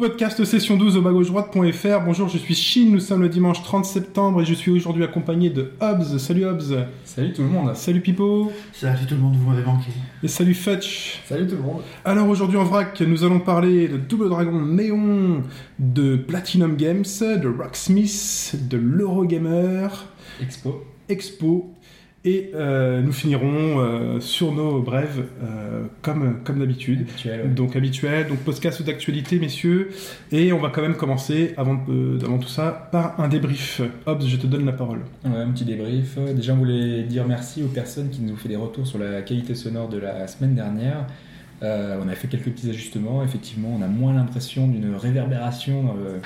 Podcast session 12 au bas-gauche-droite.fr. Bonjour, je suis Shin, nous sommes le dimanche 30 septembre et je suis aujourd'hui accompagné de Hobbs. Salut Hobbs. Salut tout le monde. Salut Pipo. Salut tout le monde, vous m'avez manqué. Et salut Fetch. Salut tout le monde. Alors aujourd'hui en vrac, nous allons parler de Double Dragon Néon, de Platinum Games, de Rocksmith, de l'Eurogamer, Expo. Expo. Et euh, nous finirons euh, sur nos brèves euh, comme, comme d'habitude. Habituel, ouais. Donc habituel, donc podcast d'actualité, messieurs. Et on va quand même commencer, avant, avant tout ça, par un débrief. Hobbs, je te donne la parole. Ouais, un petit débrief. Déjà, on voulait dire merci aux personnes qui nous ont fait des retours sur la qualité sonore de la semaine dernière. On a fait quelques petits ajustements. Effectivement, on a moins l'impression d'une réverbération dans le,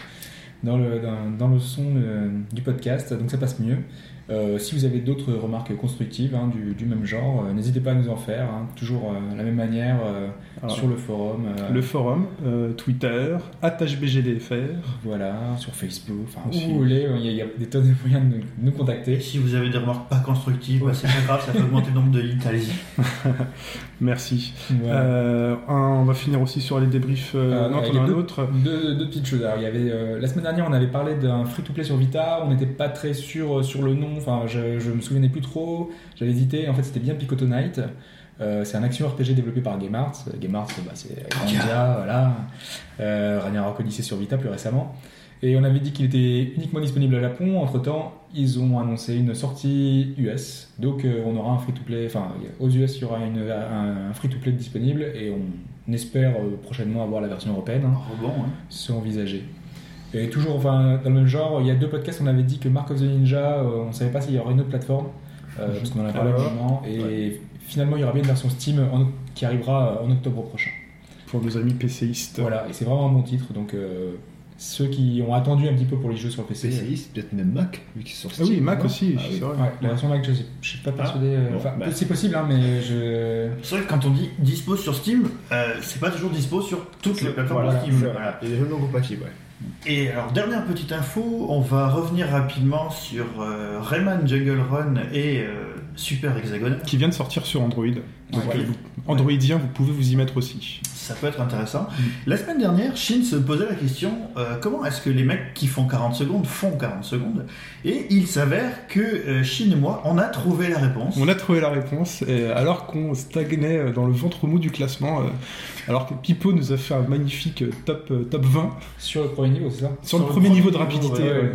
dans le, dans, dans le son du podcast, donc ça passe mieux. Euh, si vous avez d'autres remarques constructives hein, du, même genre, euh, n'hésitez pas à nous en faire. hein. toujours euh, la même manière Alors, sur le forum. euh, Le forum, euh, Twitter, HBGDFR. Voilà, sur Facebook, enfin, où Ensuite. vous voulez, il y, a- il y a des tonnes de moyens de nous, nous contacter. Et si vous avez des remarques pas constructives, bah, c'est pas grave, ça fait augmenter le nombre de hits, allez-y. Merci. Euh, un- on va finir aussi sur les débriefs. euh, Euh, non, il t'en y a un deux- autre. Deux, deux petites choses. Alors, il y avait, euh, la semaine dernière, on avait parlé d'un free-to-play sur Vita. On n'était pas très sûr euh, sur le nom. Enfin, je, je me souvenais plus trop. J'avais hésité. En fait, c'était bien Picoto Night. Euh, c'est un action RPG développé par Game Arts. Euh, Game Arts, bah, c'est Grandia, voilà. Euh, Ragnarok Odyssey sur Vita plus récemment. Et on avait dit qu'il était uniquement disponible au Japon. Entre temps, ils ont annoncé une sortie US. Donc, euh, on aura un free-to-play. Enfin, aux US, il y aura une- un, un free-to-play disponible. Et on espère prochainement avoir la version européenne. Rebond, hein. sont envisagés. Et toujours enfin, dans le même genre, il y a deux podcasts, on avait dit que Mark of the Ninja, on ne savait pas s'il y aurait une autre plateforme, euh, parce qu'on en a parlé un moment, et finalement il y aura bien une version Steam en- qui arrivera euh, en octobre prochain. Pour nos amis PCistes. Voilà, et c'est vraiment un bon titre, donc euh, ceux qui ont attendu un petit peu pour les jeux sur PC. PCI, c'est peut-être même Mac, vu qu'ils sont sur Ah oui, Steam, Mac non aussi, Ah oui. c'est vrai. Ouais, la version Mac, je ne suis pas persuadé. euh, bon, enfin, bah. C'est possible, hein, mais je. C'est vrai que quand on dit dispo sur Steam, euh, c'est pas toujours dispo sur toutes les plateformes Voilà, Steam. Voilà. Il y a des jeux non compatibles, ouais. Et alors, dernière petite info, on va revenir rapidement sur euh, Rayman Jungle Run et euh, Super Hexagon. Qui vient de sortir sur Android. Donc, Ouais. euh, vous- Androidien, vous pouvez vous y mettre aussi. Ça peut être intéressant. La semaine dernière, Shin se posait la question euh, comment est-ce que les mecs qui font 40 secondes font 40 secondes? Et il s'avère que euh, Shin et moi, on a trouvé la réponse. On a trouvé la réponse, et alors qu'on stagnait euh, dans le ventre mou du classement, euh, alors que Pipo nous a fait un magnifique top, top 20, Sur le premier niveau, c'est ça? Sur, le premier niveau de rapidité. Ouais,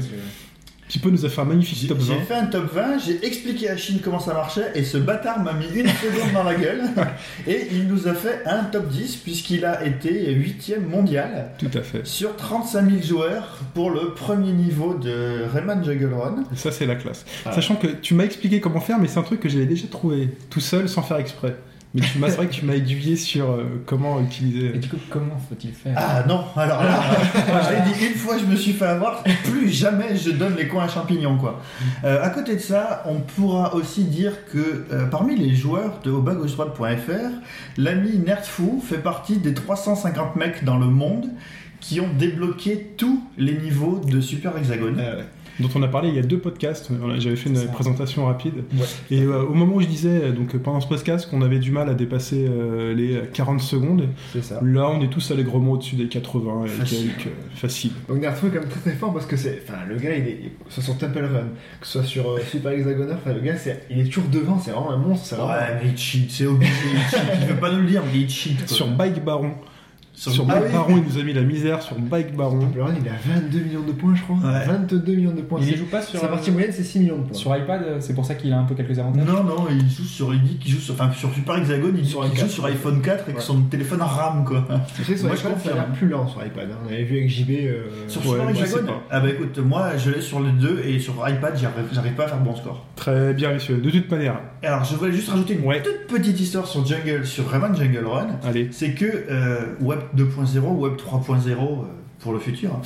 Pipo nous a fait un magnifique top 20. j'ai fait un top 20, j'ai expliqué à Shin comment ça marchait et ce bâtard m'a mis une seconde dans la gueule et il nous a fait un top 10 puisqu'il a été 8ème mondial Tout à fait. sur 35 000 joueurs pour le premier niveau de Rayman Juggle ça, c'est la classe. Ah. Sachant que tu m'as expliqué comment faire, mais c'est un truc que j'avais déjà trouvé tout seul sans faire exprès. Mais tu m'as- c'est vrai que tu m'as aiguillé sur euh, comment utiliser. Et du coup, comment faut-il faire? Ah non, alors là, je l'ai dit une fois, je me suis fait avoir, plus jamais je donne les coins à champignons quoi. Euh, à côté de ça, on pourra aussi dire que euh, parmi les joueurs de hautbas-gauche-droite.fr, l'ami Nerdfou fait partie des 350 mecs dans le monde qui ont débloqué tous les niveaux de Super Hexagone. Ah ouais. Dont on a parlé il y a deux podcasts. J'avais fait une présentation rapide. Ouais. Et euh, au moment où je disais, donc pendant ce podcast, qu'on avait du mal à dépasser euh, les 40 secondes, ça. là on est tous allègrement au-dessus des 80 et Facile. quelques. euh, facile. Donc Nerfou est quand même très très fort parce que c'est. Enfin, le gars, il est. Soit sur Temple Run, que ce soit sur euh, Super Hexagoner, enfin, le gars, il est toujours devant, c'est vraiment un monstre. Vraiment. Ouais, mais il cheat, c'est obligé, il cheat. Il veut pas nous le dire, mais il cheat. quoi. Sur Bike Baron, sur, Ah Bike oui. Baron, il nous a mis la misère sur Bike Baron. Run, il a 22 millions de points, je crois. Ouais. 22 millions de points. Il joue pas sur, Sa partie moyenne, c'est 6 millions de points. sur iPad, c'est pour ça qu'il a un peu quelques avantages. Non, non, il joue sur, il dit qu'il joue sur, enfin, sur Super Hexagone, il Sur joue sur iPhone 4 et que Ouais. son téléphone en RAM, quoi. Je sais sur Moi, je iPad, ça a plus lent sur iPad. hein. On avait vu avec JB. euh, Sur Ouais, Super je Hexagone. Ah bah écoute, moi je l'ai sur les deux et sur iPad j'arrive pas à faire bon score. Très bien, messieurs. De toute manière, alors je voulais juste rajouter une Ouais. toute petite histoire sur Jungle, sur Rayman Jungle Run. allez. C'est que euh, Web 2.0, Web 3.0 euh, pour le futur, hein,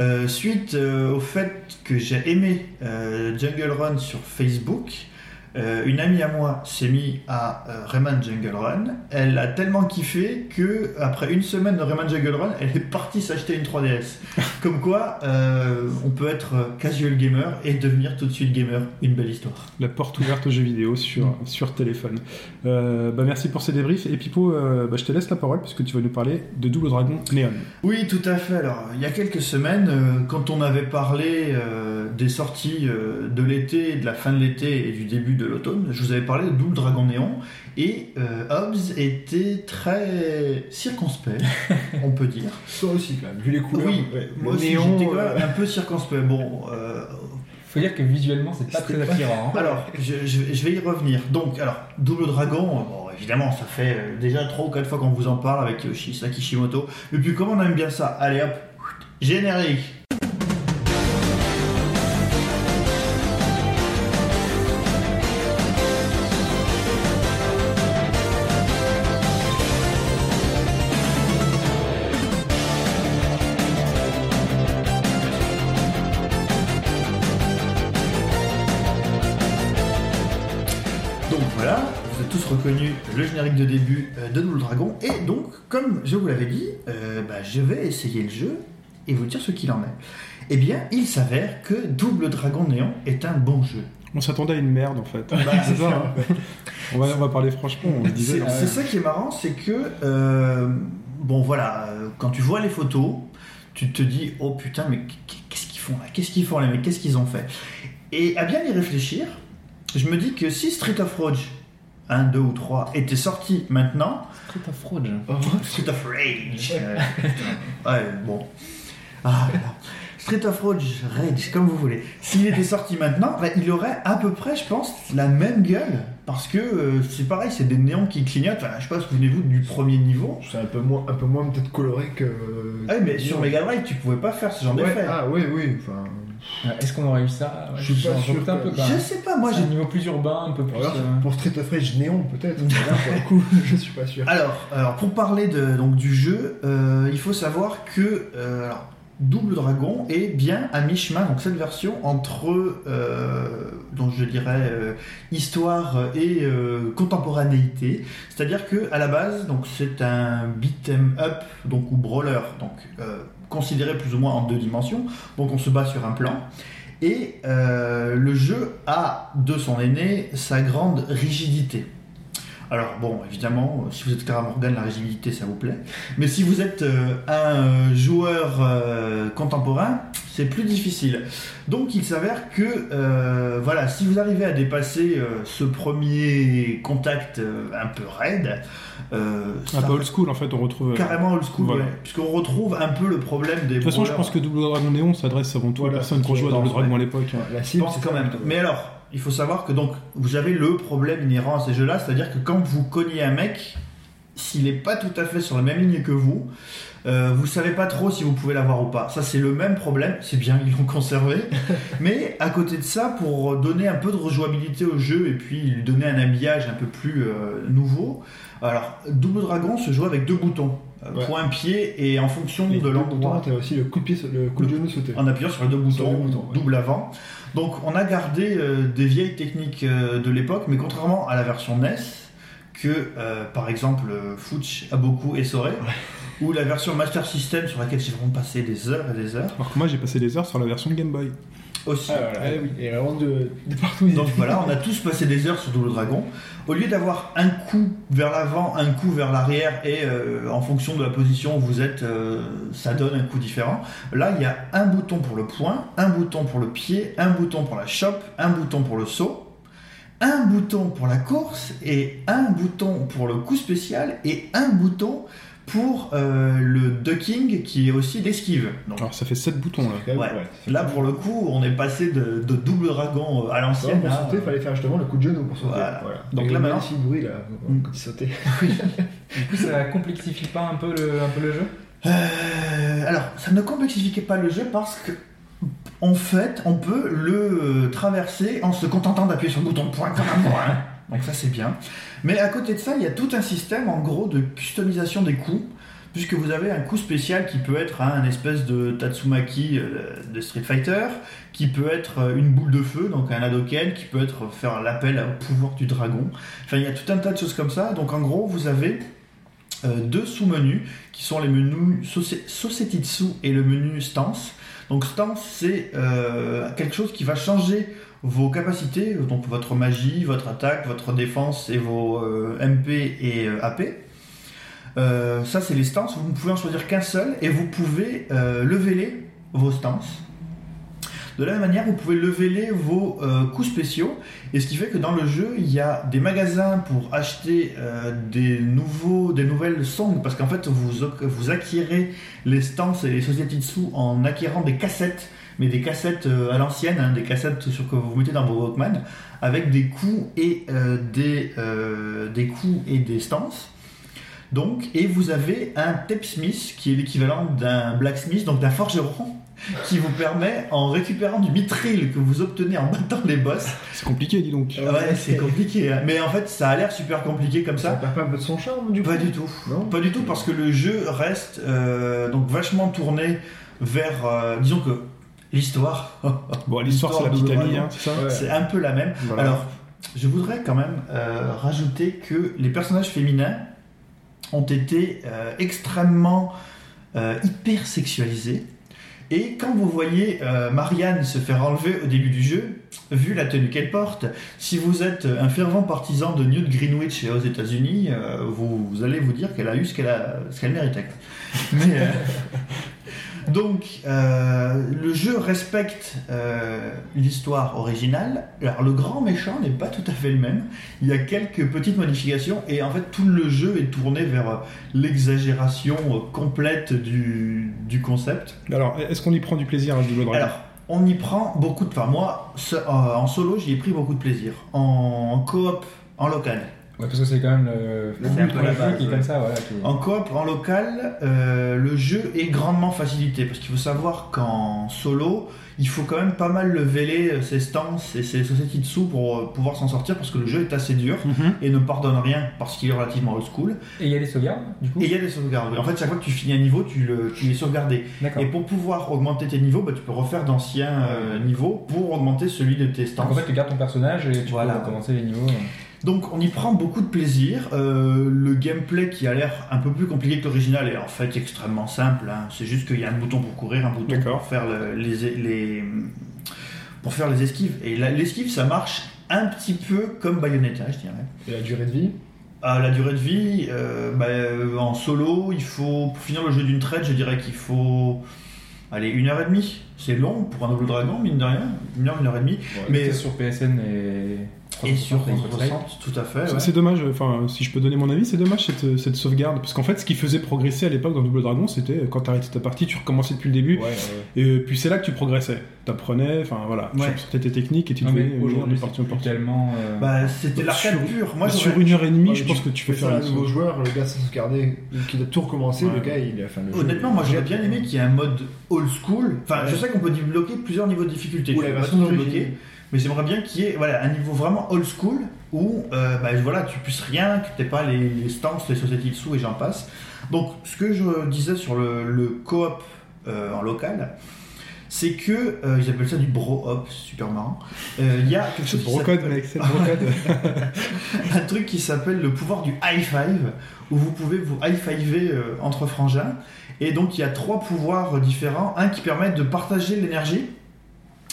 euh, suite euh, au fait que j'ai aimé Jungle Run sur Facebook, euh, une amie à moi s'est mise à euh, Rayman Jungle Run. Elle a tellement kiffé que après une semaine de Rayman Jungle Run, elle est partie s'acheter une 3DS. Comme quoi, euh, on peut être casual gamer et devenir tout de suite gamer. Une belle histoire. La porte ouverte aux jeux vidéo sur, sur téléphone. Bah merci pour ces débriefs. Et Pipo, bah, je te laisse la parole puisque tu vas nous parler de Double Dragon Neon. Oui, tout à fait. Alors, il y a quelques semaines, quand on avait parlé des sorties de l'été, de la fin de l'été et du début de l'automne, je vous avais parlé de Double Dragon Néon et euh, Hobbs était très circonspect, on peut dire. Toi aussi, quand même, vu les couleurs. Oui, ouais, moi aussi néon, j'étais quand euh, même un peu circonspect. Bon, euh, Faut dire que visuellement, c'est pas très attirant. hein. alors, je, je- je vais y revenir. Donc, alors, Double Dragon, euh, bon, évidemment, ça fait déjà 3 ou 4 fois qu'on vous en parle avec Yoshi Kishimoto. Et puis, comme on aime bien ça, allez hop, générique. Dragon. Et donc, comme je vous l'avais dit, euh, bah, je vais essayer le jeu et vous dire ce qu'il en est. Eh bien, il s'avère que Double Dragon Néon est un bon jeu. On s'attendait à une merde en fait. Bah, c'est ça. hein. on, va, on va parler franchement. C'est ça qui est marrant, c'est que, euh, bon voilà, euh, quand tu vois les photos, tu te dis, oh putain, mais qu'est-ce qu'ils font là? Qu'est-ce qu'ils font les mecs? Qu'est-ce qu'ils ont fait? Et à bien y réfléchir, je me dis que si Street of Rage 1, 2 ou 3 était sorti maintenant, Street of Rage. Street of Rage. euh, putain. ouais, bon. Ah, là. Street of Rage, Rage, comme vous voulez. S'il était sorti maintenant, bah, il aurait à peu près, je pense, la même gueule. Parce que euh, c'est pareil, c'est des néons qui clignotent. Enfin, je sais pas, souvenez-vous du premier niveau. C'est un peu moins, un peu moins peut-être coloré que. Ah oui, mais sur Mega Drive, tu pouvais pas faire ce genre Ouais, d'effet. Ah oui, oui. Enfin, Euh, Est-ce qu'on aurait eu ça? Ouais, Je suis pas sûr un peu Je sais pas, moi j'ai un niveau plus urbain, un peu plus. alors, euh, pour Street of Rage néon peut-être. pour le coup, je suis pas sûr. Alors, alors pour parler de, donc, du jeu, euh, il faut savoir que euh, alors, Double Dragon est bien à mi-chemin, donc cette version, entre, euh, donc je dirais, euh, histoire et euh, contemporanéité. C'est-à-dire que à la base, donc c'est un beat'em up, donc ou brawler, donc euh, considéré plus ou moins en deux dimensions. Donc on se bat sur un plan. Et euh, le jeu a de son aîné sa grande rigidité. Alors bon, évidemment, euh, si vous êtes Clara Morgan, la rigidité, ça vous plaît. Mais si vous êtes euh, un joueur contemporain, c'est plus difficile. Donc il s'avère que, euh, voilà, si vous arrivez à dépasser euh, ce premier contact euh, un peu raide, euh, Un peu old school en fait, on retrouve. euh, carrément old school, Voilà. ouais, puisqu'on retrouve un peu le problème des De toute façon, je pense que Double Dragon Néon s'adresse avant tout aux Voilà, personnes qui ont joué à dans Double le- Dragon à l'époque. La Je pense quand même. Mais alors, il faut savoir que donc vous avez le problème inhérent à ces jeux-là, c'est-à-dire que quand vous cognez un mec, s'il n'est pas tout à fait sur la même ligne que vous, euh, vous savez pas trop si vous pouvez l'avoir ou pas. Ça, c'est le même problème. C'est bien, ils l'ont conservé. Mais à côté de ça, pour donner un peu de rejouabilité au jeu et puis lui donner un habillage un peu plus euh, nouveau, alors Double Dragon se joue avec deux boutons, euh, Ouais. point pied et en fonction Les de l'endroit boutons, t'as aussi le coup de pied, le coup de genou sauté. en appuyant sur les deux boutons, ouais. double avant. Donc on a gardé euh, des vieilles techniques de l'époque, mais contrairement à la version NES, que euh, par exemple Fuchs a beaucoup essoré, ou la version Master System sur laquelle j'ai vraiment passé des heures et des heures Alors que moi, j'ai passé des heures sur la version de Game Boy. aussi. Ah, voilà. Eh oui. Et vraiment de, de partout. Donc voilà, on a tous passé des heures sur Double Dragon. Au lieu d'avoir un coup vers l'avant, un coup vers l'arrière, et euh, en fonction de la position où vous êtes, euh, ça donne un coup différent. Là, il y a un bouton pour le point, un bouton pour le pied, un bouton pour la chope, un bouton pour le saut, un bouton pour la course, et un bouton pour le coup spécial, et un bouton pour euh, le ducking qui est aussi l'esquive. Donc Alors ça fait 7 boutons là. Ouais. Là, pour le coup, on est passé de, de double dragon euh, à l'ancienne. pour sauter, il fallait faire justement le coup de genou pour sauter. Voilà. Voilà. Donc là, maintenant- petit bruit là, Mm. quand il sautait. Du coup, ça complexifie pas un peu le, un peu le jeu? Euh, alors, ça ne complexifiait pas le jeu parce que, en fait, on peut le euh, traverser en se contentant d'appuyer sur le bouton point comme un point. Donc ça, c'est bien. Mais à côté de ça, il y a tout un système, en gros, de customisation des coups. puisque vous avez un coup spécial qui peut être hein, un espèce de Tatsumaki euh, de Street Fighter, qui peut être euh, une boule de feu, donc un Hadoken, qui peut être faire l'appel au pouvoir du dragon. Enfin, il y a tout un tas de choses comme ça. Donc en gros, vous avez euh, deux sous-menus qui sont les menus Sose- Sosetitsu et le menu Stance. Donc Stance, c'est quelque chose qui va changer vos capacités, donc votre magie, votre attaque, votre défense et vos euh, MP et euh, AP. Euh, ça, c'est les stances. Vous ne pouvez en choisir qu'un seul et vous pouvez euh, leveler vos stances. De la même manière, vous pouvez leveler vos euh, coups spéciaux. Et ce qui fait que dans le jeu, il y a des magasins pour acheter euh, des, nouveaux, des nouvelles songs. Parce qu'en fait, vous, vous acquérez les stances et les sociétés dessous en acquérant des cassettes. Mais des cassettes euh, à l'ancienne, hein, des cassettes sur que vous mettez dans vos Walkman, avec des coups et euh, des, euh, des coups et des stances. Donc, et vous avez un Tapsmith qui est l'équivalent d'un Blacksmith, donc d'un forgeron, qui vous permet, en récupérant du mithril que vous obtenez en battant les boss, C'est compliqué, dis donc. ouais, c'est compliqué, hein. mais en fait, ça a l'air super compliqué comme Ça ça. perd pas un peu de son charme du coup Pas du tout. Non Pas du tout, parce que le jeu reste euh, donc vachement tourné vers, euh, disons que l'histoire, Bon, l'histoire, c'est la petite amie, hein, c'est ça Ouais. c'est un peu la même. Voilà. Alors, je voudrais quand même euh, rajouter que les personnages féminins ont été euh, extrêmement euh, hyper sexualisés. Et quand vous voyez Marianne se faire enlever au début du jeu, vu la tenue qu'elle porte, si vous êtes un fervent partisan de Newt Greenwich aux États-Unis, vous, vous allez vous dire qu'elle a eu ce qu'elle qu'elle méritait. Mais, donc, euh, le jeu respecte euh, l'histoire originale. Alors, le grand méchant n'est pas tout à fait le même. Il y a quelques petites modifications et en fait, tout le jeu est tourné vers euh, l'exagération complète du, du concept. Alors, est-ce qu'on y prend du plaisir à ce Double Dragon? Alors, on y prend beaucoup de. Enfin, moi, en solo, j'y ai pris beaucoup de plaisir. En, en coop, en local. Ouais, parce que c'est quand même le, le C'est un but peu la base, qui est ouais. comme ça. Voilà, qui- En coop, en local, euh, le jeu est grandement facilité parce qu'il faut savoir qu'en solo, il faut quand même pas mal leveler euh, ses stances et ses sociétés dessous pour euh, pouvoir s'en sortir parce que le jeu est assez dur Mhm. et ne pardonne rien parce qu'il est relativement old school. Et il y a les sauvegardes, du coup Et il y a des sauvegardes. En fait, chaque fois que tu finis un niveau, tu, le, tu es sauvegardé. D'accord. Et pour pouvoir augmenter tes niveaux, bah, tu peux refaire d'anciens euh, niveaux pour augmenter celui de tes Donc stances. en fait, tu gardes ton personnage et tu Voilà. peux recommencer les niveaux. Donc on y prend beaucoup de plaisir. Euh, le gameplay qui a l'air un peu plus compliqué que l'original est en fait extrêmement simple. hein. C'est juste qu'il y a un bouton pour courir, un bouton pour faire le- les, les- pour faire les esquives. Et l'esquive, ça marche un petit peu comme Bayonetta, je dirais. Et la durée de vie? À la durée de vie, euh, bah, euh, en solo, il faut pour finir le jeu d'une traite, je dirais qu'il faut allez une heure et demie. C'est long pour un double dragon, mine de rien. Une heure, une heure et demie. Mais Mais sur PSN et, et sur 360, 360, tout à fait. C'est- ouais. C'est dommage, enfin, si je peux donner mon avis, c'est dommage cette, cette sauvegarde. Parce qu'en fait, ce qui faisait progresser à l'époque dans Double Dragon, c'était euh, quand t'arrêtais ta partie, tu recommençais depuis le début. Ouais, ouais. Et euh, puis c'est là que tu progressais. T'apprenais, enfin voilà, Ouais. tu sortais tes techniques et tu euh, aujourd'hui, partie en partie. tellement. euh, Bah, c'était l'arcade Sur- pur. Moi, sur une heure et demie, Ouais, je pense tu que tu peux fais faire un nouveau joueur, le gars sans se garder, qui a tout recommencé, Ouais. le gars il a. Enfin, le jeu- Honnêtement, moi j'aurais bien aimé qu'il y ait un mode old school. Enfin, je sais qu'on peut débloquer plusieurs niveaux de difficulté. Ou la version d'origine. débloquer, mais j'aimerais bien qu'il y ait voilà, un niveau vraiment old school où euh, bah, voilà, tu puisses rien, que tu n'aies pas les, les stances, les sociétés dessous et j'en passe. Donc, ce que je disais sur le, le coop euh, en local, c'est que euh, ils appellent ça du bro-hop, c'est super marrant. Euh, Il y a quelque chose brocode, mec, c'est brocode. un truc qui s'appelle le pouvoir du high five, où vous pouvez vous high fiver euh, entre frangins. Et donc il y a trois pouvoirs différents. Un qui permet de partager l'énergie,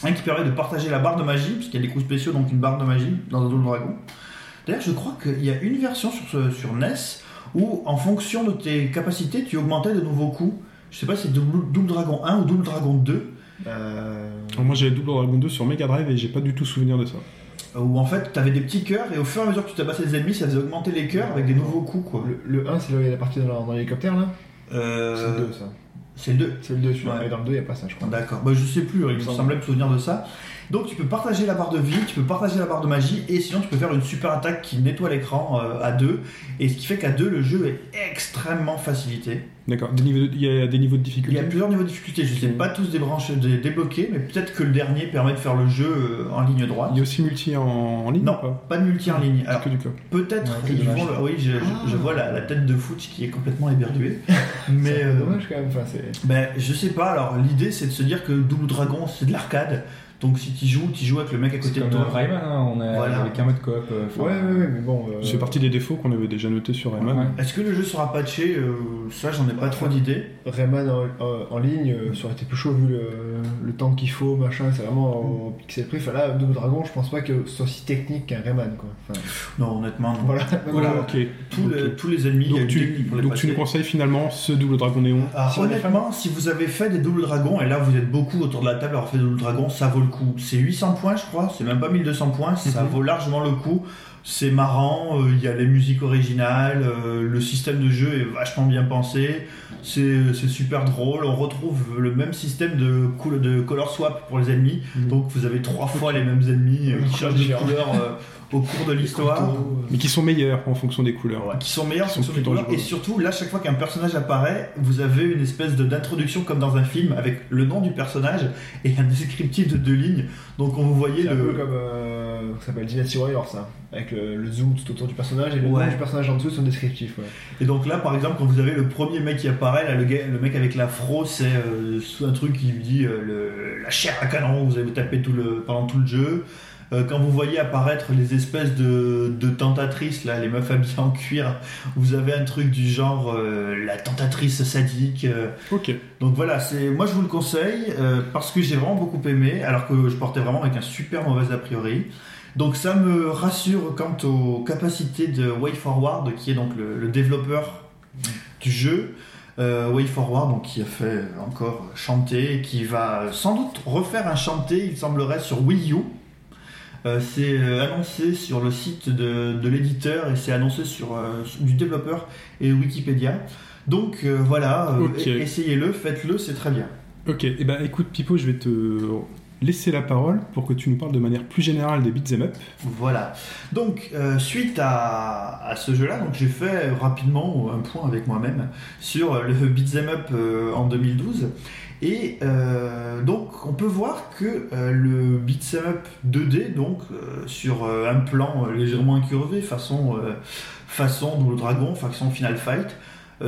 un qui permet de partager la barre de magie, parce qu'il y a des coups spéciaux, donc une barre de magie dans un Double Dragon. D'ailleurs, je crois qu'il y a une version sur, ce- sur NES où, en fonction de tes capacités, tu augmentais de nouveaux coups. Je sais pas si c'est Double, Double Dragon 1 ou Double Dragon 2, Euh, Moi j'ai Double Dragon 2 sur Mega Drive et j'ai pas du tout souvenir de ça. où en fait tu avais des petits cœurs et au fur et à mesure que tu tabassais les ennemis, ça faisait augmenter les cœurs avec des nouveaux coups. Quoi. le, le 1, c'est là où il y a la partie dans, dans l'hélicoptère là? Euh, C'est le 2, ça. C'est le 2. C'est le 2, celui-là. Ouais. Et dans le 2, il n'y a pas ça, je crois. D'accord. Bah, je sais plus, il me semblait me souvenir de ça. Donc tu peux partager la barre de vie, tu peux partager la barre de magie, et sinon tu peux faire une super attaque qui nettoie l'écran euh, à deux. Et ce qui fait qu'à deux, le jeu est extrêmement facilité. D'accord. Il y a des niveaux de Il difficulté. y a plusieurs niveaux de difficulté, je ne sais pas tous débrancher, dé- débloquer, mais peut-être que le dernier permet de faire le jeu euh, en ligne droite. Il y a aussi multi en, en ligne Non, ou pas pas de multi en ligne. Alors, Que du club. peut-être, Ouais, le- oui, je, je- Ah. je vois la, la tête de Fouch qui est complètement éberduée. mais C'est euh, dommage quand même. Enfin, c'est. ben, je sais pas, alors l'idée c'est de se dire que Double Dragon c'est de l'arcade, donc si tu joues, tu joues avec le mec à côté de toi. euh, Rayman, hein, on a Voilà. avec un mode coop. euh, Ouais, ouais, ouais, mais bon. euh, C'est partie des défauts qu'on avait déjà notés sur Rayman. Ouais. Est-ce que le jeu sera patché Euh, Ça j'en ai pas trop d'idées. Rayman en, ligne, euh, ça aurait été plus chaud vu le, le temps qu'il faut, machin, c'est vraiment au pixel près. Enfin là, Double Dragon, je pense pas que ce soit aussi technique qu'un Rayman, quoi. Enfin, Non, honnêtement, non. voilà. Voilà. Ok. Tous, les, Ok. tous les ennemis, il y a Donc, tu, les donc tu nous conseilles finalement ce double dragon néon est honnêtement, si vous avez fait des doubles dragons, et là vous êtes beaucoup autour de la table à avoir fait des doubles dragons, ça vaut le coup. C'est 800 points, je crois, c'est même pas 1200 points, ça Mhm. vaut largement le coup. C'est marrant, euh, il y a les musiques originales, euh, le système de jeu est vachement bien pensé, c'est super drôle. On retrouve le même système de, de color swap pour les ennemis, Mhm. donc vous avez trois fois les mêmes ennemis euh, qui changent de couleur au cours de l'histoire. Mais qui sont meilleurs en fonction des couleurs. Ouais, qui sont meilleurs en fonction des couleurs. Et surtout, là, chaque fois qu'un personnage apparaît, vous avez une espèce de- d'introduction comme dans un film avec le nom du personnage et un descriptif de deux lignes. Donc, on vous voyez C'est un peu le. comme euh, ça s'appelle Dynasty Warriors, ça, avec le, le zoom tout autour du personnage et le Ouais. nom du personnage en dessous sont descriptifs. Ouais. Et donc là, par exemple, quand vous avez le premier mec qui apparaît, là, le, gars- le mec avec l'afro, c'est euh, sous un truc qui lui dit euh, le- la chair à canon, vous allez vous taper tout le, pendant tout le jeu. Euh, quand vous voyez apparaître les espèces de, de tentatrices, là, les meufs habillées en cuir, vous avez un truc du genre euh, la tentatrice sadique. euh, Ok. Donc voilà, c'est moi je vous le conseille parce que j'ai vraiment beaucoup aimé, alors que je portais vraiment avec un super mauvais a priori. Donc ça me rassure quant aux capacités de WayForward, qui est donc le, le développeur du jeu. Euh, WayForward, donc qui a fait encore chanter, qui va sans doute refaire un chanter, il semblerait, sur Wii U. Euh, c'est euh, annoncé sur le site de, de l'éditeur et c'est annoncé sur, euh, du développeur et Wikipédia. Donc voilà, e- essayez-le, faites-le, c'est très bien. Ok. Et ben écoute Pipo, je vais te laisser la parole pour que tu nous parles de manière plus générale des beat'em up. Voilà. Donc, euh, suite à, à ce jeu-là, donc j'ai fait rapidement un point avec moi-même sur le beat'em up euh, en 2012. Et euh, donc, on peut voir que euh, le beat'em up 2D, donc euh, sur un plan légèrement incurvé, façon, façon Double Dragon, façon Final Fight,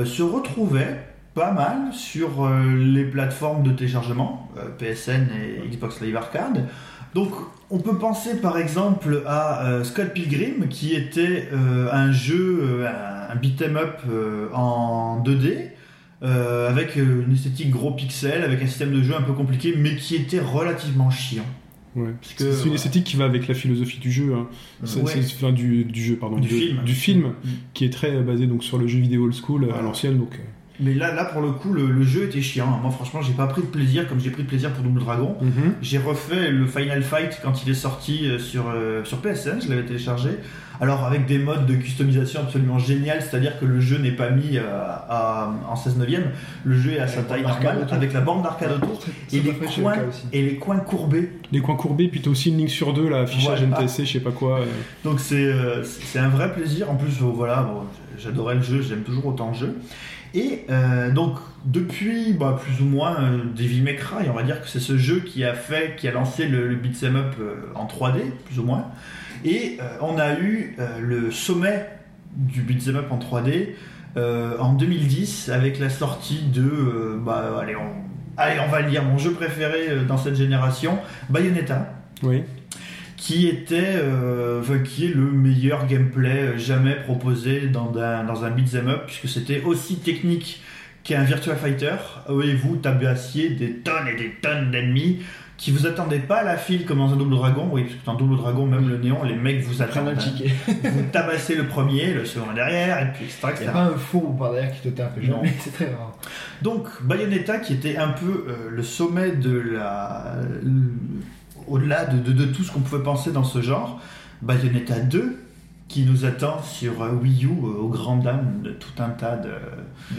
se retrouvait pas mal sur les plateformes de téléchargement, PSN et Xbox Live Arcade. Donc, on peut penser par exemple à Scott Pilgrim, qui était un jeu, un beat'em up en 2D, euh, avec euh, une esthétique gros pixels, avec un système de jeu un peu compliqué, mais qui était relativement chiant. Ouais. C'est une ouais. esthétique qui va avec la philosophie du jeu. hein. Ouais. enfin, du, du jeu, pardon. Du film. Du film, Mm. qui est très basé donc sur le jeu vidéo old school à l'ancienne. Donc. Mais là, là, pour le coup, le, le jeu était chiant. Moi, franchement, j'ai pas pris de plaisir comme j'ai pris de plaisir pour Double Dragon. mhm. J'ai refait le Final Fight quand il est sorti euh, sur, euh, sur PSN, je l'avais téléchargé. Alors avec des modes de customisation absolument génial, c'est-à-dire que le jeu n'est pas mis euh, à- en 16 neuvième, le jeu est à sa taille normale, avec la borne d'arcade autour, et les, coins, le et les coins courbés. Les coins courbés, puis t'as aussi une ligne sur deux, là, affichage Voilà. NTSC, je sais pas quoi. euh. Donc c'est euh, c'est un vrai plaisir. En plus, euh, voilà, bon, j'adorais le jeu, j'aime toujours autant le jeu. Et euh, donc depuis bah, plus ou moins euh, Devil May Cry, on va dire que c'est ce jeu qui a fait, qui a lancé le, le beat'em up euh, en 3D, plus ou moins. Et euh, on a eu le sommet du beat'em up en 3D euh, en 2010 avec la sortie de, bah allez on, allez on va le dire, mon jeu préféré dans cette génération, Bayonetta Oui. Qui était euh, enfin, qui est le meilleur gameplay euh, jamais proposé dans un, dans un beat'em up puisque c'était aussi technique qu'un Virtua Fighter. Et vous tabassiez des tonnes et des tonnes d'ennemis qui vous attendaient pas à la file comme dans un double dragon. Oui parce que dans double dragon même le néon les mecs vous attendent un vous tabassez le premier le second derrière et puis etc, Il n'y a pas un four par derrière qui te tape, Non. jamais, c'est très rare. Donc Bayonetta qui était un peu euh, le sommet de la... au-delà de, de- de tout ce qu'on pouvait penser dans ce genre, Bayonetta 2 qui nous attend sur euh, Wii U euh, aux grandes dames de tout un tas de,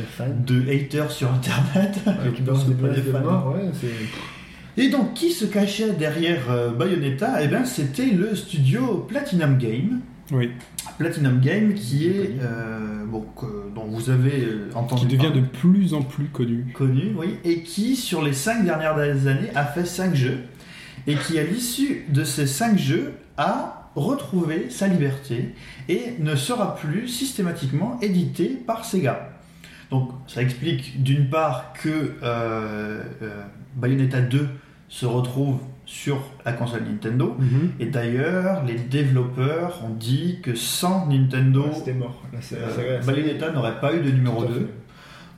fans. de haters sur internet. Ouais, tu balances Parce des que pas menaces des de fans. mort, ouais, c'est. Et donc, qui se cachait derrière euh, Bayonetta? Eh bien, c'était le studio Platinum Game. Oui. Platinum Game qui est euh, bon, que- dont vous avez entendu Qui devient de plus en plus connu. connu, oui, et qui sur les cinq dernières années a fait cinq jeux et qui à l'issue de ces cinq jeux a retrouvé sa liberté et ne sera plus systématiquement édité par Sega. Donc ça explique d'une part que euh, euh, Bayonetta 2 se retrouve sur la console Nintendo. Et d'ailleurs, les développeurs ont dit que sans Nintendo, Ouais, mort. Là, euh, Bayonetta n'aurait pas eu de numéro Tout à 2.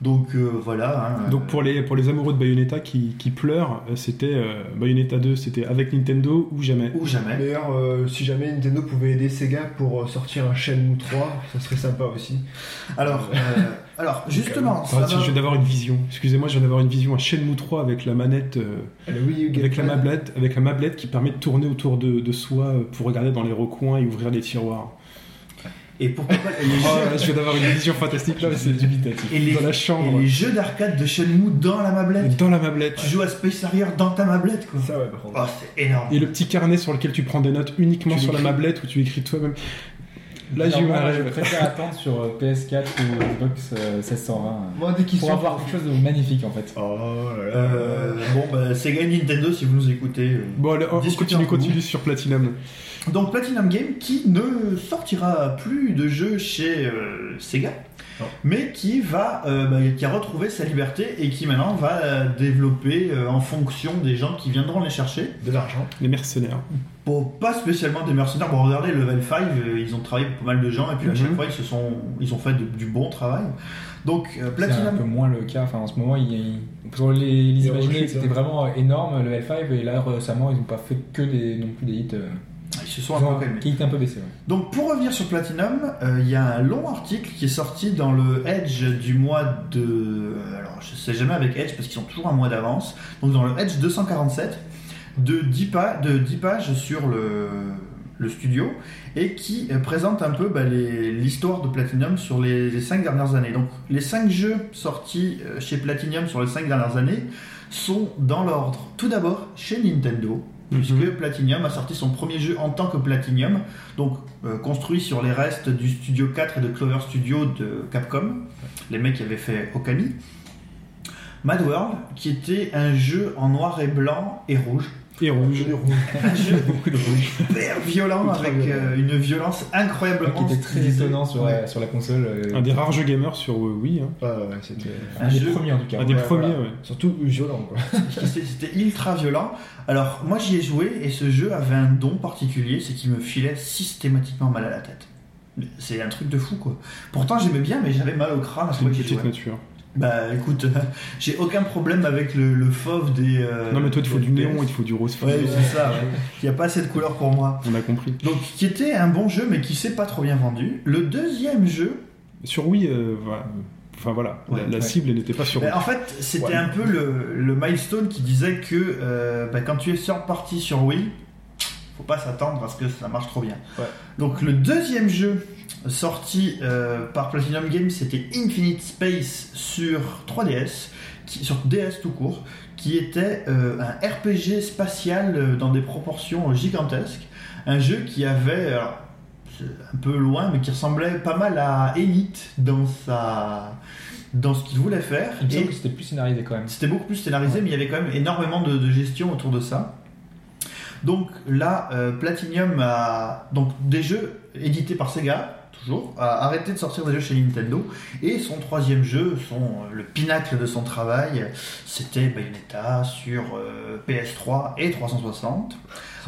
Donc euh, voilà. hein, Donc euh, pour les, pour les amoureux de Bayonetta qui, qui pleurent, euh, c'était euh, Bayonetta 2, c'était avec Nintendo ou jamais? ou jamais. D'ailleurs, euh, si jamais Nintendo pouvait aider Sega pour sortir un Shenmue 3, ça serait sympa aussi. Alors, euh, alors justement, ça Ah, je viens d'avoir une vision. Excusez-moi, je viens d'avoir une vision à Shenmue 3 avec la manette, euh, U avec la mablette, avec la mablette qui permet de tourner autour de, de soi pour regarder dans les recoins et ouvrir les tiroirs. Et pourquoi pas les Oh, jeux, là, je viens d'avoir une vision fantastique là, c'est dubitatif. et les, Dans la et chambre, les jeux d'arcade de Shenmue dans la mablette. dans la mablette. Tu joues à Space Harrier dans ta mablette, quoi. Ça, ouais, par contre. Oh, c'est énorme. Et le petit carnet sur lequel tu prends des notes uniquement Tu sur la mablette où tu écris toi-même. Là, j'ai eu Alors, un moi, Je préfère attendre sur euh, PS4 ou Xbox euh, 1620 Moi, dès qu'ils pour avoir quelque chose de magnifique en fait. Oh là là. Euh, bon, bah, Sega et Nintendo, si vous nous écoutez. euh. Bon, allez, on continue sur Platinum. Donc Platinum Game qui ne sortira plus de jeux chez euh, Sega, mais qui va, euh, bah, qui a retrouvé sa liberté et qui maintenant va euh, développer euh, en fonction des gens qui viendront les chercher. De l'argent. Les mercenaires. Bon, pas spécialement des mercenaires. Bon, regardez Level 5, euh, ils ont travaillé pour pas mal de gens et puis à chaque Mhm. fois ils se sont, ils ont fait de- du bon travail. Donc euh, C'est un Platinum. peu moins le cas. Enfin, en ce moment, il, il- pour les, les imaginer, c'était vraiment énorme le L5 et là récemment, ils n'ont pas fait que des non plus des hits. Ils se sont ils un peu calmés. qui un peu baissés. ouais. Donc pour revenir sur Platinum, euh, il y a un long article qui est sorti dans le Edge du mois de... euh, Alors je sais jamais avec Edge parce qu'ils ont toujours un mois d'avance. Donc dans le Edge 247 de 10, pa- de 10 pages sur le, le studio et qui euh, présente un peu bah, l'histoire de Platinum sur les, les 5 dernières années. Donc les 5 jeux sortis chez Platinum sur les 5 dernières années sont dans l'ordre. Tout d'abord chez Nintendo, puisque Mhm. Platinum a sorti son premier jeu en tant que Platinum, donc euh, construit sur les restes du Studio 4 et de Clover Studio de Capcom, les mecs qui avaient fait Okami. Mad World, qui était un jeu en noir et blanc et rouge. Et rouge. Un jeu Beaucoup de rouge. hyper violent, avec euh, une violence incroyablement Qui était très étonnant sur, Ouais. la, sur la console. euh, Un des rares jeux gamers sur euh, Wii. hein. Ouais, ouais, c'était. un Un des jeu- premiers en tout cas. Un des premiers, voilà. Surtout violent, quoi. C'était ultra violent. Alors, moi j'y ai joué et ce jeu avait un don particulier, c'est qu'il me filait systématiquement mal à la tête. C'est un truc de fou quoi. Pourtant j'aimais bien, mais j'avais mal au crâne à petite jouais. nature. Bah écoute, j'ai aucun problème avec le, le fauve des. euh, Non, mais toi, il faut du néon, il faut du rose Ouais, fluo. c'est ça. ouais. Il n'y a pas assez de couleurs pour moi. On a compris. Donc, qui était un bon jeu, mais qui s'est pas trop bien vendu. Le deuxième jeu, Sur Wii, euh, voilà. Enfin voilà, Ouais, la, la ouais. cible n'était pas sur Wii. Ben, en fait, c'était Ouais. un peu le, le milestone qui disait que euh, ben, quand tu es sur parti sur Wii, faut pas s'attendre à ce que ça marche trop bien. Ouais. Donc le deuxième jeu sorti euh, par Platinum Games, c'était Infinite Space sur 3DS, qui, sur DS tout court, qui était euh, un RPG spatial euh, dans des proportions gigantesques. Un jeu qui avait, alors, c'est un peu loin, mais qui ressemblait pas mal à Elite dans sa dans ce qu'il voulait faire. Il Et- c'était plus scénarisé quand même. c'était beaucoup plus scénarisé, mais il y avait quand même énormément de, de gestion autour de ça. Donc là, Platinum a donc des jeux édités par Sega, toujours, a arrêté de sortir des jeux chez Nintendo. Et son troisième jeu, son, euh, le pinacle de son travail, c'était Bayonetta sur euh, PS3 et 360.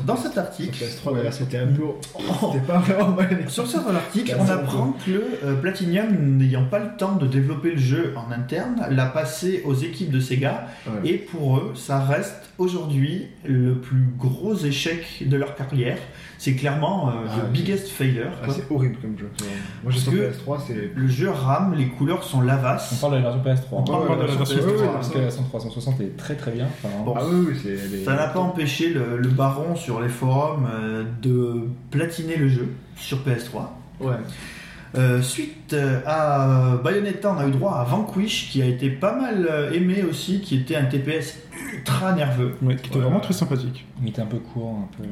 Dans cet article, PS3, d'ailleurs, c'était un peu. Oh. C'était pas vraiment sur cet article, on apprend que euh, Platinum, n'ayant pas le temps de développer le jeu en interne, l'a passé aux équipes de Sega Ouais. et pour eux, ça reste aujourd'hui le plus gros échec de leur carrière. C'est clairement euh, Ah, le biggest failure. Ah, c'est horrible comme jeu. Moi, que- PS3, c'est. le jeu rame, les couleurs sont On lavasses. parle de la version PS3. On parle Ouais, de la version ouais, PS3. ouais, Parce que la version 360 est très très bien. Enfin, Bon. Ah oui, oui, Ça n'a pas empêché le, le baron sur les forums euh, de platiner le jeu sur PS3. Ouais. Euh, suite euh, à Bayonetta, on a eu droit à Vanquish, qui a été pas mal euh, aimé aussi, qui était un TPS ultra nerveux. Ouais, qui était Ouais. vraiment très sympathique. Il était un peu court, un peu.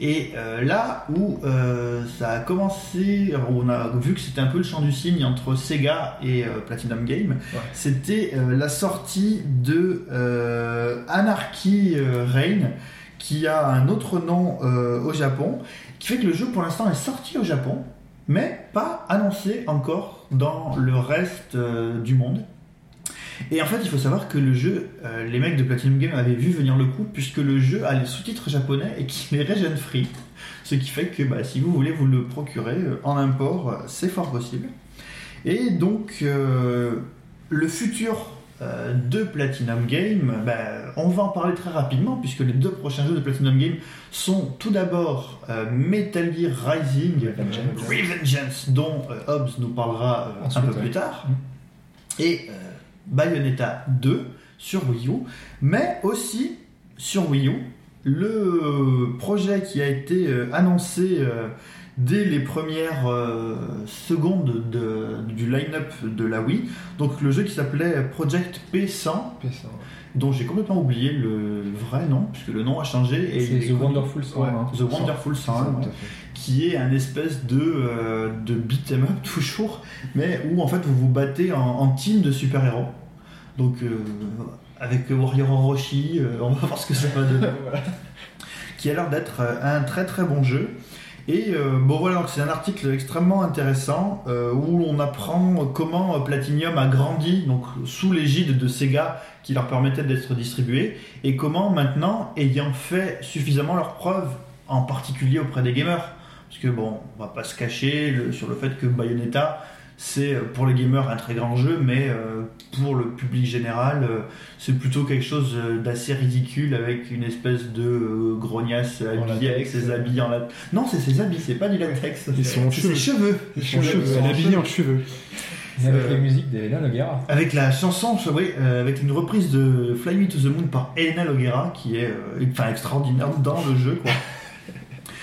Et euh, là où euh, ça a commencé, où on a vu que c'était un peu le champ du signe entre Sega et euh, Platinum Game, Ouais. c'était euh, la sortie de euh, Anarchy Reign, qui a un autre nom euh, au Japon, qui fait que le jeu pour l'instant est sorti au Japon, mais pas annoncé encore dans le reste euh, du monde. Et en fait, il faut savoir que le jeu, euh, les mecs de Platinum Game avaient vu venir le coup, puisque le jeu a les sous-titres japonais et qu'il est region free. Ce qui fait que bah, si vous voulez vous le procurer euh, en import, c'est fort possible. Et donc, le futur euh, de Platinum Game, bah, on va en parler très rapidement, puisque les deux prochains jeux de Platinum Game sont tout d'abord euh, Metal Gear Rising Revengeance. Revengeance, dont euh, Hobbs nous parlera un peu ouais. plus tard, Mm. et Bayonetta 2 sur Wii U, mais aussi sur Wii U, le projet qui a été annoncé dès les premières euh, secondes de- du line-up de la Wii, donc le jeu qui s'appelait Project P100, P100, ouais. dont j'ai complètement oublié le vrai nom, puisque le nom a changé. Et est The Wonderful Song. Ouais. hein. The Wonderful C'est ça, 100, tout ouais à fait. qui est un espèce de, euh, de beat'em up toujours, mais où en fait vous vous battez en, en team de super-héros. Donc euh, avec Warrior Orochi, euh, on va voir ce que ça va donner. Qui a l'air d'être un très très bon jeu. Et euh, bon voilà, c'est un article extrêmement intéressant euh, où on apprend comment Platinum a grandi donc sous l'égide de Sega qui leur permettait d'être distribués et comment maintenant, ayant fait suffisamment leurs preuves, en particulier auprès des gamers, parce que bon, on va pas se cacher sur le fait que Bayonetta c'est euh, pour les gamers un très grand jeu, mais euh, pour le public général, euh, c'est plutôt quelque chose d'assez ridicule avec une espèce de euh, grognasse habillée avec ses habits en latex. Non, c'est ses habits, c'est pas du latex. Ils sont c'est ses cheveux. Son cheveu, elle est habillée en cheveux. Et avec Euh, les musiques d'Elena Noguera. Avec la chanson, oui, euh, avec une reprise de Fly Me to the Moon par Elena Loguera, qui est euh, enfin, extraordinaire dans le jeu. Quoi.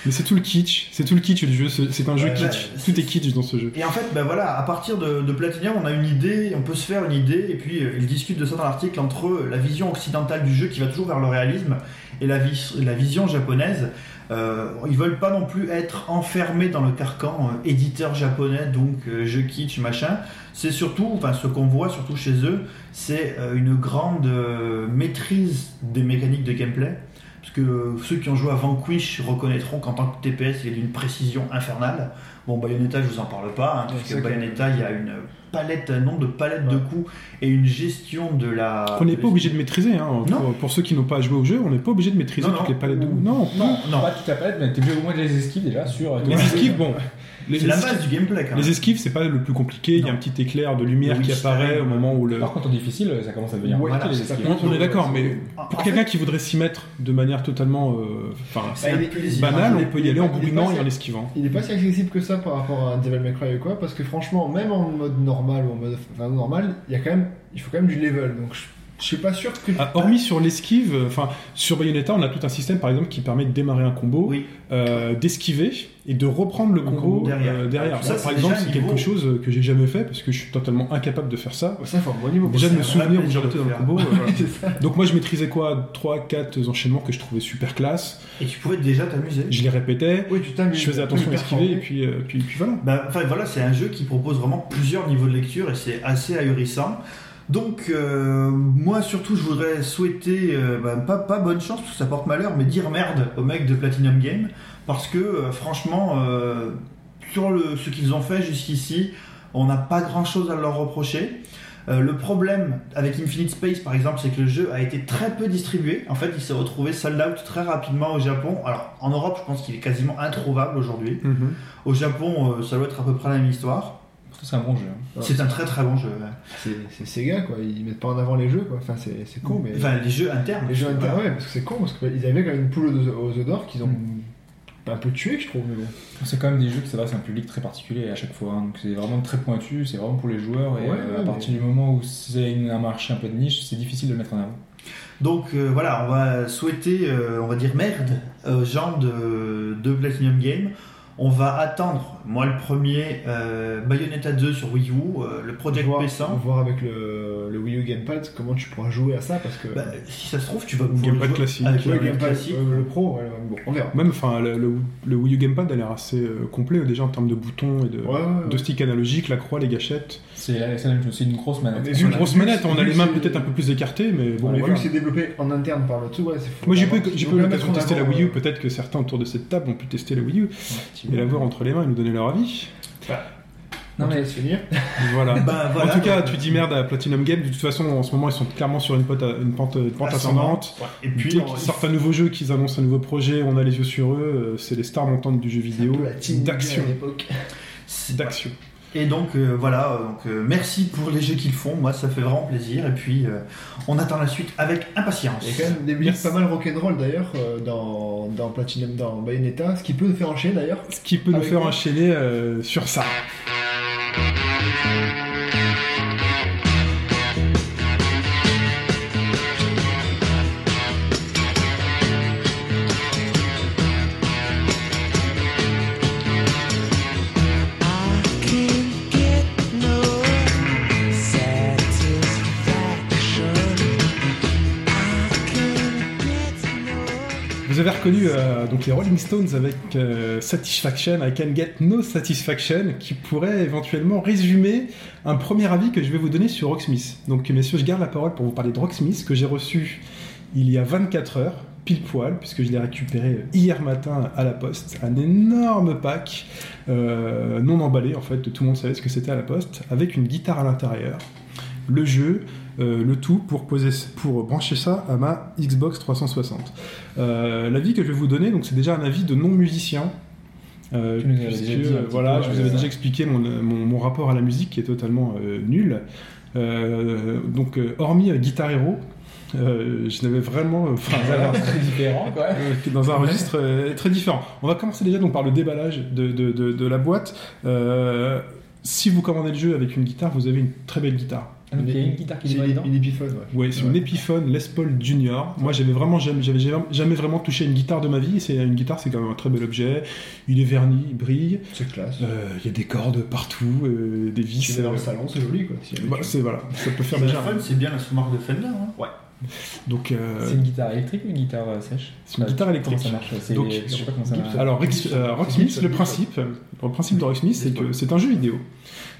Mais c'est tout le kitsch, c'est tout le kitsch du jeu, c'est un jeu kitsch. ouais, Tout est kitsch dans ce jeu. Et en fait, ben voilà, à partir de, de Platinum, on a une idée, on peut se faire une idée, et puis euh, ils discutent de ça dans l'article entre la vision occidentale du jeu qui va toujours vers le réalisme et la, vis- la vision japonaise. Euh, ils veulent pas non plus être enfermés dans le carcan euh, éditeur japonais, donc euh, jeu kitsch, machin. C'est surtout, enfin ce qu'on voit surtout chez eux, c'est une grande maîtrise des mécaniques de gameplay. Parce que ceux qui ont joué à Vanquish reconnaîtront qu'en tant que TPS, il est d'une précision infernale. Bon, Bayonetta, je vous en parle pas, hein, parce que. Bayonetta, il y a une palette, un nombre de palettes de coups et une gestion de la. On n'est pas obligé de maîtriser, hein. Non. Pour, pour ceux qui n'ont pas joué au jeu, on n'est pas obligé de maîtriser Non, toutes non. les palettes de Non, Non, non. Pas toute la palette, mais t'es obligé au moins de les esquives déjà sur. Les esquives, bon. Les, C'est la base du gameplay quand même. les esquives, c'est pas le plus compliqué. Il y a un petit éclair de lumière qui apparaît au moment où le. Par contre, en difficile, ça commence à devenir Ouais, voilà. On, on est d'accord, mais pour en quelqu'un fait, qui voudrait s'y mettre de manière totalement, euh, enfin, c'est Bah, banale, on peut y aller en bourrinant et en esquivant. Il est pas si accessible que ça par rapport à un Devil May Cry ou quoi, parce que franchement, même en mode normal ou en mode enfin, normal, il y a quand même, il faut quand même du level. Donc je, je suis pas sûr que. Ah, hormis sur l'esquive, euh, enfin sur Bayonetta, on a tout un système par exemple qui permet de démarrer un combo, Oui. euh, d'esquiver et de reprendre le combo combo derrière. euh, derrière. Ça, par exemple, déjà c'est quelque chose que j'ai jamais fait parce que je suis totalement incapable de faire ça. Ça, faut un bon niveau. Déjà de me vrai souvenir où j'étais dans le combo. euh, voilà. Donc moi je maîtrisais quoi? 3 4 enchaînements que je trouvais super classe. Et tu pouvais déjà t'amuser. Je les répétais, Oui, tu t'amuses. je faisais attention à esquiver et puis, euh, puis, puis voilà. Ben, enfin voilà, c'est un jeu qui propose vraiment plusieurs niveaux de lecture et c'est assez ahurissant. Donc euh, moi surtout je voudrais souhaiter euh, ben, pas, pas bonne chance parce que ça porte malheur, mais dire merde aux mecs de Platinum Game parce que euh, franchement sur le, ce qu'ils ont fait jusqu'ici, on n'a pas grand chose à leur reprocher. Le problème avec Infinite Space par exemple, c'est que le jeu a été très peu distribué. En fait, il s'est retrouvé sold out très rapidement au Japon. Alors en Europe, je pense qu'il est quasiment introuvable aujourd'hui. Au Japon, ça doit être à peu près la même histoire. C'est un bon jeu. hein. Ouais. C'est un très très bon jeu. ouais. C'est Sega, quoi. Ils mettent pas en avant les jeux, quoi. Enfin, c'est c'est con, mais. Enfin, les jeux internes. les jeux internes, ouais, parce que c'est con, parce qu'ils avaient quand même une poule aux, œufs d'or qu'ils ont un peu tué, je trouve, mais bon. C'est quand même des jeux qui s'adressent à un public très particulier à chaque fois. hein. Donc c'est vraiment très pointu, c'est vraiment pour les joueurs. Et Ouais, euh, ouais, à partir du moment où c'est un marché un peu de niche, c'est difficile de le mettre en avant. Donc euh, voilà, on va souhaiter, euh, on va dire merde aux gens de, de Platinum Game. On va attendre, moi le premier, euh, Bayonetta 2 sur Wii U, euh, le Project voir, P100. voir avec le, le Wii U Gamepad comment tu pourras jouer à ça parce que. Bah, si ça se trouve, tu vas Ou pouvoir Gamepad jouer classique. Avec Ouais, le le Gamepad Gamepad, classique. euh, le Pro, ouais, bon, on verra. Même, enfin, le, le- le Wii U Gamepad a l'air assez complet déjà en termes de boutons et de, Ouais, ouais, ouais. de stick analogique, la croix, les gâchettes. C'est une grosse manette. C'est une voilà. grosse manette, on a les mains peut-être un peu plus écartées, mais bon, mais voilà. vu que c'est développé en interne par le tout, ouais, c'est fou. Moi j'ai ils en tester la Wii U, euh, peut-être que certains autour de cette table ont pu tester la Wii U et la voir entre les mains et nous donner leur avis. Non, on te mais- laisse finir. Voilà. Bah, voilà. en tout cas, tu dis merde à Platinum Games. De toute façon, en ce moment, ils sont clairement sur une, pote- une pente, une pente ascendante. Ouais. Et puis, Dès on- qu'ils sortent un nouveau jeu, qu'ils annoncent un nouveau projet, on a les yeux sur eux. euh, C'est les stars montantes du jeu vidéo, d'action, à l'époque. c'est- d'action. Et donc euh, voilà, euh, donc, euh, merci pour les jeux qu'ils font, moi ça fait vraiment plaisir. Et puis euh, on attend la suite avec impatience. Il y a quand même des musiques pas mal rock'n'roll d'ailleurs euh, dans, dans Platinum, dans Bayonetta, ce qui peut nous faire enchaîner d'ailleurs. Ce qui peut nous faire enchaîner euh, sur ça. Avez reconnu euh, donc les Rolling Stones avec euh, Satisfaction, I Can Get No Satisfaction, qui pourrait éventuellement résumer un premier avis que je vais vous donner sur Rocksmith. Donc messieurs, je garde la parole pour vous parler de Rocksmith que j'ai reçu il y a 24 heures, pile poil, puisque je l'ai récupéré hier matin à la poste, un énorme pack euh, non emballé en fait, tout le monde savait ce que c'était à la poste, avec une guitare à l'intérieur, le jeu, euh, le tout pour poser, pour brancher ça à ma Xbox 360. Euh, L'avis que je vais vous donner, donc c'est déjà un avis de non musicien. Euh, puisque, voilà, peu, je vous avais déjà expliqué mon, mon- mon rapport à la musique qui est totalement nul. Donc, hormis Guitar Hero, euh, je n'avais vraiment, enfin, très différent, quoi. euh, dans un registre très différent. On va commencer déjà donc par le déballage de, de, de, de la boîte. Si vous commandez le jeu avec une guitare, vous avez une très belle guitare. Ah, donc, il y a une guitare qui C'est est dedans. une Epiphone, ouais. Ouais, c'est une Epiphone Les Paul Junior. Moi, j'avais vraiment jamais, j'avais jamais- vraiment touché une guitare de ma vie. C'est une guitare, c'est quand même un très bel objet. Il est verni, il brille. C'est classe. Euh, Il y a des cordes partout, euh, des Tu vis. mets dans le euh, salon, c'est joli quoi. Si bah, c'est voilà, ça peut faire C'est déjà. c'est bien la sous-marque de Fender. Hein. Donc, euh, C'est une guitare électrique ou une guitare euh, sèche c'est une guitare électrique. Comment ça marche C'est- Donc, Je sais pas comment ça marche. Alors, euh, Rocksmith, le principe, le principe de Rocksmith, c'est que c'est un jeu vidéo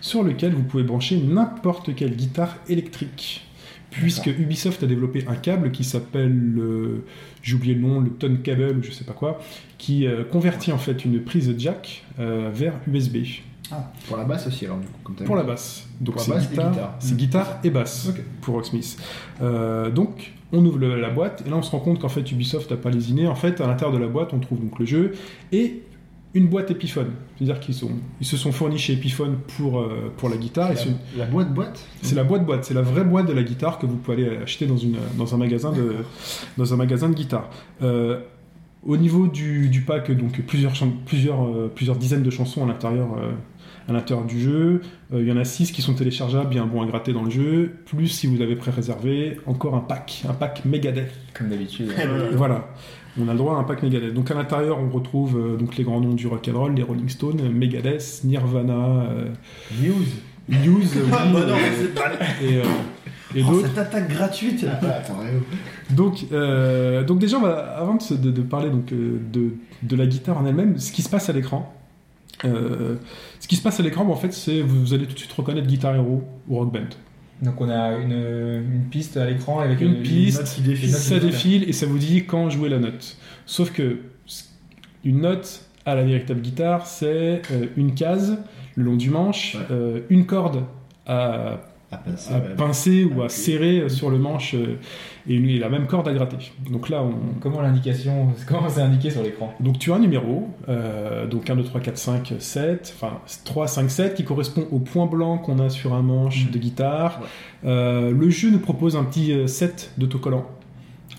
sur lequel vous pouvez brancher n'importe quelle guitare électrique. Puisque Ubisoft a développé un câble qui s'appelle, euh, j'ai oublié le nom, le Tone Cable ou je sais pas quoi, qui euh, convertit en fait une prise jack euh, vers USB Pour la basse aussi alors du coup. Comme pour la basse. Donc c'est guitare, guitare. Mm. guitare et basse pour Rocksmith. Euh, donc on ouvre la boîte et là on se rend compte qu'en fait Ubisoft n'a pas lésiné. En fait à l'intérieur de la boîte on trouve donc le jeu et une boîte Epiphone. C'est-à-dire qu'ils sont, ils se sont fournis chez Epiphone pour, euh, pour la guitare. une- La, boîte boîte c'est la boîte boîte, c'est la vraie boîte de la guitare que vous pouvez aller acheter dans, une, dans, un, magasin de, dans un magasin de guitare. Euh, au niveau du, du pack, donc plusieurs, plusieurs, euh, plusieurs dizaines de chansons à l'intérieur à l'intérieur du jeu. Euh, Il y en a 6 qui sont téléchargeables, bien bon à gratter dans le jeu. Plus si vous avez pré-réservé, encore un pack, un pack Megadeth. Comme d'habitude. Voilà. On a le droit à un pack Megadeth. Donc à l'intérieur, on retrouve euh, donc les grands noms du rock and roll, les Rolling Stones, Megadeth, Nirvana, euh, News. News, Ah, bah non, euh, c'est pas... et, euh, et Oh, d'autres. cette attaque gratuite Ah, ouais. Donc, euh, donc déjà, on va- avant de, de- parler donc, euh, de, de la guitare en elle-même, ce qui se passe à l'écran. Euh, ce qui se passe à l'écran, en fait, c'est vous, vous allez tout de suite reconnaître Guitar Hero ou Rock Band. Donc on a une, une piste à l'écran avec Une une, piste, note qui défile. une note ça qui défile et ça vous dit quand jouer la note. Sauf que une note à la véritable guitare, c'est euh, une case le long du manche, Ouais. euh, une corde à À pincer, à pincer ou à serrer sur le manche euh, et, une- et la même corde à gratter. Donc là, on, Comment l'indication, comment c'est indiqué sur l'écran? Donc tu as un numéro, euh, donc 1, 2, 3, 4, 5, 7, enfin 3, 5, 7, qui correspond au point blanc qu'on a sur un manche Mhm. de guitare. Ouais. Euh, le jeu nous propose un petit euh, set d'autocollants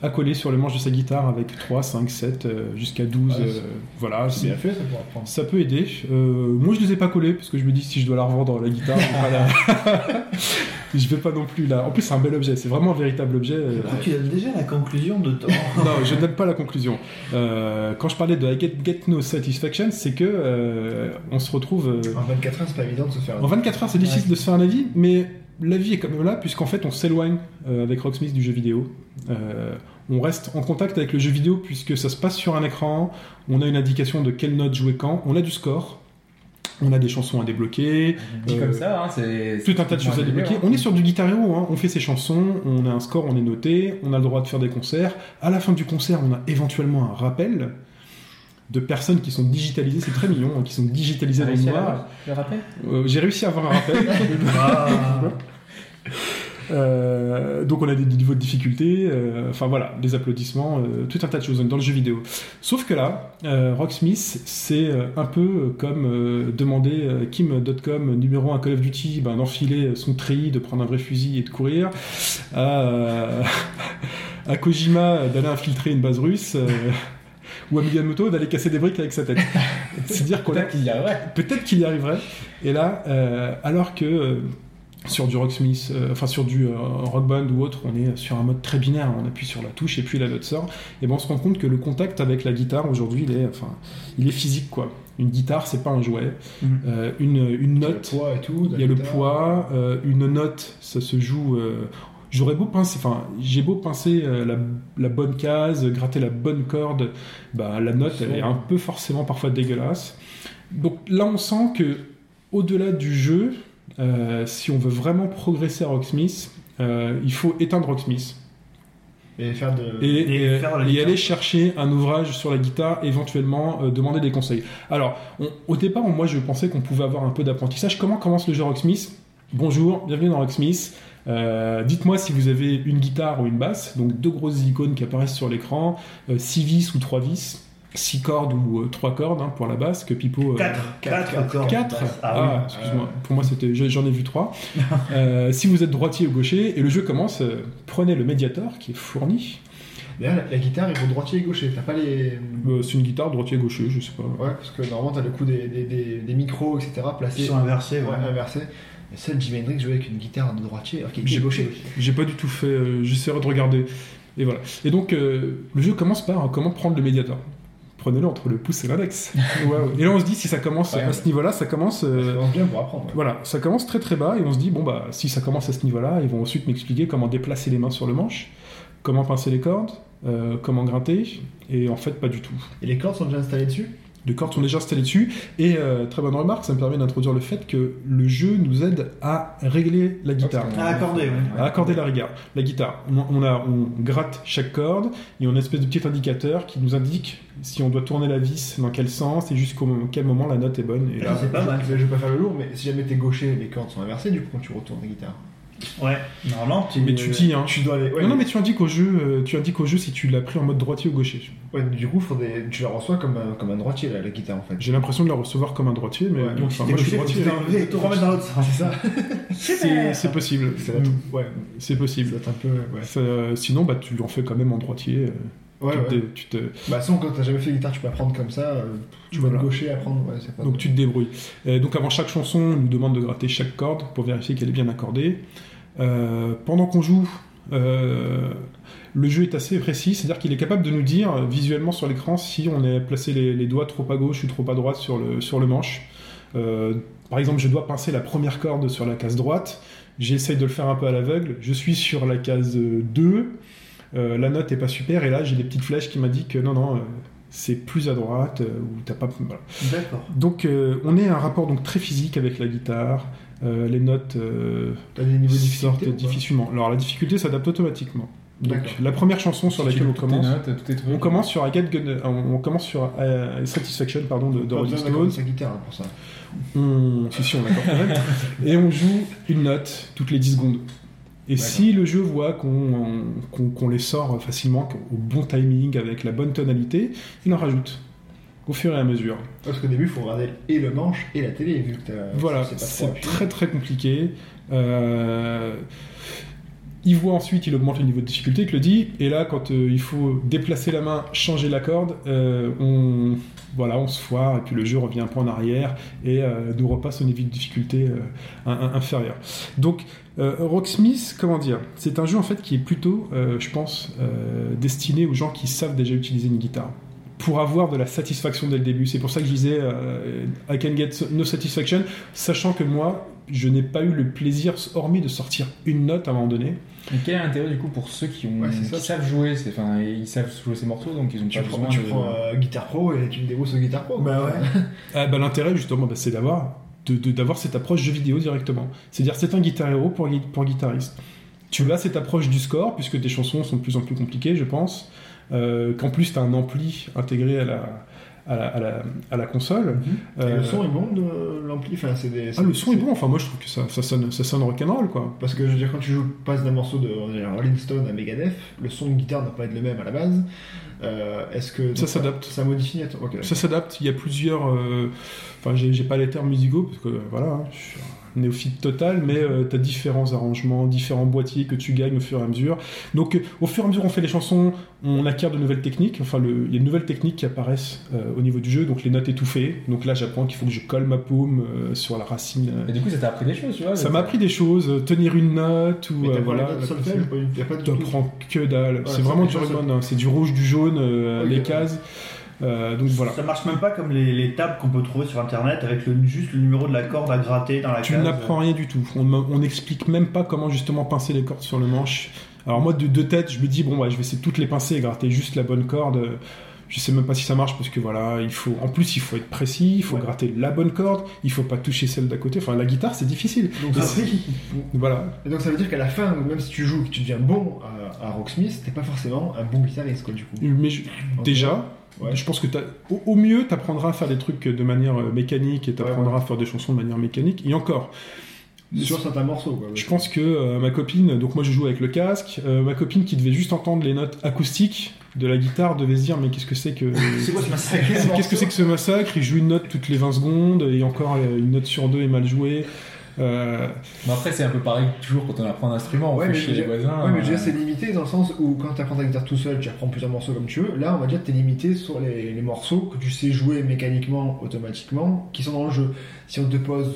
coller sur le manche de sa guitare avec 3, 5, 7, euh, jusqu'à 12. Ouais, euh, voilà, C'est bien fait ça pour apprendre. ça peut aider. Euh, moi, je les ai pas collés parce que je me dis si je dois la revendre la guitare, la- je vais pas non plus là. En plus, c'est un bel objet, c'est vraiment un véritable objet. euh, Ah, tu as déjà la conclusion de ton. non, je ne donne pas la conclusion. Quand je parlais de I get, get no satisfaction, c'est que on se retrouve En 24 heures, c'est pas évident de se faire. en 24 heures, c'est difficile de se faire un avis, mais l'avis est quand même là, puisqu'en fait, on s'éloigne euh, avec Rocksmith du jeu vidéo. Euh, on reste en contact avec le jeu vidéo puisque ça se passe sur un écran. On a une indication de quelle note jouer quand. On a du score. On a des chansons à débloquer. Dit Euh, comme ça, hein, c'est. tout un tas de choses à débloquer. On est sur du Guitar Hero, hein. on fait ses chansons, on a un score, on est noté, on a le droit de faire des concerts. À la fin du concert, on a éventuellement un rappel de personnes qui sont digitalisées, c'est très mignon, hein, qui sont digitalisées dans le noir. Le rappel? Euh, J'ai réussi à avoir un rappel. Ah. Euh, donc on a des niveaux de difficulté, euh, enfin voilà, des applaudissements, euh, tout un tas de choses dans le jeu vidéo. Sauf que là, Rocksmith, c'est un peu comme demander euh, Kim.com, numéro 1 Call of Duty, ben, d'enfiler son treillis, de prendre un vrai fusil et de courir, à, à Kojima d'aller infiltrer une base russe. ou à Miyamoto d'aller casser des briques avec sa tête. C'est dire qu'on a Peut-être qu'il y arriverait. Peut-être qu'il y arriverait. Et là, alors que sur du Rocksmith, euh, enfin sur du euh, Rock Band ou autre, on est sur un mode très binaire, on appuie sur la touche et puis la note sort, et ben on se rend compte que le contact avec la guitare aujourd'hui, il est, enfin, il est physique quoi. Une guitare, c'est pas un jouet. Mhm. Euh, une, une Il y a le note, poids et tout. de il la y a le poids. euh, une note, ça se joue. euh, J'aurais beau pincer, enfin, j'ai beau pincer euh, la, la bonne case, gratter la bonne corde, bah, la note, elle est un peu forcément parfois dégueulasse. Donc là, on sent que, au-delà du jeu, si on veut vraiment progresser à Rocksmith, euh, il faut éteindre Rocksmith Et faire de. et, Et et- faire la et guitare. aller chercher un ouvrage sur la guitare, éventuellement euh, demander des conseils. Alors, on- au départ, moi, je pensais qu'on pouvait avoir un peu d'apprentissage. Comment commence le jeu Rocksmith? Bonjour, bienvenue dans Rocksmith. Euh, Dites-moi si vous avez une guitare ou une basse, donc deux grosses icônes qui apparaissent sur l'écran, 6 vis ou 3 vis, 6 cordes ou 3 cordes hein, pour la basse, que Pipo... euh, 4 4 cordes. 4 Ah, Ah, oui. excuse-moi. Pour moi, c'était, j'en ai vu 3. si vous êtes droitier ou gaucher, et le jeu commence, euh, prenez le médiator qui est fourni. D'ailleurs, la, la guitare, il faut droitier et gaucher. T'as pas les. Euh, c'est une guitare droitier gaucher, je sais pas. Ouais, parce que normalement, t'as le coup des, des, des, des micros, etc. Ils placés. sont inversés, Ouais, ouais. inversés. Et seul Jimi Hendrix jouait avec une guitare de droitier, alors qu'il J'ai- est gaucher. J'ai pas du tout fait. euh, J'essaierai de regarder. Et voilà. Et donc, euh, le jeu commence par euh, comment prendre le médiator. Prenez-le entre le pouce et l'index. Et là, on se dit, si ça commence Ouais, à ce niveau-là, ça commence. euh, Ça commence bien pour apprendre. ouais. Voilà, ça commence très très bas et on se dit, bon bah si ça commence à ce niveau-là, ils vont ensuite m'expliquer comment déplacer les mains sur le manche, comment pincer les cordes, euh, comment grinter, et en fait pas du tout. Et les cordes sont déjà installées dessus? Les cordes sont déjà installées dessus, et euh, très bonne remarque, ça me permet d'introduire le fait que le jeu nous aide à régler la guitare. À accorder, ouais. À accorder la rigueur. La guitare, on, on a, on gratte chaque corde et on a une espèce de petit indicateur qui nous indique si on doit tourner la vis, dans quel sens et jusqu'au quel moment la note est bonne. Et là, C'est pas mal. Je vais pas faire le lourd, mais si jamais t'es gaucher, les cordes sont inversées, du coup, quand tu retournes la guitare. Ouais. Normalement, tu. mais tu dis, hein, Tu dois aller. Ouais, non, non, mais tu indiques au jeu, euh, tu indiques au jeu si tu l'as pris en mode droitier ou gaucher. ouais, du coup, faudrait... tu la reçois comme un, comme un droitier, la, la guitare, en fait. J'ai l'impression de la recevoir comme un droitier, mais Ouais, Donc si enfin, t'es moi je suis droitier. et tout remettre dans l'autre sens. C'est ça C'est c'est possible. Mm, Ouais, C'est possible. doit être un peu. Ouais, Ça, euh, sinon, bah, tu en fais quand même en droitier. euh, ouais. tu, te ouais. tu te- Bah, sinon, quand t'as jamais fait de guitare, tu peux apprendre comme ça. euh, Tu vas le gaucher, apprendre. Ouais, pas. donc tu te débrouilles. Euh, donc avant chaque chanson, on nous demande de gratter chaque corde pour vérifier qu'elle est bien accordée. Euh, pendant qu'on joue, euh, le jeu est assez précis, c'est-à-dire qu'il est capable de nous dire visuellement sur l'écran si on a placé les, les doigts trop à gauche ou trop à droite sur le, sur le manche. Par exemple, je dois pincer la première corde sur la case droite, j'essaye de le faire un peu à l'aveugle, je suis sur la case 2, euh, la note est pas super, et là j'ai des petites flèches qui m'indiquent que non, non, euh, c'est plus à droite, euh, ou t'as pas. voilà. D'accord. Donc euh, on est à un rapport donc très physique avec la guitare. Euh, les notes euh, des niveaux sortent difficilement. Alors la difficulté s'adapte automatiquement. Donc D'accord. la première chanson sur laquelle on commence, notes, trucs. on commence sur I Get Gun- on, on commence sur Satisfaction pardon de, de Rolling Stones. guitare hein, pour ça. On, si, si, on même. et on joue une note toutes les 10 secondes. Et si le jeu voit qu'on les sort facilement, au bon timing, avec la bonne tonalité, il en rajoute au fur et à mesure. Parce qu'au début, il faut regarder et le manche et la télé, vu que. Voilà, c'est très très compliqué. Euh, Il voit ensuite, il augmente le niveau de difficulté, il le dit, et là, quand euh, il faut déplacer la main, changer la corde, euh, on, voilà, on se foire, et puis le jeu revient un peu en arrière, et nous repasse au niveau de difficulté inférieur. Donc, euh, Rocksmith, comment dire? C'est un jeu, en fait, qui est plutôt, euh, je pense, euh, destiné aux gens qui savent déjà utiliser une guitare. Pour avoir de la satisfaction dès le début. C'est pour ça que je disais euh, I can get no satisfaction, sachant que moi, je n'ai pas eu le plaisir, hormis de sortir une note à un moment donné. Mais quel est l'intérêt du coup pour ceux qui, ont, Ouais, c'est ça. qui savent jouer c'est- Enfin, ils savent jouer ces morceaux donc ils ont Tu pas prends, besoin tu de. prends euh, Guitar Pro et tu me dévoues sur Guitar Pro. Bah ouais. Ah, bah, L'intérêt, justement, bah, c'est d'avoir d'avoir cette approche jeu vidéo directement. C'est-à-dire, c'est un guitar héros pour, pour guitariste. Tu as cette approche du score, puisque tes chansons sont de plus en plus compliquées, je pense. Euh, Qu'en plus, tu as un ampli intégré à la, à la, à la, à la console. Euh, le son est bon de l'ampli? Enfin, c'est des- ah, le son est bon. Enfin, moi, je trouve que ça, ça sonne, ça sonne rock'n'roll, quoi. Parce que je veux dire, quand tu joues, passes d'un morceau de va Rolling Stone à Megadeth, le son de guitare ne doit pas être le même à la base. Euh, Est-ce que Ça s'adapte. Ça modifie attends, ok. Ça s'adapte. Il y a plusieurs. euh, Enfin, j'ai pas les termes musicaux parce que voilà, hein, je suis un néophyte total, mais tu as différents arrangements, différents boîtiers que tu gagnes au fur et à mesure. Donc, euh, au fur et à mesure, on fait les chansons, on acquiert de nouvelles techniques. Enfin, il y a de nouvelles techniques qui apparaissent euh, au niveau du jeu. Donc, les notes étouffées. Donc là, j'apprends qu'il faut que je colle ma paume euh, sur la racine. euh. Et du coup, ça t'a appris des choses, tu vois Ça m'a appris des choses, euh, tenir une note ou euh, voilà. tu apprends que dalle. c'est c'est vraiment du hein. C'est du rouge, du jaune, euh, les cases. Euh, donc voilà. Ça marche même pas comme les, les tables qu'on peut trouver sur internet avec le, juste le numéro de la corde à gratter dans la Tu case. n'apprends rien du tout. On n'explique même pas comment justement pincer les cordes sur le manche. Alors moi, de, de tête, je me dis, bon, je vais essayer de toutes les pincer et gratter juste la bonne corde. Je sais même pas si ça marche parce que voilà, il faut. En plus, il faut être précis, il faut Ouais. gratter la bonne corde, il faut pas toucher celle d'à côté. Enfin, la guitare, c'est difficile. Donc, Et ça, c'est- Voilà. et donc ça veut dire qu'à la fin, même si tu joues, que tu deviens bon à, à Rocksmith, t'es pas forcément un bon guitariste quoi du coup. Mais je- déjà, Ouais. je pense que au, au mieux, tu apprendras à faire des trucs de manière euh, mécanique et tu apprendras Ouais, à faire des chansons de manière mécanique. Et encore. Sur certains morceaux quoi. Je pense que euh, ma copine, donc moi je joue avec le casque, euh, ma copine qui devait juste entendre les notes acoustiques de la guitare devait se dire mais qu'est-ce que c'est que C'est quoi ce massacre qu'est-ce que c'est que ce massacre? Il joue une note toutes les 20 secondes et encore une note sur deux est mal jouée. Euh, Mais après, c'est un peu pareil toujours quand on apprend un instrument, on Ouais, fait chez les voisins. Ouais, mais déjà euh, c'est limité dans le sens où quand tu apprends ta guitare tout seul, tu apprends plusieurs morceaux comme tu veux. Là, on va dire que tu es limité sur les, les morceaux que tu sais jouer mécaniquement, automatiquement, qui sont dans le jeu. Si on te pose,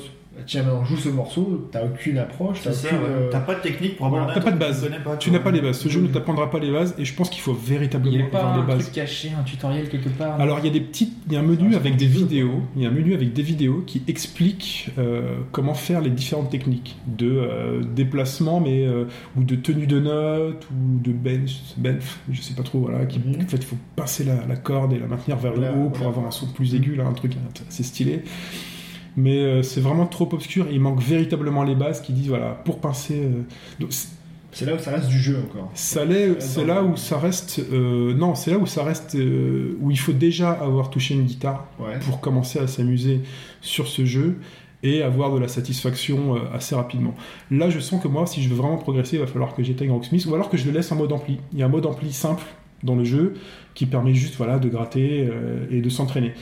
tiens, maintenant joue ce morceau, t'as aucune approche, t'as aucune. ouais. euh, T'as pas de technique pour voilà, aborder t'as un pas de base. tu pas, n'as pas les bases. Ce jeu ne t'apprendra pas les bases et je pense qu'il faut Il n'y véritablement avait pas avoir un des bases. truc caché, un tutoriel quelque part Alors il y a des petites, il y a un menu Ah, avec des vidéos, il y a un menu avec des vidéos qui expliquent euh, comment faire les différentes techniques de euh, déplacement, mais euh, ou de tenue de note ou de bench, bench, je sais pas trop, voilà. Qui, Mhm. En fait, il faut passer la, la corde et la maintenir vers Voilà, le haut pour voilà. avoir un son plus aigu, là, un truc assez stylé. Mais euh, c'est vraiment trop obscur et il manque véritablement les bases qui disent voilà pour pincer. euh, donc, c'est- là où ça reste du jeu encore. ça l'est- c'est là où ça reste. euh, non, c'est là où ça reste. euh, où il faut déjà avoir touché une guitare Ouais. pour commencer à s'amuser sur ce jeu et avoir de la satisfaction euh, assez rapidement. Là, je sens que moi, si je veux vraiment progresser, il va falloir que j'éteigne Rocksmith ou alors que je le laisse en mode ampli. Il y a un mode ampli simple dans le jeu qui permet juste voilà, de gratter et de s'entraîner.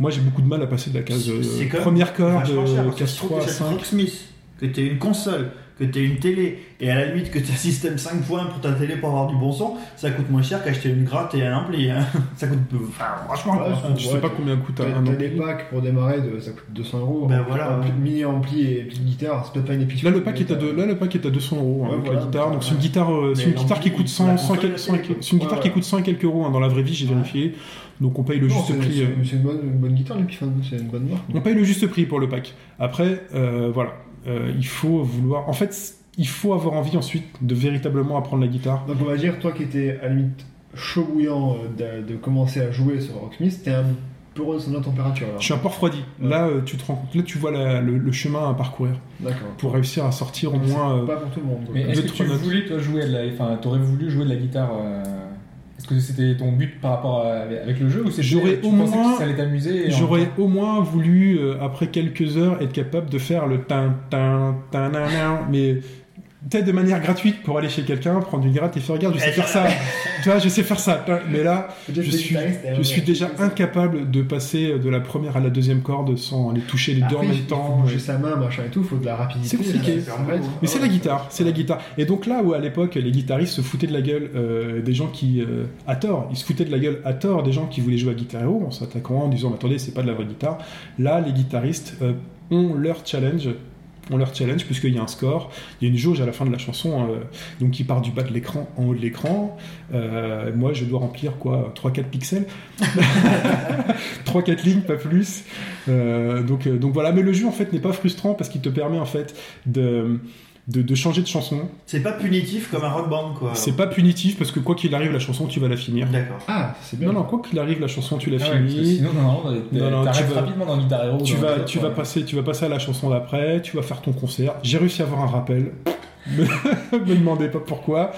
Moi, j'ai beaucoup de mal à passer de la case euh, quand même première corde, euh, case je trouve 3 à que cette 5. Rocksmith, que t'aies une console, que t'aies une télé, et à la limite que t'aies un système 5 points pour ta télé pour avoir du bon son, ça coûte moins cher qu'acheter une gratte et un ampli. hein. Ça coûte, enfin, franchement, Ouais, quoi. Je sais Ouais, pas tu- combien coûte T'as un ampli. des packs pour démarrer, de, ça coûte 200 euros. Ben Un voilà, mini ampli et petite guitare, c'est peut-être pas une épicerie. Là le pack est à deux, là le pack est à 200 euros hein, Ouais, avec voilà. la guitare. Donc c'est une guitare, euh, c'est une guitare qui coûte 100, la 100 console, quel- 100 la quel- c'est une guitare Ouais, qui coûte 100 et quelques euros hein, dans la vraie vie, j'ai vérifié. Donc on paye le Non, juste c'est prix. c'est- euh, c'est une bonne, une bonne guitare, l'Epiphone, c'est une bonne marque. On paye le juste prix pour le pack. Après, euh, voilà, Euh, il faut vouloir. En fait, il faut avoir envie ensuite de véritablement apprendre la guitare. Donc on va dire, toi qui étais à la limite chaud bouillant euh, de, de commencer à jouer sur Rocksmith, t'es un peu redescendu en température alors. Je suis un peu refroidi. Ouais. Là, euh, tu te rends compte. Là, tu vois la- le, le chemin à parcourir D'accord. pour réussir à sortir au moins. Pas pour tout le monde. Mais est-ce que tu notes. voulais toi jouer de la, enfin, t'aurais voulu jouer de la guitare euh, Est-ce que c'était ton but par rapport à- avec le jeu ou c'était J'aurais tu au moins- que ça allait t'amuser et en J'aurais au moins voulu, euh, après quelques heures, être capable de faire le tin tin tin nan, nan, mais peut-être de manière gratuite pour aller chez quelqu'un, prendre une gratte et faire regarde, je sais Eh, faire ça. tu vois, je sais faire ça. Mais là, je suis, je euh, suis déjà incapable de passer de la première à la deuxième corde sans aller toucher les deux en il même faut temps. bouger sa main, machin et tout, faut de la rapidité. C'est compliqué. Mais c'est la guitare, c'est la guitare. Et donc là où à l'époque les guitaristes se foutaient de la gueule euh, des gens qui, euh, à tort, ils se foutaient de la gueule à tort des gens qui voulaient jouer à Guitar Hero en s'attaquant en disant Mais attendez c'est pas de la vraie guitare. Là les guitaristes euh, ont leur challenge, ont leur challenge puisqu'il y a un score, il y a une jauge à la fin de la chanson euh, donc qui part du bas de l'écran en haut de l'écran. Euh, moi je dois remplir quoi 3-4 pixels, 3-4 lignes pas plus. Euh, donc donc voilà mais le jeu en fait n'est pas frustrant parce qu'il te permet en fait de de, de changer de chanson. C'est pas punitif comme un rock band, quoi. C'est pas punitif parce que quoi qu'il arrive, la chanson, tu vas la finir. D'accord. Ah, c'est bien. Non, non, quoi qu'il arrive, la chanson, tu la Ah ouais, finis. sinon, non, non, Non, tu vas- rapidement dans Guitar Hero. tu vas, le tu vas ouais. passer, tu vas passer à la chanson d'après. Tu vas faire ton concert. J'ai réussi à avoir un rappel. Me, me demandez pas pourquoi.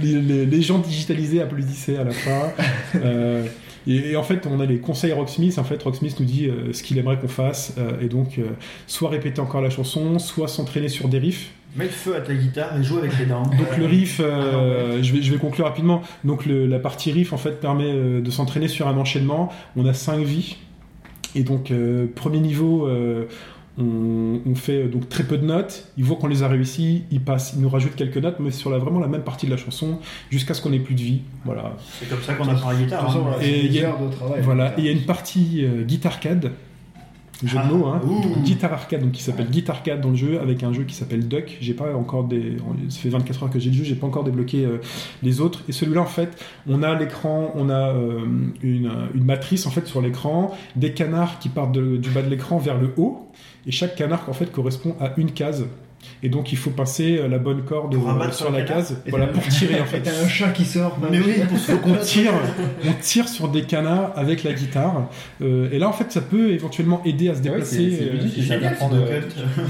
Les, les- les gens digitalisés applaudissaient à la fin. Euh, et, et en fait, on a les conseils Rocksmith. En fait, Rocksmith nous dit euh, ce qu'il aimerait qu'on fasse. euh, et donc, euh, soit répéter encore la chanson, soit s'entraîner sur des riffs. Mets le feu à ta guitare et joue avec les dents. Donc le riff, Ah euh, je, vais, je vais conclure rapidement. Donc le- la partie riff en fait permet euh, de s'entraîner sur un enchaînement. On a 5 vies et donc euh, premier niveau, euh, on, on fait donc très peu de notes. Il voit qu'on les a réussi, il passe, il nous rajoute quelques notes, mais sur la, vraiment la même partie de la chanson jusqu'à ce qu'on ait plus de vie. Voilà. C'est comme ça qu'on apprend la guitare. façon, hein. voilà, Et il y a- des heures de travail. Voilà. Et il y a une partie euh, guitare arcade. Jeu de Ah, mots, hein. ouh. Guitare arcade, donc qui s'appelle Guitar Arcade dans le jeu, avec un jeu qui s'appelle Duck. J'ai pas encore des, ça fait 24 heures que j'ai le jeu, j'ai pas encore débloqué euh, les autres. Et celui-là, en fait, on a l'écran, on a euh, une, une matrice en fait sur l'écran, des canards qui partent de- du bas de l'écran vers le haut, et chaque canard en fait correspond à une case. Et donc il faut passer euh, la bonne corde Pour euh, sur la case, Et voilà pour tirer en fait. t'as un chat qui sort. Mais oui, on tire, on tire sur des canards avec la guitare. Euh, et là, en fait, ça peut éventuellement aider à se déplacer.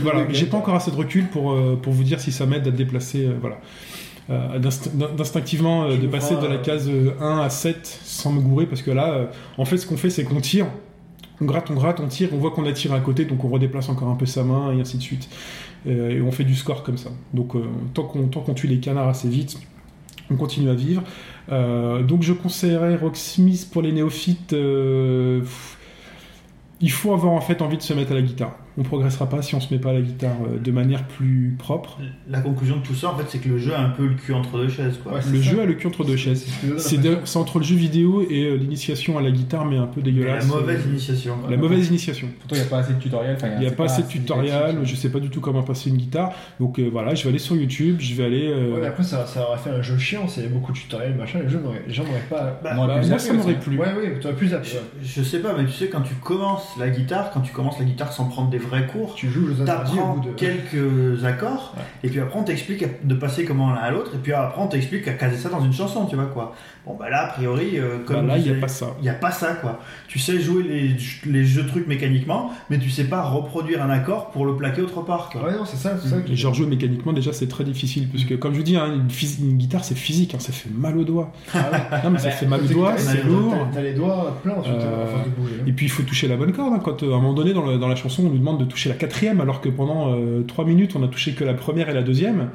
voilà, j'ai pas encore assez de recul pour, euh, pour vous dire si ça m'aide à déplacer. euh, voilà. Euh, d'inst- d'instinctivement euh, de passer de la case euh, 1 à 7 sans me gourer parce que là, euh, en fait, ce qu'on fait, c'est qu'on tire. On gratte, on gratte, on tire, on voit qu'on a tiré à côté, donc on redéplace encore un peu sa main et ainsi de suite. Euh, et on fait du score comme ça. Donc euh, tant qu'on tue les canards assez vite, on continue à vivre. Euh, donc je conseillerais Rocksmith pour les néophytes. il faut avoir en fait envie de se mettre à la guitare. On progressera pas si on se met pas à la guitare euh, de manière plus propre. La conclusion de tout ça, en fait, c'est que le jeu a un peu le cul entre deux chaises, quoi. Ouais, c'est Le ça. jeu a le cul entre deux chaises. C'est de- entre le jeu vidéo et euh, l'initiation à la guitare, mais un peu Et la dégueulasse. mauvaise initiation. La mauvaise initiation. Surtout, il n'y a pas assez de tutoriels. enfin, Il n'y a pas assez de tutoriel, didactique. je sais pas du tout comment passer une guitare. Donc euh, voilà, je vais aller sur YouTube, je vais aller. euh, Ouais, mais après, ça, ça aurait fait un jeu chiant, c'est beaucoup de tutoriels, machin, les, jeux n'auraient- les gens n'auraient pas. Bah, Moi, bah, plus moi ça m'aurait plu. Ouais, ouais, tu plus je sais pas, mais tu sais, quand tu commences la guitare, quand tu commences la guitare sans prendre des vrais cours, Tu joues aux interdits au t'apprends bout de. quelques accords, et puis après on t'explique de passer comment l'un à l'autre, et puis après on t'explique à caser ça dans une chanson, tu vois quoi. Bon bah là, a priori, euh, bah, comme là, il n'y a pas ça. Il n'y a pas ça, quoi. Tu sais jouer les, les jeux trucs mécaniquement, mais tu sais pas reproduire un accord pour le plaquer autre part, quoi. Ouais, non, c'est ça, c'est ça. que- Et genre jouer mécaniquement déjà c'est très difficile puisque comme je vous dis hein, une, phys- une guitare c'est physique hein, ça fait mal aux doigts. Ah ouais. Non mais ça Bah, fait mal aux doigts, c'est lourd. T'as les doigts pleins ensuite, Euh, de bouger. hein. Et puis il faut toucher la bonne corde. hein, quand euh, à un moment donné dans, le- dans la chanson on nous demande de toucher la quatrième alors que pendant euh, trois minutes on a touché que la première et la deuxième,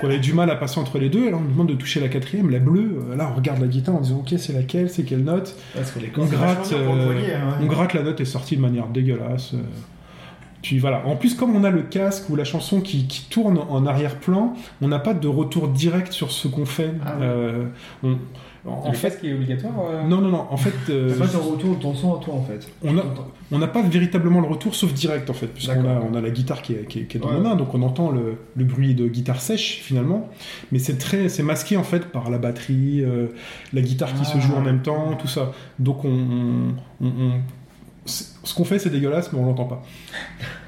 qu'on avait du mal à passer entre les deux. Et là on nous demande de toucher la quatrième, la bleue. Euh, Là on regarde la guitare en disant ok c'est laquelle, c'est quelle note? Parce que les On gratte, euh, hein, ouais. on gratte la note est sortie de manière dégueulasse. euh. Puis voilà. En plus, comme on a le casque ou la chanson qui, qui tourne en arrière-plan, on n'a pas de retour direct sur ce qu'on fait. Ah ouais. On- en, En fait, ce qui est obligatoire. euh, non, non, non. En fait, euh, pas ton retour de ton son à toi en fait. on a, T'entends. on n'a pas véritablement le retour, sauf direct en fait, puisqu'on a, on a la guitare qui est, qui est- qui est dans Ouais. nos mains, donc on entend le, le bruit de guitare sèche finalement, mais c'est très, c'est masqué en fait par la batterie, euh, la guitare qui se Ah. joue en même temps, tout ça. Donc on, on- on- on- c'est- ce qu'on fait c'est dégueulasse, mais on l'entend pas.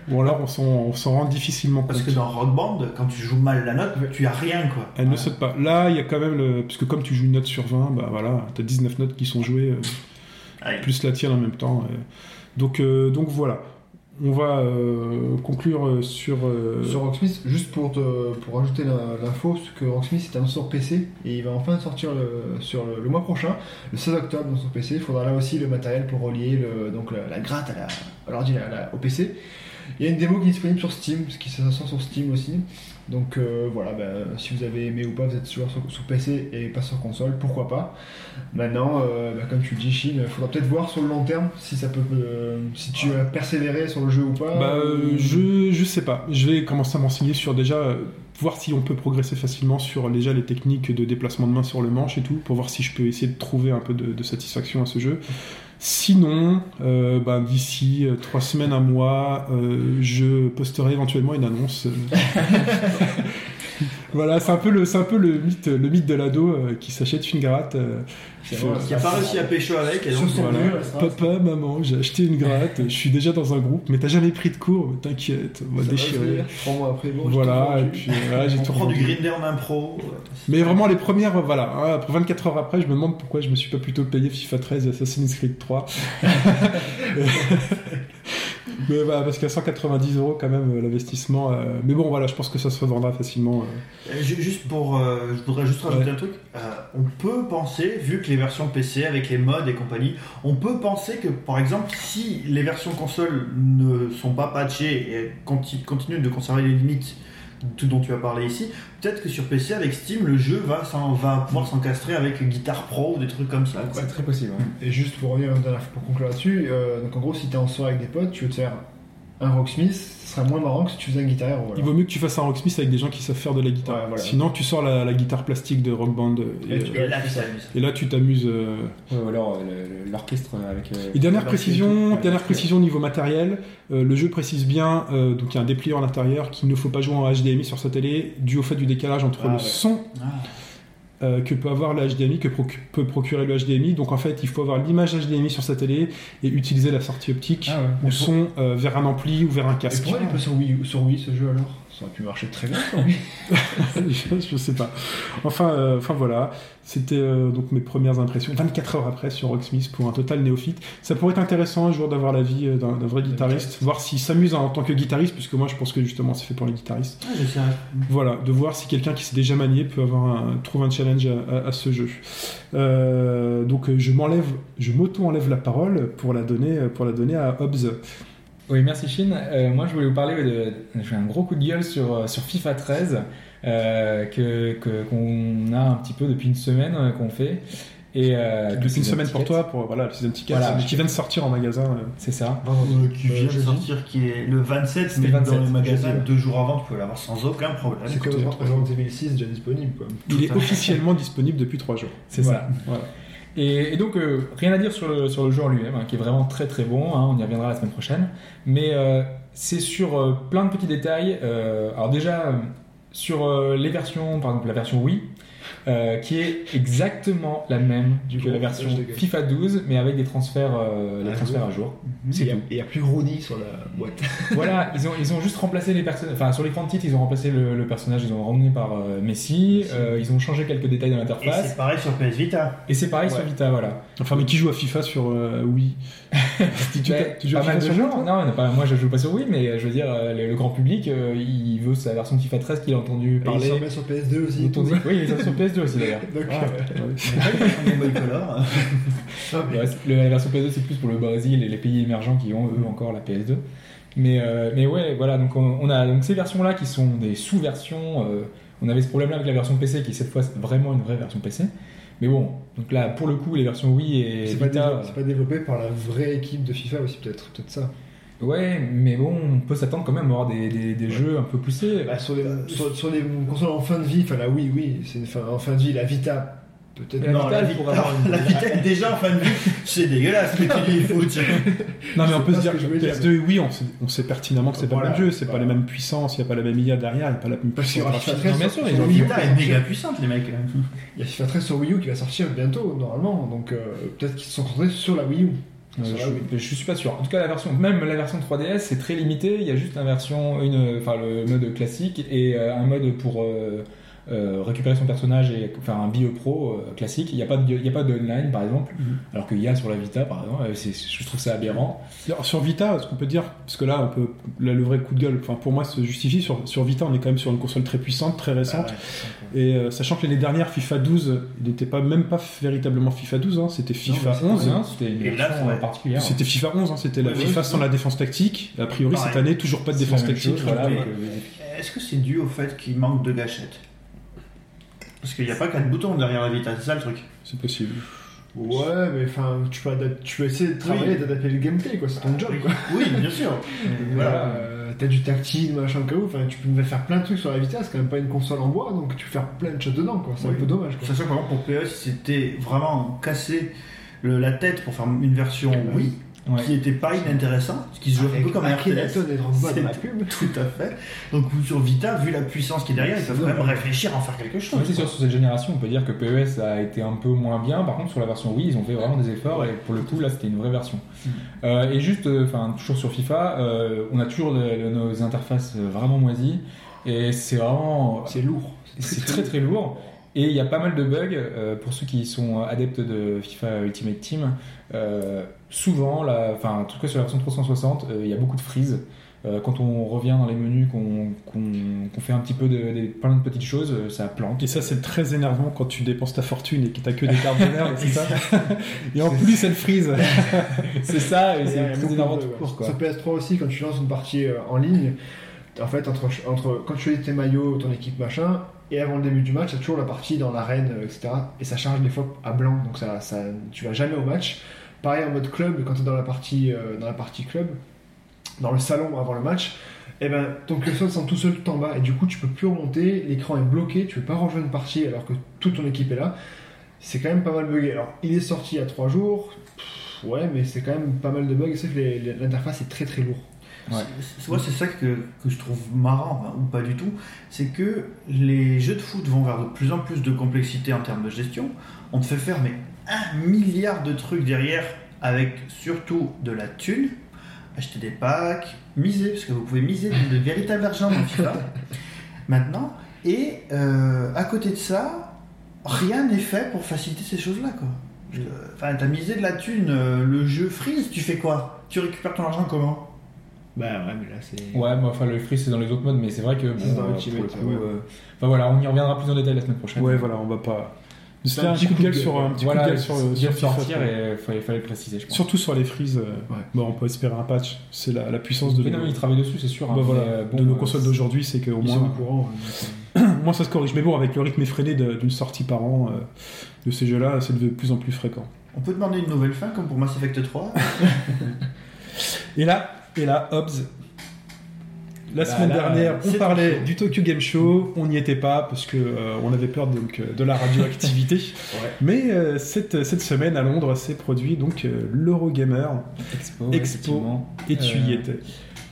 Bon alors on s'en, rend difficilement compte. Parce que dans Rock Band, quand tu joues mal la note, tu as rien, quoi. Elle ne saute pas. Là, il y a quand même le. Puisque comme tu joues une note sur 20, bah voilà, t'as 19 notes qui sont jouées, euh, plus la tienne en même temps. Donc, euh, donc voilà. On va euh, conclure euh, sur. euh, Rocksmith, juste pour, te, pour ajouter la- l'info, que Rocksmith est un sur PC et il va enfin sortir le, mois prochain, le 16 octobre, donc sur PC. Il faudra là aussi le matériel pour relier donc la, gratte à l'ordi au PC. Il y a une démo qui est disponible sur Steam, ce qui sort sur Steam aussi. Donc euh, voilà, ben, si vous avez aimé ou pas, vous êtes joueur sur, PC et pas sur console, pourquoi pas. Maintenant, euh, ben, comme tu le dis, Chine, il faudra peut-être voir sur le long terme si ça peut, euh, si tu as persévéré sur le jeu ou pas. Bah, je, je sais pas. Je vais commencer à m'enseigner sur déjà voir si on peut progresser facilement sur déjà les techniques de déplacement de main sur le manche et tout, pour voir si je peux essayer de trouver un peu de, de satisfaction à ce jeu. Sinon, euh, bah, d'ici euh, trois semaines, un mois, euh, je posterai éventuellement une annonce. voilà, c'est un peu le, c'est un peu le mythe, le mythe de l'ado euh, qui s'achète une gratte. euh, Qui a pas réussi à pécho avec, et donc voilà. Papa, maman, j'ai acheté une gratte, je suis déjà dans un groupe, mais t'as jamais pris de cours, t'inquiète, on va ça déchirer. Trois mois après, bon, Voilà, et puis voilà, j'ai on tout prend du grinder en impro. Mais vraiment, les premières, voilà, hein, après 24 heures après, je me demande pourquoi je me suis pas plutôt payé FIFA 13 et Assassin's Creed 3. Mais voilà, parce qu'à 190 euros quand même euh, l'investissement. euh, Mais bon, voilà, je pense que ça se revendra facilement. euh. Ju- Juste pour, euh, je voudrais juste rajouter Ouais. un truc. On peut penser, vu que les versions PC avec les mods et compagnie, on peut penser que, par exemple, si les versions console ne sont pas patchées et conti- continuent de conserver les limites, tout dont tu as parlé ici, peut-être que sur PC avec Steam, le jeu va, s'en- va pouvoir s'encastrer avec Guitar Pro ou des trucs comme ça. quoi. C'est très possible. ouais. Et juste pour revenir une dernière fois pour conclure là-dessus, euh, donc en gros, si t'es en soirée avec des potes, tu veux te faire un Rocksmith, ce sera moins marrant que si tu faisais un Guitar Hero. voilà. Il vaut mieux que tu fasses un Rocksmith avec des gens qui savent faire de la guitare. Ouais, voilà. Sinon, tu sors la, la guitare plastique de Rock Band. Et, Et tu- euh, Et là, tu t'amuses. et là, tu t'amuses. euh, Ouais, ou alors euh, l'orchestre avec. euh, Et dernière précision, version et tout. dernière précision au niveau matériel, euh, le jeu précise bien, euh, donc il y a un dépliant à l'intérieur qu'il ne faut pas jouer en HDMI sur sa télé, dû au fait du décalage entre Ah, le ouais. son Ah. Euh, que peut avoir le HDMI, que proc- peut procurer le HDMI. Donc en fait, il faut avoir l'image HDMI sur sa télé et utiliser la sortie optique Ah ouais. ou son euh, vers un ampli ou vers un Et casque. pourquoi il est pas sur Wii, sur Wii ce jeu alors? Ça aurait pu marcher très bien je, je sais pas. Enfin, euh, enfin voilà, c'était euh, donc mes premières impressions. 24 heures après sur Rocksmith pour un total néophyte. Ça pourrait être intéressant un jour d'avoir l'avis euh, d'un d'un vrai guitariste, voir s'il s'amuse en tant que guitariste, puisque moi je pense que justement c'est fait pour les guitaristes. Ah. Voilà, de voir si quelqu'un qui s'est déjà manié peut avoir un, trouve un challenge à, à- à ce jeu. Euh, donc je m'enlève, je m'auto-enlève la parole pour la donner, pour la donner à Hobbs. Oui, merci Chine. Euh, moi, je voulais vous parler de. J'ai un gros coup de gueule sur, euh, sur FIFA 13 euh, que qu'on a un petit peu depuis une semaine euh, qu'on fait. Et euh, Depuis une semaine pour toi, pour voilà, le season ticket Voilà. qui vient de sortir en magasin. euh. C'est ça. Euh, qui Euh, vient de sortir, qui est le 27, C'était mais 27, dans le magasin deux jours avant, tu peux l'avoir sans aucun problème. C'est comme Resident Evil 6 déjà disponible quoi. Il est officiellement disponible depuis 3 jours. C'est Voilà. ça. Voilà. Et, donc, euh, rien à dire sur le, sur le jeu en lui-même, hein, qui est vraiment très très bon, hein, on y reviendra la semaine prochaine. Mais euh, c'est sur euh, plein de petits détails. Alors déjà, sur les versions, par exemple la version Wii, euh, qui est exactement la même Du que la version. FIFA 12, mais avec des transferts, euh, des À transferts jour. à jour. Et C'est il y a- tout. et il y a plus Rooney sur la boîte. voilà, ils ont, ils ont juste remplacé les personnages. Enfin, sur l'écran de titre, ils ont remplacé le, le personnage, ils ont ramené par euh, Messi. euh, ils ont changé quelques détails dans Et l'interface. c'est pareil sur PS Vita. Et c'est pareil sur. Vita, voilà. Enfin, mais qui joue à FIFA sur euh, Wii? Tu, tu- joues à pas mal FIFA de sur gens. Toi Non, non, pas, moi je joue pas sur Wii, mais je veux dire, le, le grand public, euh, il veut sa version FIFA 13 qu'il a entendu Et il parler. s'en met sur PS2 aussi. dit- Oui, il est sur PS2 aussi d'ailleurs. Donc, Ah, euh, ouais. Le- la version PS2 c'est plus pour le Brésil et les pays émergents qui ont eux encore la PS2. Mais, euh, mais ouais, voilà, donc on, on a donc ces versions-là qui sont des sous-versions. euh, on avait ce problème-là avec la version PC qui cette fois c'est vraiment une vraie version PC. Mais bon, donc là pour le coup les versions Wii et c'est pas, développé- c'est pas développé par la vraie équipe de FIFA aussi peut-être peut-être ça. Ouais, mais bon, on peut s'attendre quand même à avoir des, des, des jeux un peu poussés. Bah, sur, les, sur, sur les consoles en fin de vie, enfin la Wii, oui, c'est une fin, en fin de vie, la Vita, peut-être. La Non, Vita, la, elle Vita, pourrait avoir une- la Vita est déjà en fin de vie. C'est dégueulasse, mais tu dis il faut. Non, mais on peut se dire que que je voulais dire. PS2, oui, on sait, on sait pertinemment que c'est Voilà, pas le même jeu, c'est pas les mêmes puissances, il n'y a pas la même IA derrière, il n'y a pas la même puissance aura FIFA graphique. 13 Non, bien sur- sûr, sur ils ont Wii U. Vita est méga puissante, les mecs. Il y a FIFA 13 sur Wii U qui va sortir bientôt, normalement, donc euh, peut-être qu'ils se sont concentrés sur la Wii U. Euh, la je, je suis pas sûr. En tout cas, la version, même la version 3DS, c'est très limité. Il y a juste une version, une, enfin le mode classique et euh, un mode pour euh, euh, récupérer son personnage et faire un BE pro euh, classique. Il n'y a pas de, il y a pas de online par exemple, Mhm. alors qu'il y a sur la Vita par exemple. euh, je trouve ça aberrant. Alors, sur Vita, ce qu'on peut dire, parce que là, on peut, là, le vrai coup de gueule, enfin, pour moi, se justifie. Sur, sur Vita, on est quand même sur une console très puissante, très récente. Et euh, sachant que l'année dernière, FIFA 12, il n'était pas, même pas véritablement FIFA 12, hein, c'était FIFA Non, mais 11. c'était une Et particulière. C'était FIFA 11, hein, c'était la FIFA oui. sans la défense tactique. A priori, cette année, toujours pas de défense tactique. voilà, Est-ce que c'est dû au fait qu'il manque de gâchettes? Parce qu'il n'y a pas quatre boutons derrière la Vita, c'est ça le truc. C'est possible. Ouais, mais enfin, tu peux, adap- tu peux essayer de travailler, Oui. d'adapter le gameplay, quoi. C'est ton job, quoi. Oui, bien sûr. Mais Voilà, euh, t'as du tactile, machin, au cas où. Enfin, tu peux faire plein de trucs sur la Vita, c'est quand même pas une console en bois, donc tu peux faire plein de choses dedans, quoi. C'est Oui. un peu dommage, quoi. Sachant que par exemple pour PS, c'était vraiment cassé le- la tête pour faire une version Wii ouais. qui était pas inintéressant, ce qui se joue un peu comme un RTS. Dans la pub. Tout à fait. Donc sur Vita, vu la puissance qui est derrière, ils peuvent quand même réfléchir à en faire quelque chose. C'est sûr, sur cette génération, on peut dire que PES a été un peu moins bien. Par contre, sur la version Wii, ils ont fait vraiment des efforts et pour le coup, là, c'était une vraie version. Euh, et juste, euh, enfin, toujours sur FIFA, euh, on a toujours le- le- nos interfaces vraiment moisies et c'est vraiment, C'est lourd. c'est très très lourd. Et il y a pas mal de bugs euh, pour ceux qui sont adeptes de FIFA Ultimate Team. euh, souvent, la- enfin, en tout cas sur la version 360, euh, il y a beaucoup de freeze. Euh, quand on revient dans les menus, qu'on fait un petit peu de, plein de petites choses, euh, ça plante. Et ça, c'est très énervant quand tu dépenses ta fortune et que t'as que des cartes de merde, c'est ça Et en plus, elle freeze. C'est ça, et c'est très énervant de- tout ouais. court, quoi. Sur PS3 aussi, quand tu lances une partie euh, en ligne, en fait, entre, entre quand tu choisis tes maillots, ton équipe machin, et avant le début du match, t'as toujours la partie dans l'arène, euh, etc. Et ça charge des fois à blanc, donc ça, ça, tu vas jamais au match. Pareil en mode club, quand tu es dans la partie euh, dans la partie club, dans le salon avant le match, et ben ton curseur descend tout seul tout en bas, et du coup tu peux plus remonter, l'écran est bloqué, tu peux pas rejoindre une partie alors que toute ton équipe est là. C'est quand même pas mal bugué. Alors, il est sorti il y a 3 jours, ouais, mais c'est quand même pas mal de bugs, c'est que l'interface est très très lourd. Ouais. C'est- Moi, c'est ça que, que je trouve marrant, ou pas du tout, c'est que les jeux de foot vont vers de plus en plus de complexité en termes de gestion. On te fait faire mais un milliard de trucs derrière, avec surtout de la thune, acheter des packs, miser, parce que vous pouvez miser de, de véritable argent dans FIFA, maintenant. Et euh, à côté de ça, rien n'est fait pour faciliter ces choses-là, quoi. Je- Enfin, t'as misé de la thune, euh, le jeu freeze, tu fais quoi? Tu récupères ton argent comment? Bah ouais, mais là c'est. Ouais, mais enfin, le freeze c'est dans les autres modes, mais c'est vrai que bon, C'est dans euh, Ultimate, pour le coup, ouais. euh, enfin voilà, on y reviendra plus en détail la semaine prochaine. Ouais, voilà, on va pas. C'était un un petit coup de gueule sur un petit voilà, coup de gueule sur, sur, sortir et fallait, fallait le préciser, je pense. Surtout sur les frises, euh, Ouais. bon, on peut espérer un patch. C'est la, la puissance de, Oui, non, mais ils travaillent dessus, c'est sûr. hein, bah, voilà, mais, euh, bon, de nos euh, consoles d'aujourd'hui, c'est qu'au Ils sont au moins, courant. euh, au moins ça se corrige. Mais bon, avec le rythme effréné d'une sortie par an euh, de ces jeux-là, c'est de plus en plus fréquent. On peut demander une nouvelle fin comme pour Mass Effect 3 Et là, et là, Hobbs. La Bah semaine là, dernière, on parlait du Tokyo Game Show, on n'y était pas parce que euh, on avait peur donc de la radioactivité. Mais euh, cette, cette semaine à Londres s'est produit donc euh, l'Eurogamer Expo, et tu y Euh, étais.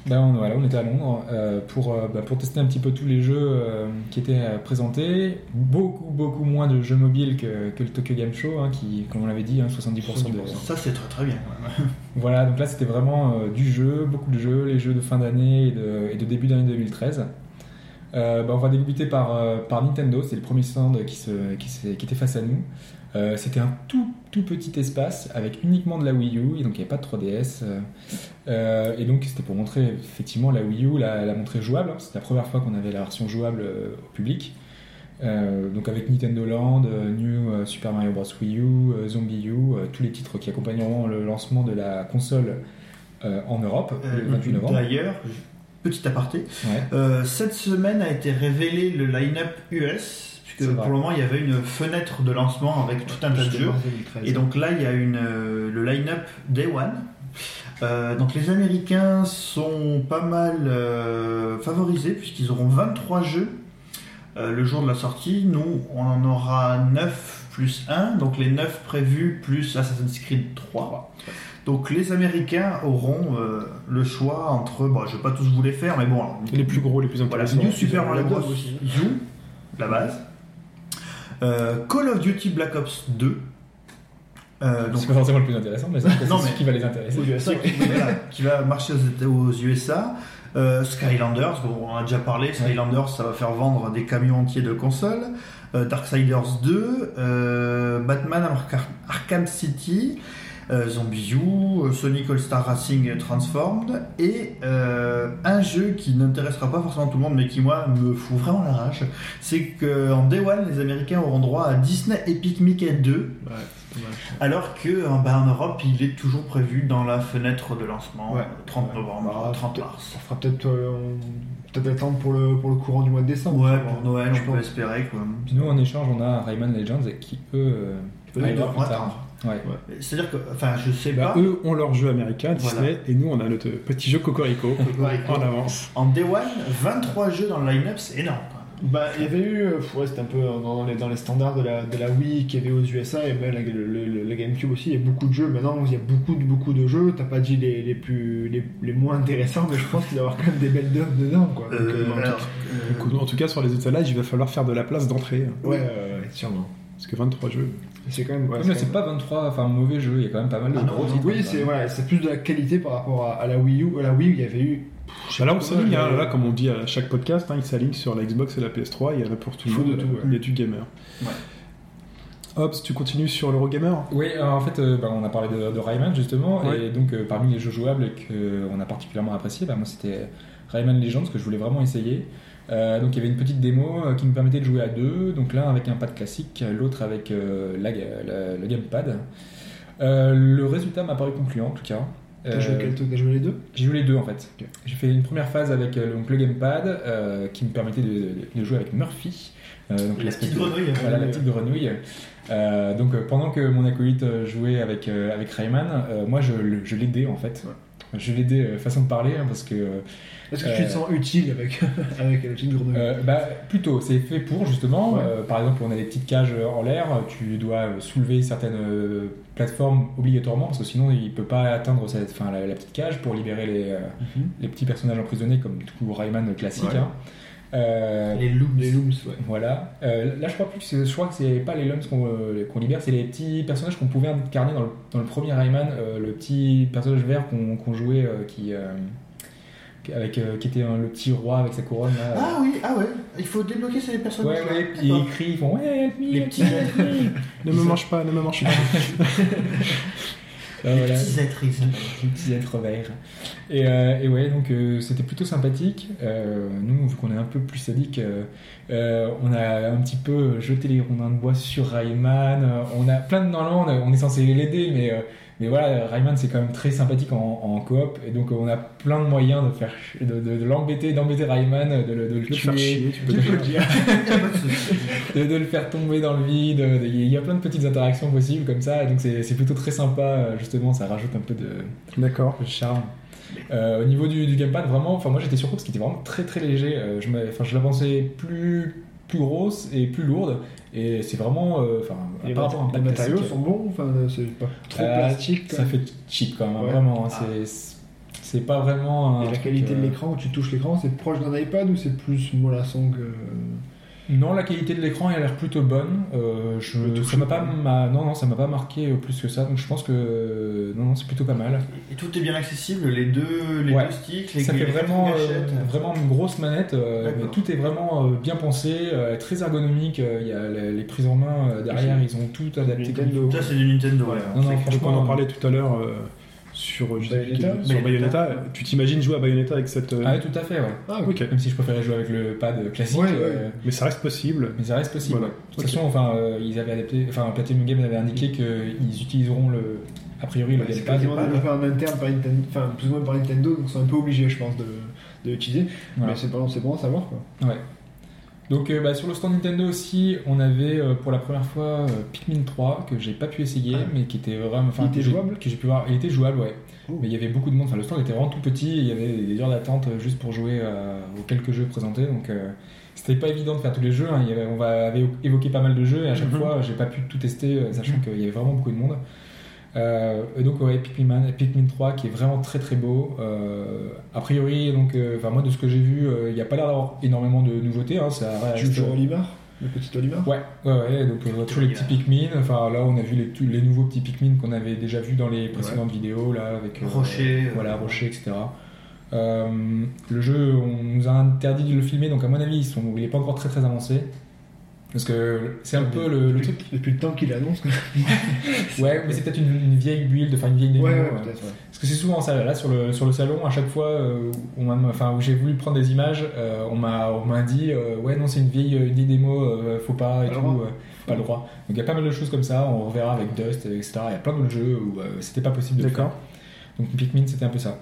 Ben, on, voilà, on était à Londres euh, pour, euh, bah, pour tester un petit peu tous les jeux euh, qui étaient présentés. Beaucoup, beaucoup moins de jeux mobiles que, que le Tokyo Game Show, hein, qui, comme on l'avait dit, hein, 70%, de. Ça, c'est très très bien. Voilà, donc là c'était vraiment du jeu, beaucoup de jeux, les jeux de fin d'année et de, et de début d'année 2013. Euh, bah, on va débuter par, par Nintendo, c'est le premier stand qui, se, qui, s'est- qui était face à nous. Euh, c'était un tout, tout petit espace avec uniquement de la Wii U, et donc il n'y avait pas de 3DS. euh, euh, et donc c'était pour montrer effectivement la Wii U, la, la montrer jouable. hein. C'était la première fois qu'on avait la version jouable au public. Euh, donc avec Nintendo Land, New Super Mario Bros. Wii U, Zombie U, tous les titres qui accompagneront le lancement de la console en Europe le 28 novembre. D'ailleurs, petit aparté, Ouais. cette semaine a été révélé le line-up US, Vrai. pour le moment il y avait une fenêtre de lancement avec tout un tas de jeux. mars 2013. Et donc là, il y a une, euh, le line-up Day One. Euh, donc les Américains sont pas mal euh, favorisés puisqu'ils auront 23 jeux euh, le jour de la sortie. Nous, on en aura 9 plus 1, donc les 9 prévus plus Assassin's Creed 3. Donc les Américains auront euh, le choix entre, bon, je vais pas tous vous les faire, mais bon, alors, Les plus gros, les plus voilà, intéressants. New Super Mario la Bros. aussi. U, la base. Euh, Call of Duty Black Ops 2. Euh, donc, C'est pas forcément le plus intéressant, mais c'est Non, ce mais- qui va les intéresser. Aux USA, qui, voilà, qui va marcher aux, USA. Euh, Skylanders, bon, on en a déjà parlé. Skylanders, ça va faire vendre des camions entiers de consoles. Euh, Darksiders 2, euh, Batman Arkham City, Zombie U, euh, Sonic All-Star Racing Transformed et euh, un jeu qui n'intéressera pas forcément tout le monde mais qui moi me fout vraiment la rage c'est qu'en Day One les Américains auront droit à Disney Epic Mickey 2 Ouais, c'est dommage. alors que en, bah, en Europe, il est toujours prévu dans la fenêtre de lancement, Ouais. euh, 30 Ouais. novembre, Bah, 30 peut- mars. Ça fera peut-être euh, peut-être attendre pour le, pour le courant du mois de décembre. Ouais, pour. Noël, on peut espérer quoi. Nous, en échange, on a Rayman Legends qui, eux, euh, devront plus tard. Ouais. C'est-à-dire que, enfin, je sais Bah, pas. eux ont leur jeu américain, Disney, Voilà. et nous on a notre petit jeu Cocorico Cocorico. en avance. En Day One, 23 jeux dans le line-up, c'est énorme. quoi. Bah, il y avait eu, euh, ouais, c'était un peu dans les, dans les standards de la, de la Wii qu'il y avait aux USA et même la, le, le- le GameCube aussi. Il y a beaucoup de jeux. Maintenant, il y a beaucoup de, beaucoup de jeux. T'as pas dit les, les, plus, les, les moins intéressants, mais je pense qu'il doit y avoir quand même des belles dubs dedans. Quoi. Donc, Euh, euh, dans le alors, truc. euh, Donc, en tout cas, sur les étalages, il va falloir faire de la place d'entrée. ouais, euh, ouais, sûrement. Parce que 23 jeux. C'est quand même. ouais, c'est mais pas 23, enfin mauvais jeu, il y a quand même pas mal de Ah gros non, titres. Oui, quand c'est voilà, c'est plus de la qualité par rapport à, à la Wii U. À la Wii, il y avait eu. Bah là, on s'aligne, hein, là, comme on dit à chaque podcast, hein, il s'aligne sur la Xbox et la PS3, il y en a pour tout le monde, de tout, ouais. il y a du gamer. Ouais. Hobbs, tu continues sur l'Eurogamer? Oui, alors, en fait, euh, bah, on a parlé de, de Rayman justement, Ouais. et donc euh, parmi les jeux jouables qu'on a particulièrement apprécié, bah, moi c'était Rayman Legends que je voulais vraiment essayer. Euh, donc il y avait une petite démo euh, qui me permettait de jouer à deux, donc l'un avec un pad classique, l'autre avec euh, la- la- le gamepad. Euh, le résultat m'a paru concluant en tout cas. T'as Euh, joué quel truc? T'as joué les deux? J'ai joué les deux en fait. J'ai fait une première phase avec euh, donc, le gamepad euh, qui me permettait de, de- de jouer avec Murphy. euh, donc La petite de- grenouille. Voilà, la petite grenouille. Donc pendant que mon acolyte jouait avec, euh, avec Rayman, euh, moi je, l'aidais en fait. L'aidais euh, façon de parler hein, parce que euh, Est-ce que tu te sens utile avec, avec la petite grenouille euh, bah, plutôt, c'est fait pour justement. Ouais. Par exemple, on a des petites cages en l'air, tu dois soulever certaines plateformes obligatoirement parce que sinon il peut pas atteindre cette, la, la petite cage pour libérer les, Mhm. les petits personnages emprisonnés comme du coup Rayman classique. Ouais. hein. Euh, Les looms. Les looms, ouais. Voilà. Euh, là, je crois plus que c'est- je crois que c'est pas les lums qu'on euh, qu'on libère, c'est les petits personnages qu'on pouvait incarner dans le, dans le premier Rayman, euh, le petit personnage vert qu'on jouait euh, qui euh, avec euh, qui était le petit roi avec sa couronne là. Ah oui, ah ouais, il faut débloquer ces personnages. ouais, ouais, puis ils crient, ils font ouais, help me, Les petits me. Ne me mange pas, ne me mange pas. Ah, Les voilà. petits êtres, ils s'appellent. Les petits êtres verts. Et, euh, et ouais, donc euh, c'était plutôt sympathique. Euh, nous, vu qu'on est un peu plus sadique, on a un petit peu jeté les rondins de bois sur Rayman. On a plein de normalement, on, est censé l'aider, mais mais voilà, Rayman c'est quand même très sympathique en, en coop, et donc on a plein de moyens de faire de, de- de l'embêter, d'embêter Rayman, de, le- de le tuer, de le faire tomber dans le vide. de- Il y a plein de petites interactions possibles comme ça, et donc c'est plutôt très sympa. euh, Justement, ça rajoute un peu de D'accord. charme. Euh, au niveau du, du gamepad, vraiment, enfin moi j'étais surpris parce qu'il était vraiment très très léger. Euh, je, je la pensais plus plus grosse et plus lourde, et c'est vraiment, euh, enfin, Les, mat- matériaux sont bons, enfin, c'est pas trop euh, plastique. Ça fait cheap quand même, Ouais. vraiment. hein, Ah. c'est c'est pas vraiment. Et la qualité de euh, l'écran, quand tu touches l'écran, c'est proche d'un iPad ou c'est plus mollasson que. Non, la qualité de l'écran elle a l'air plutôt bonne. Euh, je, ça m'a pas, ma- non non, ça m'a pas marqué euh, plus que ça. Donc je pense que non non, c'est plutôt pas mal. Et tout est bien accessible, les deux, les Ouais. deux sticks, les ça fait vraiment, euh, vraiment une grosse manette, euh, mais tout est vraiment euh, bien pensé, euh, très ergonomique. euh, Il y a les, les prises en main euh, derrière, ils ont tout adapté. Nintendo. Ça, c'est du Nintendo. Ouais. Non, non, franchement, on en parlait tout à l'heure euh, sur, euh, Bayonetta sur Bayonetta. Bayonetta. Tu t'imagines jouer à Bayonetta avec cette. euh, Ah ouais, tout à fait, ouais. Ah, ok. Même si je préférais jouer avec le pad classique, Ouais, ouais. euh, Mais ça reste possible. mais ça reste possible. Voilà. De toute façon, enfin, euh, ils avaient adapté, enfin, Platinum Games avait indiqué qu'ils utiliseront le, a priori le c'est gamepad. développé en interne par Nintendo, enfin plus ou moins par Nintendo, donc ils sont un peu obligés, je pense, de, de l'utiliser. Voilà. Mais c'est bon, c'est bon à savoir quoi. Ouais. Donc euh, bah, sur le stand Nintendo aussi, on avait euh, pour la première fois euh, Pikmin 3 que j'ai pas pu essayer, Ah. mais qui était vraiment, enfin, que j'ai- jouable que j'ai pu voir. Il était jouable, ouais. Oh. Mais il y avait beaucoup de monde. Enfin, le stand était vraiment tout petit. et Il y avait des heures d'attente juste pour jouer aux quelques jeux présentés. Donc c'était pas évident de faire tous les jeux. hein. Il y avait- on va- avait évoqué pas mal de jeux et à chaque Mhm. fois j'ai pas pu tout tester, sachant qu'il y avait vraiment beaucoup de monde. Euh, et donc ouais, Pikmin, Pikmin 3 qui est vraiment très très beau. Euh, a priori, donc, euh, enfin moi de ce que j'ai vu, euh, il n'y a pas l'air d'avoir énormément de nouveautés. Hein, ça Tu joues au Le petit Olimar? Ouais, ouais, ouais, donc on voit toujours les petits Pikmin. Enfin, là, on a vu les, tous les nouveaux petits Pikmin qu'on avait déjà vus dans les précédentes vidéos, là, avec. euh, Rocher, euh, Voilà, Rocher, etc. Euh, le jeu, on nous a interdit de le filmer, donc à mon avis, ils sont, il n'est pas encore très très avancé. Parce que c'est un peu le, le depuis, truc. depuis le temps qu'il annonce. Ouais, mais c'est peut-être une, une vieille build, enfin une vieille démo. Ouais, ouais, euh, ouais. Parce que c'est souvent ça, là sur le, sur le salon, à chaque fois euh, où, enfin, j'ai voulu prendre des images, euh, on m'a on m'a dit euh, ouais non c'est une vieille, une vieille démo, euh, faut pas et Pas tout, pas le droit. Donc il y a pas mal de choses comme ça, on reverra avec Dust, etc. Il y a plein d'autres jeux où c'était pas possible de le faire. D'accord. Donc Pikmin c'était un peu ça.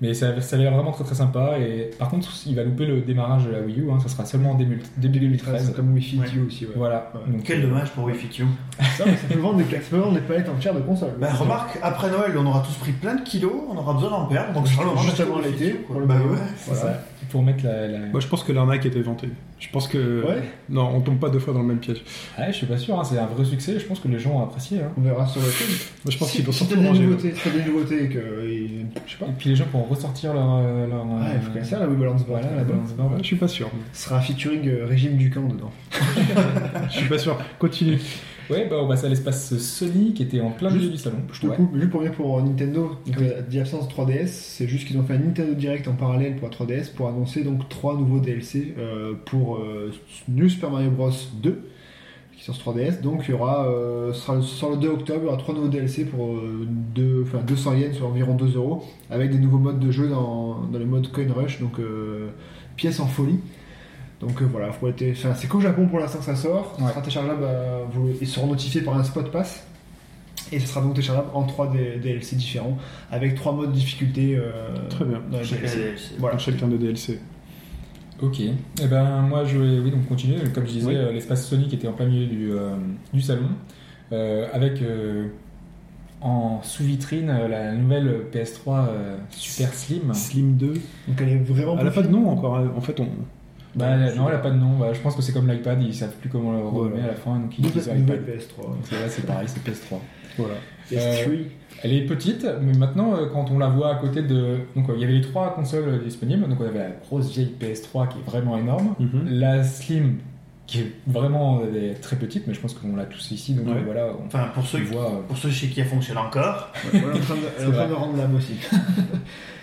Mais ça, ça a l'air vraiment très très sympa et par contre il va louper le démarrage de la Wii U, hein, ça sera seulement en début, début 2013. C'est comme Wi-Fi Ouais. U aussi. Ouais. Voilà. Ouais. Donc, Quel euh, dommage pour Wi-Fi Q. Ça, mais ça peut vendre des, ça palettes entières de consoles. Bah remarque, après Noël, on aura tous pris plein de kilos, on aura besoin d'en perdre, donc sera le moment Juste avant l'été, Bah Mario. ouais. c'est ça. Pour mettre la. la... Moi, je pense que l'arnaque était vantée. Je pense que. Ouais. Non, on tombe pas deux fois dans le même piège. Ah, je suis pas sûr, hein, c'est un vrai succès, je pense que les gens ont apprécié. hein. On verra sur le film. Moi, je pense si, qu'ils vont si surtout manger. t'as des nouveautés et que. Je sais pas. Et puis les gens pourront ressortir leur. euh, leur Ah, il faut qu'elle ça, la Wii Balance Bar. Voilà, la balance bar. Ouais, je suis pas sûr. Ce sera un featuring euh, régime du camp dedans. Je suis pas sûr. Continue. Ouais, bah on passe à l'espace Sony qui était en plein milieu du salon. Je te Ouais. coupe, juste pour revenir pour Nintendo, donc la de 3DS, c'est juste qu'ils ont fait un Nintendo Direct en parallèle pour la 3DS pour annoncer donc trois nouveaux DLC euh, pour euh, New Super Mario Bros 2 qui sont sur 3DS. Donc il y aura, euh, sera le- sur le 2 octobre, il y aura trois nouveaux DLC pour euh, deux- enfin, 200 yens, soit environ 2 euros, avec des nouveaux modes de jeu dans, dans le mode Coin Rush, donc pièces en folie. Donc euh, voilà, faut être- enfin, c'est qu'au Japon pour l'instant que ça sort. Ça Ouais. sera téléchargeable, euh, vous- ils seront notifiés par un spot pass. Et ce sera donc téléchargeable en 3 DLC différents, avec trois modes de difficulté. euh, Très bien. dans Chacun DLC. DLC. Voilà. Dans chacun de DLC. Ok. Et ben moi je vais oui, donc continuer. Comme je disais, Oui. euh, l'espace Sony qui était en plein milieu du, euh, du salon, euh, avec euh, en sous-vitrine la nouvelle PS3 euh, Super Slim. Slim 2. Donc elle est vraiment. Elle a pas de nom encore. hein. En fait, on. Bah, elle- non, elle a pas de nom. Bah, je pense que c'est comme l'iPad, ils savent plus comment le renommer Voilà. à la fin, donc ils disent iPad. PS3. Donc c'est là, c'est pareil, c'est PS3. Voilà. PS3. Elle est petite, mais maintenant, euh, quand on la voit à côté de. Donc, euh, il y avait les trois consoles euh, disponibles. Donc, on avait la grosse vieille PS3 qui est vraiment énorme. Mhm. La Slim qui est vraiment euh, très petite, mais je pense qu'on l'a tous ici. Donc, Ouais. euh, voilà, on, Enfin, pour ceux, on voit. euh. pour ceux chez qui elle fonctionne encore, Ouais, on est en train de, elle est en train de rendre l'âme aussi.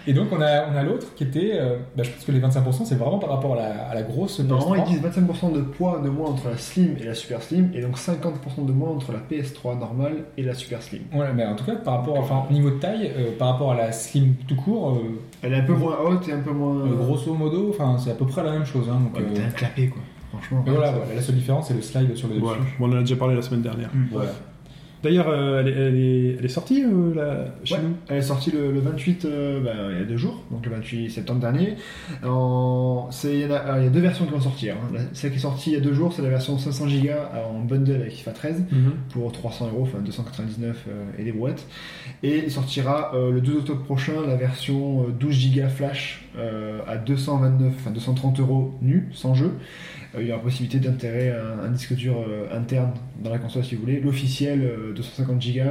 Et donc, on a, on a l'autre qui était. euh, bah, je pense que les 25%, c'est vraiment par rapport à la, à la grosse Normalement, PS3. ils disent 25% de poids de moins entre la Slim et la Super Slim, et donc 50% de moins entre la PS3 normale et la Super Slim. Ouais, mais en tout cas, par rapport, enfin, au niveau de taille, euh, par rapport à la Slim tout court, euh, Elle est un peu moins haute et un peu moins. euh, grosso modo, enfin, c'est à peu près la même chose. Hein, donc, Ouais, mais euh, t'as un clapet quoi. Franchement. mais voilà, voilà, la seule différence, c'est le slide sur le dessus. Voilà. Bon, on en a déjà parlé la semaine dernière. Voilà. D'ailleurs, euh, elle, est, elle, est, elle est sortie euh, là, chez Ouais. nous Elle est sortie le, le 28, euh, ben, il y a deux jours, donc le 28 septembre dernier. En- Il y, en a, alors, il y a deux versions qui vont sortir. hein. La- Celle qui est sortie il y a deux jours, c'est la version 500 Go en bundle avec FIFA 13 Mhm. pour 300 euros, enfin 299 euh, et des brouettes. Et il sortira le 2 octobre prochain la version euh, 12 Go flash à 229, enfin 230 euros nu, sans jeu. Euh, il y aura possibilité d'intégrer un, un disque dur euh, interne dans la console si vous voulez. L'officiel euh, 250 Go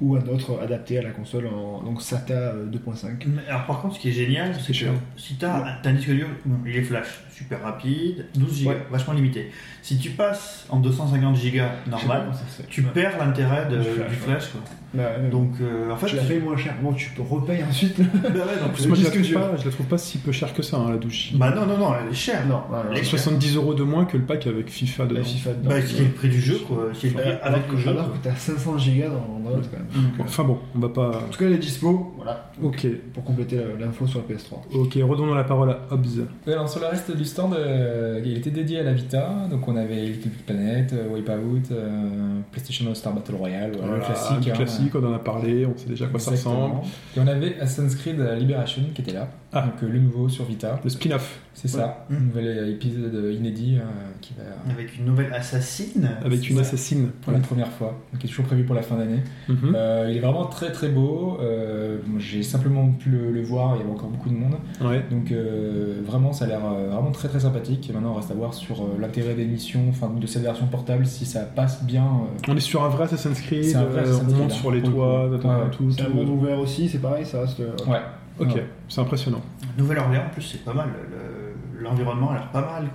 ou un autre adapté à la console en donc SATA euh, 2.5. Mais Alors par contre, ce qui est génial, c'est que si tu as un disque dur, il est flash, super rapide, 12 Go, Ouais. vachement limité. Si tu passes en 250 Go Je sais pas normal, tu perds l'intérêt Du du flash, ouais. quoi. Bah, ouais. Donc euh, en fait, tu la payes moins cher. Bon, tu te repayes ensuite. bah ouais, moi, je la, trouve pas, je la trouve pas si peu chère que ça, hein, la douche. bah non, non, non, elle est chère. non, non, non. Les- 70 euros de moins que le pack avec FIFA dedans. La FIFA dedans. Bah, c'est le prix du jeu, quoi. C'est le prix Euh, avec le jeu. alors quoi. que t'as 500 Go dans, dans l'autre quand même. Donc, Enfin bon, on va pas. En tout cas, elle est dispo, voilà, Ok, pour compléter la- l'info sur la PS3. ok, redonnons la parole à Hobbs. Ouais, alors, sur le reste du stand, euh, il était dédié à la Vita. Donc on avait Little Big Planet, euh, Wipeout, euh, PlayStation All Star Battle Royale, voilà, le Voilà, classique. hein. classique, on en a parlé, on sait déjà à quoi ça ressemble. Et on avait Assassin's Creed Liberation qui était là. Ah. Donc euh, le nouveau sur Vita. Le spin-off, C'est ça, un nouvel euh, épisode inédit euh, qui va Avec une nouvelle assassine. avec une ça. assassine. pour la première fois, donc, qui est toujours prévu pour la fin d'année. Mhm. Euh, il est vraiment très très beau. Euh, J'ai simplement pu le, le voir, il y avait encore beaucoup de monde. Ouais. Donc euh, vraiment, ça a l'air euh, vraiment très très sympathique. Et maintenant, on reste à voir sur euh, l'intérêt des missions, enfin de cette version portable, si ça passe bien. euh. On est sur un vrai Assassin's Creed, C'est un vrai euh, Assassin's on monte hein, sur les toits, tout, tout, C'est un monde ouvert aussi, c'est pareil, ça Ouais. Ok, Ouais. c'est impressionnant. Nouvelle-Orléans, en plus, c'est pas mal. Le- L'environnement a l'air pas mal,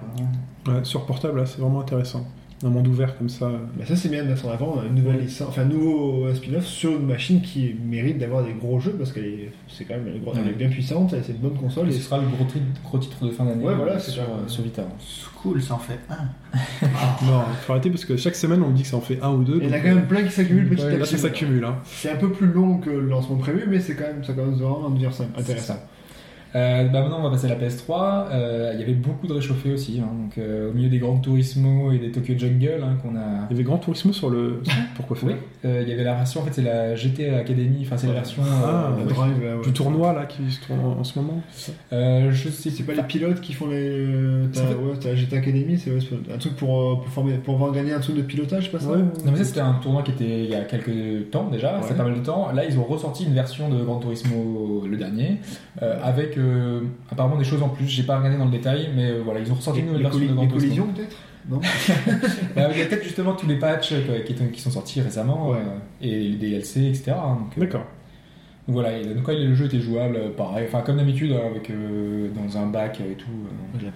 quoi. Ouais, sur portable, là, c'est vraiment intéressant. Un monde ouvert comme ça. Bah, ça c'est bien de mettre en avant une nouvelle licence, enfin un nouveau euh, spin-off sur une machine qui mérite d'avoir des gros jeux parce qu'elle est, c'est quand même elle est, elle est Ouais. bien puissante, c'est une bonne console. Et Et ce sera le gros, tri- gros titre de fin d'année Ouais, voilà, euh, c'est sur, euh, sur Vita. Cool, ça en fait un. Non, faut arrêter parce que chaque semaine on me dit que ça en fait un ou deux. il y en a quand même plein qui s'accumulent petit ouais, à là petit. ça s'accumule. Hein. C'est un peu plus long que le lancement prévu, mais c'est quand même, ça commence vraiment à devenir intéressant. Euh, bah maintenant on va passer à la PS3. Euh, Il y avait beaucoup de réchauffés aussi, hein, donc euh, au milieu des Gran Turismo et des Tokyo Jungle hein, qu'on a. Il y avait Grand Turismo sur le. Pourquoi faire Oui, euh, il y avait la version, en fait c'est la GT Academy, enfin c'est la version. Ah, drive, ouais. Du tournoi là qui se tourne en, en ce moment. euh, je sais C'est pas les pilotes qui font les. T'as ouais, la GT Academy, c'est un truc pour, pour, former, pour gagner un truc de pilotage, c'est pas ça. Non mais ça c'était un tournoi qui était il y a quelques temps déjà, Ouais. c'est pas mal de temps. Là ils ont ressorti une version de Gran Turismo le dernier, euh, avec euh, apparemment des choses en plus. J'ai pas regardé dans le détail, mais euh, voilà ils ont ressorti une nouvelle les version de Gran les Turismo. collisions peut-être? Non Bah, il y a peut-être justement tous les patchs euh, qui, sont sortis récemment Ouais. euh, et les DLC etc. hein, donc, euh, D'accord. donc voilà, et donc quand le jeu était jouable, euh, pareil, enfin comme d'habitude hein, avec euh, dans un bac et tout. euh, ouais,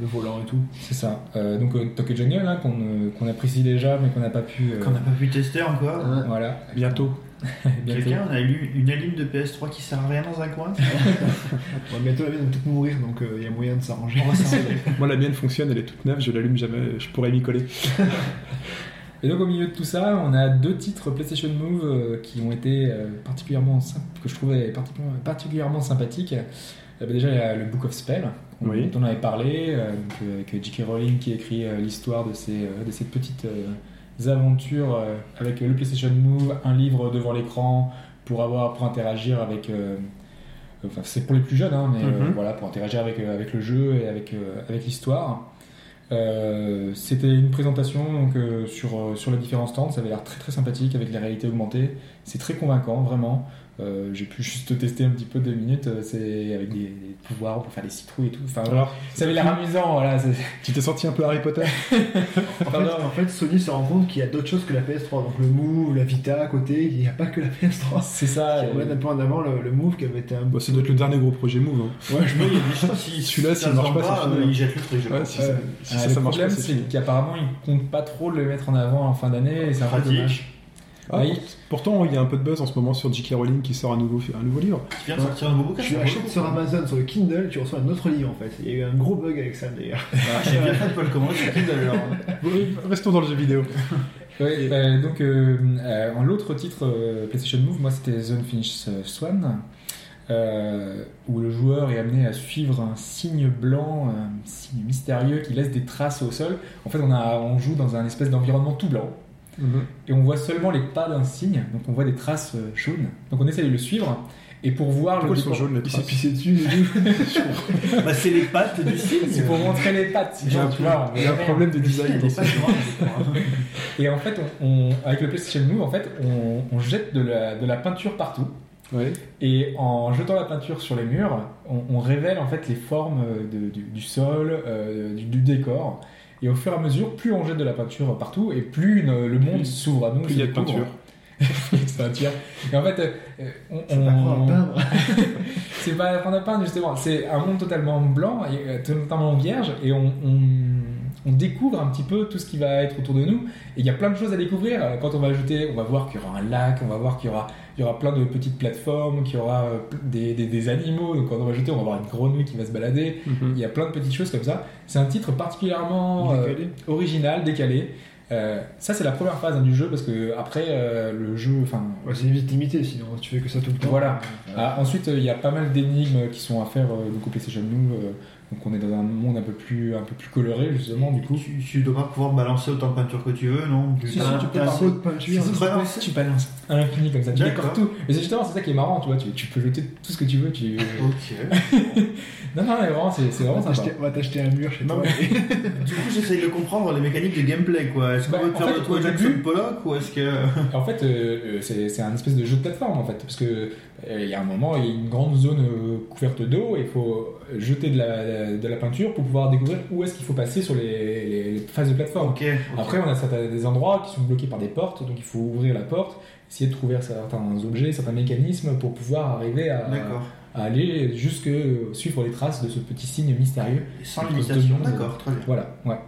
Le volant et tout. c'est ça. Euh, donc euh, Tokyo Jungle hein, qu'on euh, qu'on apprécie déjà mais qu'on n'a pas pu. euh, Qu'on n'a pas pu tester encore. Voilà. Bientôt. Quelqu'un a lu une alim de PS3 qui sert à rien dans un coin Ouais, bientôt la mienne va peut-être mourir, donc euh, il y a moyen de s'arranger. Moi la mienne fonctionne, elle est toute neuve, je l'allume jamais, je pourrais m'y coller. Et donc au milieu de tout ça, on a deux titres PlayStation Move euh, qui ont été euh, particulièrement que je trouvais particulièrement, particulièrement sympathiques. Euh, bah, déjà il y a le Book of Spell Oui. dont on avait parlé, euh, euh, avec J.K. Rowling qui écrit euh, l'histoire de ces, euh, de ces petites euh, aventures euh, avec le PlayStation Move, un livre devant l'écran pour avoir pour interagir avec euh, enfin c'est pour les plus jeunes hein, mais euh, Mhm. voilà pour interagir avec, avec le jeu et avec, avec l'histoire. Euh, c'était une présentation donc, euh, sur, euh, sur les différents stands, ça avait l'air très très sympathique avec les réalités augmentées, c'est très convaincant vraiment. Euh, J'ai pu juste tester un petit peu deux minutes, euh, c'est avec des, des pouvoirs, peut faire des citrouilles et tout. Enfin. Alors, ça avait l'air amusant, voilà. c'est- tu t'es sorti un peu Harry Potter En fait, en fait, Sony se rend compte qu'il y a d'autres choses que la PS3. Donc le Move, la Vita à côté, il n'y a pas que la PS3. C'est ça. Un peu en avant le, le Move qui avait été un Bon, ça doit être le dernier gros projet Move. hein. Ouais, je des choses, si Celui-là, si s'il ça marche pas, c'est fini. euh, il jette le truc. je Ouais, si, Ouais. ça, si ça, le ça marche pas, problème, c'est c'est fini. qu'apparemment, ils comptent pas trop le mettre en avant en fin d'année, et c'est un peu Pratique. dommage. Ah, Oui. Pourtant, il y a un peu de buzz en ce moment sur J.K. Rowling qui sort un nouveau, un nouveau livre. Tu viens de sortir un nouveau bouquin Tu achètes sur Amazon, sur le Kindle, tu reçois un autre livre en fait. Il y a eu un gros bug avec ça d'ailleurs. Ah, J'ai bien fait de pas le commander sur Kindle alors. Restons dans le jeu vidéo. Ouais, bah, donc, euh, euh, l'autre titre euh, PlayStation Move, moi c'était Zone Finish euh, Swan, euh, où le joueur est amené à suivre un signe blanc, un signe mystérieux qui laisse des traces au sol. En fait, on, a, on joue dans un espèce d'environnement tout blanc. Et on voit seulement les pas d'un cygne, donc on voit des traces euh, jaunes. Donc on essaie de le suivre, et pour voir Pourquoi le ils sont décor- jaunes les pissé dessus et tout. Bah, c'est les pattes du cygne. c'est pour montrer les pattes. Il y a un tu vois, on Il y a un voit problème de design dans ça. Et en fait, on, on- avec le PlayStation Move, en fait, on, on jette de la, de la peinture partout. Ouais. Et en jetant la peinture sur les murs, on, on révèle en fait les formes de- du, du sol, euh, du, du décor. Et au fur et à mesure, plus on jette de la peinture partout, et plus une- le monde s'ouvre à nous. Plus il y a de peinture. Plus il y a de peinture. Et en fait, euh, on, C'est pas grave à peindre. c'est pas apprendre à peindre justement, c'est un monde totalement blanc, et, euh, totalement vierge, et on, on, on découvre un petit peu tout ce qui va être autour de nous. Et il y a plein de choses à découvrir. Euh, Quand on va ajouter, on va voir qu'il y aura un lac, on va voir qu'il y aura, il y aura plein de petites plateformes, qu'il y aura euh, des, des, des animaux. Donc quand on va ajouter, on va voir une grenouille qui va se balader. Mhm. Il y a plein de petites choses comme ça. C'est un titre particulièrement euh, original, décalé. Euh, ça c'est la première phase hein, du jeu parce que après euh, le jeu, enfin Ouais, c'est vite limité sinon tu fais que ça tout le temps. Voilà. Ah, ensuite, il y a pas mal d'énigmes qui sont à faire donc au PlayStation Move. Donc on est dans un monde un peu plus, un peu plus coloré justement du coup. Tu, tu dois pas pouvoir balancer autant de peinture que tu veux, non Si, si, tu peux peu de peinture. Tu balances à l'infini comme ça, tu D'accord. décores tout. Mais c'est justement c'est ça qui est marrant, tu vois. Tu, tu peux jeter tout ce que tu veux. Tu... Ok. non, non, mais vraiment, c'est c'est On vraiment va sympa. on va t'acheter un mur chez Non, toi. Du coup, j'essaye de comprendre les mécaniques de gameplay, quoi. Est-ce qu'on Bah, veut en faire fait, de toi Jackson début- Pollock ou est-ce que. En fait, euh, euh, c'est c'est un espèce de jeu de plateforme en fait, parce que euh, il y a un moment, il y a une grande zone euh, couverte d'eau et il faut jeter de la, de la peinture pour pouvoir découvrir où est-ce qu'il faut passer sur les, les- les phases de plateforme. Après, on a certains, des endroits qui sont bloqués par des portes, donc il faut ouvrir la porte, essayer de trouver certains objets, certains mécanismes pour pouvoir arriver à, à aller jusque suivre les traces de ce petit signe mystérieux. Sans limitation, d'accord, très bien. Voilà, ouais.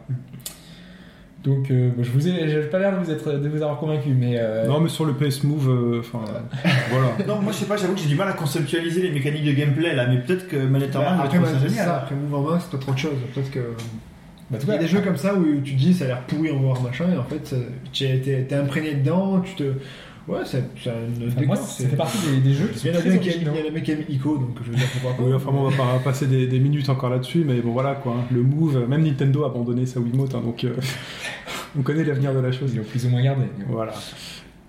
Donc, euh, bon, je vous ai, j'ai pas l'air de vous être, de vous avoir convaincu, mais euh, Non, mais sur le PS Move, euh, enfin, voilà. Non, moi je sais pas, j'avoue que j'ai du mal à conceptualiser les mécaniques de gameplay là, mais peut-être que Manette en main, Bah, je après, ça c'est génial. ça, après Move en main, c'est peut-être autre chose. Peut-être que. bah, en tout Il y a cas, des jeux comme ça où tu te dis ça a l'air pourri en voir machin, et en fait, tu t'es imprégné dedans, tu te. Ouais, enfin, moi, ça fait partie des, des jeux Il y a originaux. il y a aiment Ico, donc je veux dire pourquoi pas. Oui, enfin, on va pas passer des, des minutes encore là-dessus, mais bon, voilà quoi. hein. Le Move, même Nintendo a abandonné sa Wiimote, hein, donc euh, on connaît l'avenir de la chose. Ils l'ont plus ou moins gardé. Voilà.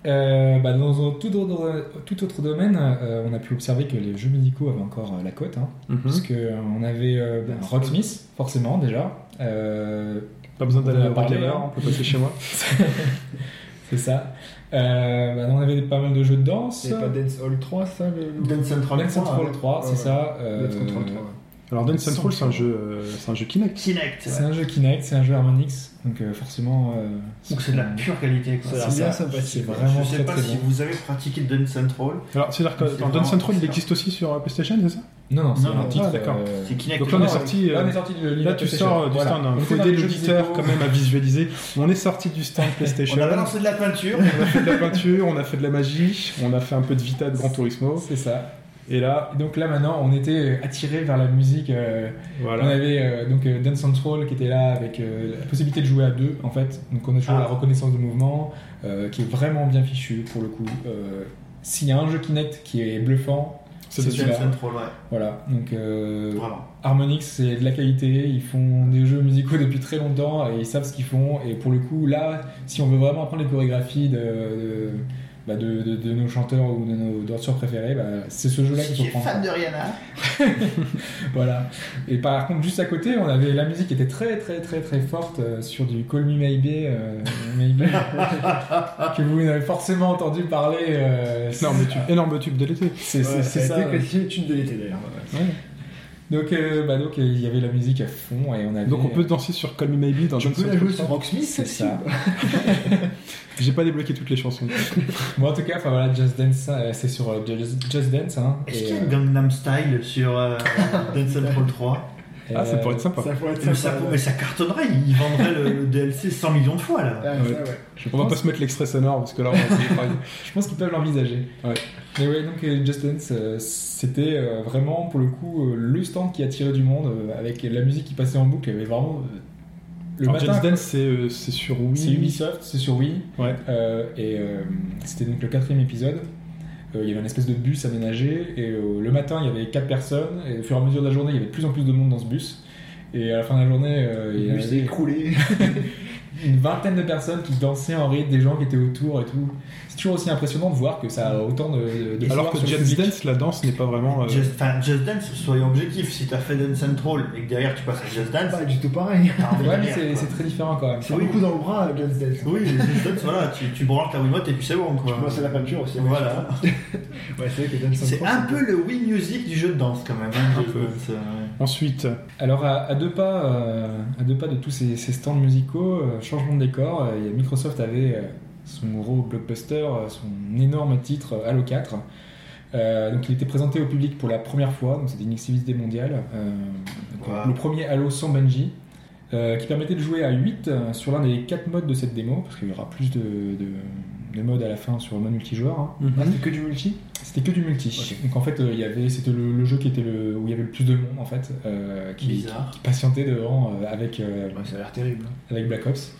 Euh, bah, dans un tout autre, tout autre domaine, euh, on a pu observer que les jeux musicaux avaient encore euh, la cote, hein, Mhm. puisque on avait euh, ben, Rocksmith, forcément déjà. Euh, Pas besoin d'aller à la on peut passer chez moi. c'est ça. Euh, bah, on avait pas mal de jeux de danse. C'est pas Dance Hall 3, ça le... Dance Central Dance 3, Central ouais. 3, c'est ça. euh, Dance Control 3. ouais. Alors, Dance Central, c'est un jeu, euh, c'est un jeu Kinect. Kinect, C'est un jeu Kinect, c'est un jeu Harmonix, donc euh, forcément. euh, Donc c'est de la pure qualité c'est bien ça, sympathique. c'est vraiment je sais très, pas très si bon. vous avez pratiqué Dance Central. Alors, c'est-à-dire que Dance Central, il existe aussi sur euh, PlayStation, c'est ça? Non, non, c'est un titre. d'accord. euh, C'est Kinect. Donc là, on est sorti. Là, euh, on est sorti de Là, tu sors euh, du stand. On Il faut était dans aider l'auditeur quand même à visualiser. On est sorti du stand PlayStation. On a balancé de la peinture. On a fait de la peinture, on a fait de la magie, on a fait un peu de Vita de Gran Turismo. C'est ça. Et là, donc là maintenant, on était attiré vers la musique. euh, On avait euh, donc euh, Dance Central qui était là avec euh, la possibilité de jouer à deux en fait. Donc on a toujours Ah. la reconnaissance de mouvement euh, qui est vraiment bien fichu pour le coup. Euh, S'il y a un jeu Kinect qui est bluffant, C'est celui-là. Voilà. Donc euh. Harmonix c'est de la qualité. Ils font des jeux musicaux depuis très longtemps et ils savent ce qu'ils font. Et pour le coup là, si on veut vraiment apprendre les chorégraphies de, de, bah, de- de- de nos chanteurs ou de nos danseurs préférés, bah, c'est ce jeu-là qu'il Si faut tu es prendre. fan de Rihanna. Voilà. Et par contre, juste à côté, on avait la musique qui était très très très très forte euh, sur du Call Me Maybe, euh, Maybe que vous avez forcément entendu parler. euh, Énorme tube, énorme tube de l'été. c'est Ouais, ça été classifié tune de l'été d'ailleurs. ouais. Ouais. Donc, euh, bah, donc, euh, il y avait la musique à fond et on avait. Donc on peut danser sur Call Me Maybe dans Tu peux la jouer sur 3. Rocksmith C'est ça. J'ai pas débloqué toutes les chansons. Bon, en tout cas, enfin voilà, Just Dance, euh, c'est sur euh, Just, Just Dance. Hein, Est-ce qu'il y a euh, Gangnam Style sur euh, Dance Central 3 Ah, ça euh, pourrait être sympa. Ça pourrait être mais ça, sympa, mais ouais. ça cartonnerait, ils vendraient le, le DLC 100 millions de fois là. Ah, Ouais. ça, ouais. je On va pas se mettre l'extrait sonore parce que là, on va. Je pense qu'ils peuvent l'envisager. Ouais. Mais ouais, donc euh, Just Dance, euh, c'était euh, vraiment pour le coup le stand qui attirait du monde avec la musique qui passait en boucle. Il y avait vraiment le Alors, matin. Just Dance, c'est euh, c'est sur Wii. C'est Ubisoft, c'est sur Wii. Ouais. Euh, et euh, c'était donc le quatrième épisode. Euh, il y avait une espèce de bus aménagé et euh, le matin il y avait quatre personnes et au fur et à mesure de la journée il y avait de plus en plus de monde dans ce bus. Et à la fin de la journée, euh, il bus s'est avait écroulé. une vingtaine de personnes qui dansaient en rythme, des gens qui étaient autour et tout. C'est toujours aussi impressionnant de voir que ça a autant de, de Alors que Just. Dance, la danse n'est pas vraiment. euh, Just, Dance, soyons objectifs, si t'as fait Dance Central et que derrière tu passes à Just Dance, Pas du tout pareil. Ouais, mais c'est très différent quand même. C'est Oui. beaucoup dans le bras, Just Dance. Oui, Just Dance, voilà, tu, tu branches ta Wiimote et puis c'est bon quoi. Moi, c'est la peinture aussi. Voilà. Ouais, c'est vrai que Dance C'est Central, un peu le Wii Music du jeu de danse quand même. Hein, Un Just peu. Dance, euh, Ensuite, Alors à, à deux pas, euh, à deux pas de tous ces, ces stands musicaux, euh, changement de décor, euh, Microsoft avait euh, son gros blockbuster, euh, son énorme titre Halo 4. Euh, donc il était présenté au public pour la première fois, donc c'était une exclusivité mondiale. Euh, donc, Wow. Le premier Halo sans Bungie, euh, qui permettait de jouer à 8 euh, sur l'un des 4 modes de cette démo, parce qu'il y aura plus de, de, de modes à la fin sur le mode multijoueur. hein. Ah, c'était que du multi? C'était que du multi. Donc en fait, euh, il y avait, c'était le, le jeu qui était le, où il y avait le plus de monde en fait, euh, qui, Bizarre. qui patientait devant euh, avec euh, Ouais, ça a l'air terrible. avec Black Ops.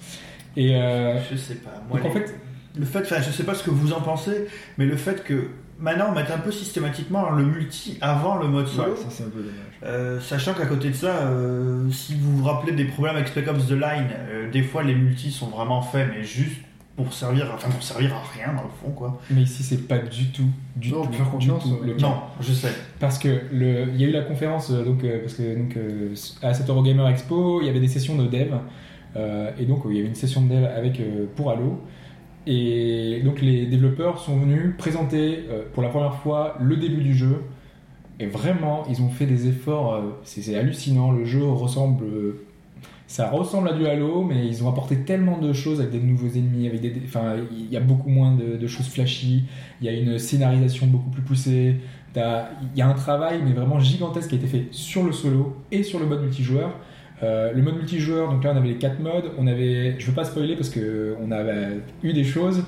Et euh, Je sais pas. Moi, donc en les- fait, le fait, enfin, je sais pas ce que vous en pensez, mais le fait que maintenant on mette un peu systématiquement le multi avant le mode solo, Ouais, ça, c'est un peu dommage. euh, sachant qu'à côté de ça, euh, si vous vous rappelez des problèmes avec Spec Ops The Line, euh, des fois les multis sont vraiment faits, mais juste pour servir, enfin pour servir à rien dans le fond, quoi. mais ici c'est pas du tout, du Non, tout, faire du confiance, tout euh, le cas. Non, je sais. Parce que le, il y a eu la conférence euh, donc euh, parce que donc euh, à cette Eurogamer Expo, il y avait des sessions de dev euh, et donc il y avait une session de dev avec euh, pour Halo et donc les développeurs sont venus présenter euh, pour la première fois le début du jeu et vraiment ils ont fait des efforts, euh, c'est c'est hallucinant. Le jeu ressemble, euh, ça ressemble à du Halo, mais ils ont apporté tellement de choses avec des nouveaux ennemis, avec des, enfin, il y a beaucoup moins de, choses flashy, il y a une scénarisation beaucoup plus poussée, il y a un travail mais vraiment gigantesque qui a été fait sur le solo et sur le mode multijoueur. Euh, le mode multijoueur, donc là on avait les quatre modes, on avait, je veux pas spoiler parce que on avait eu des choses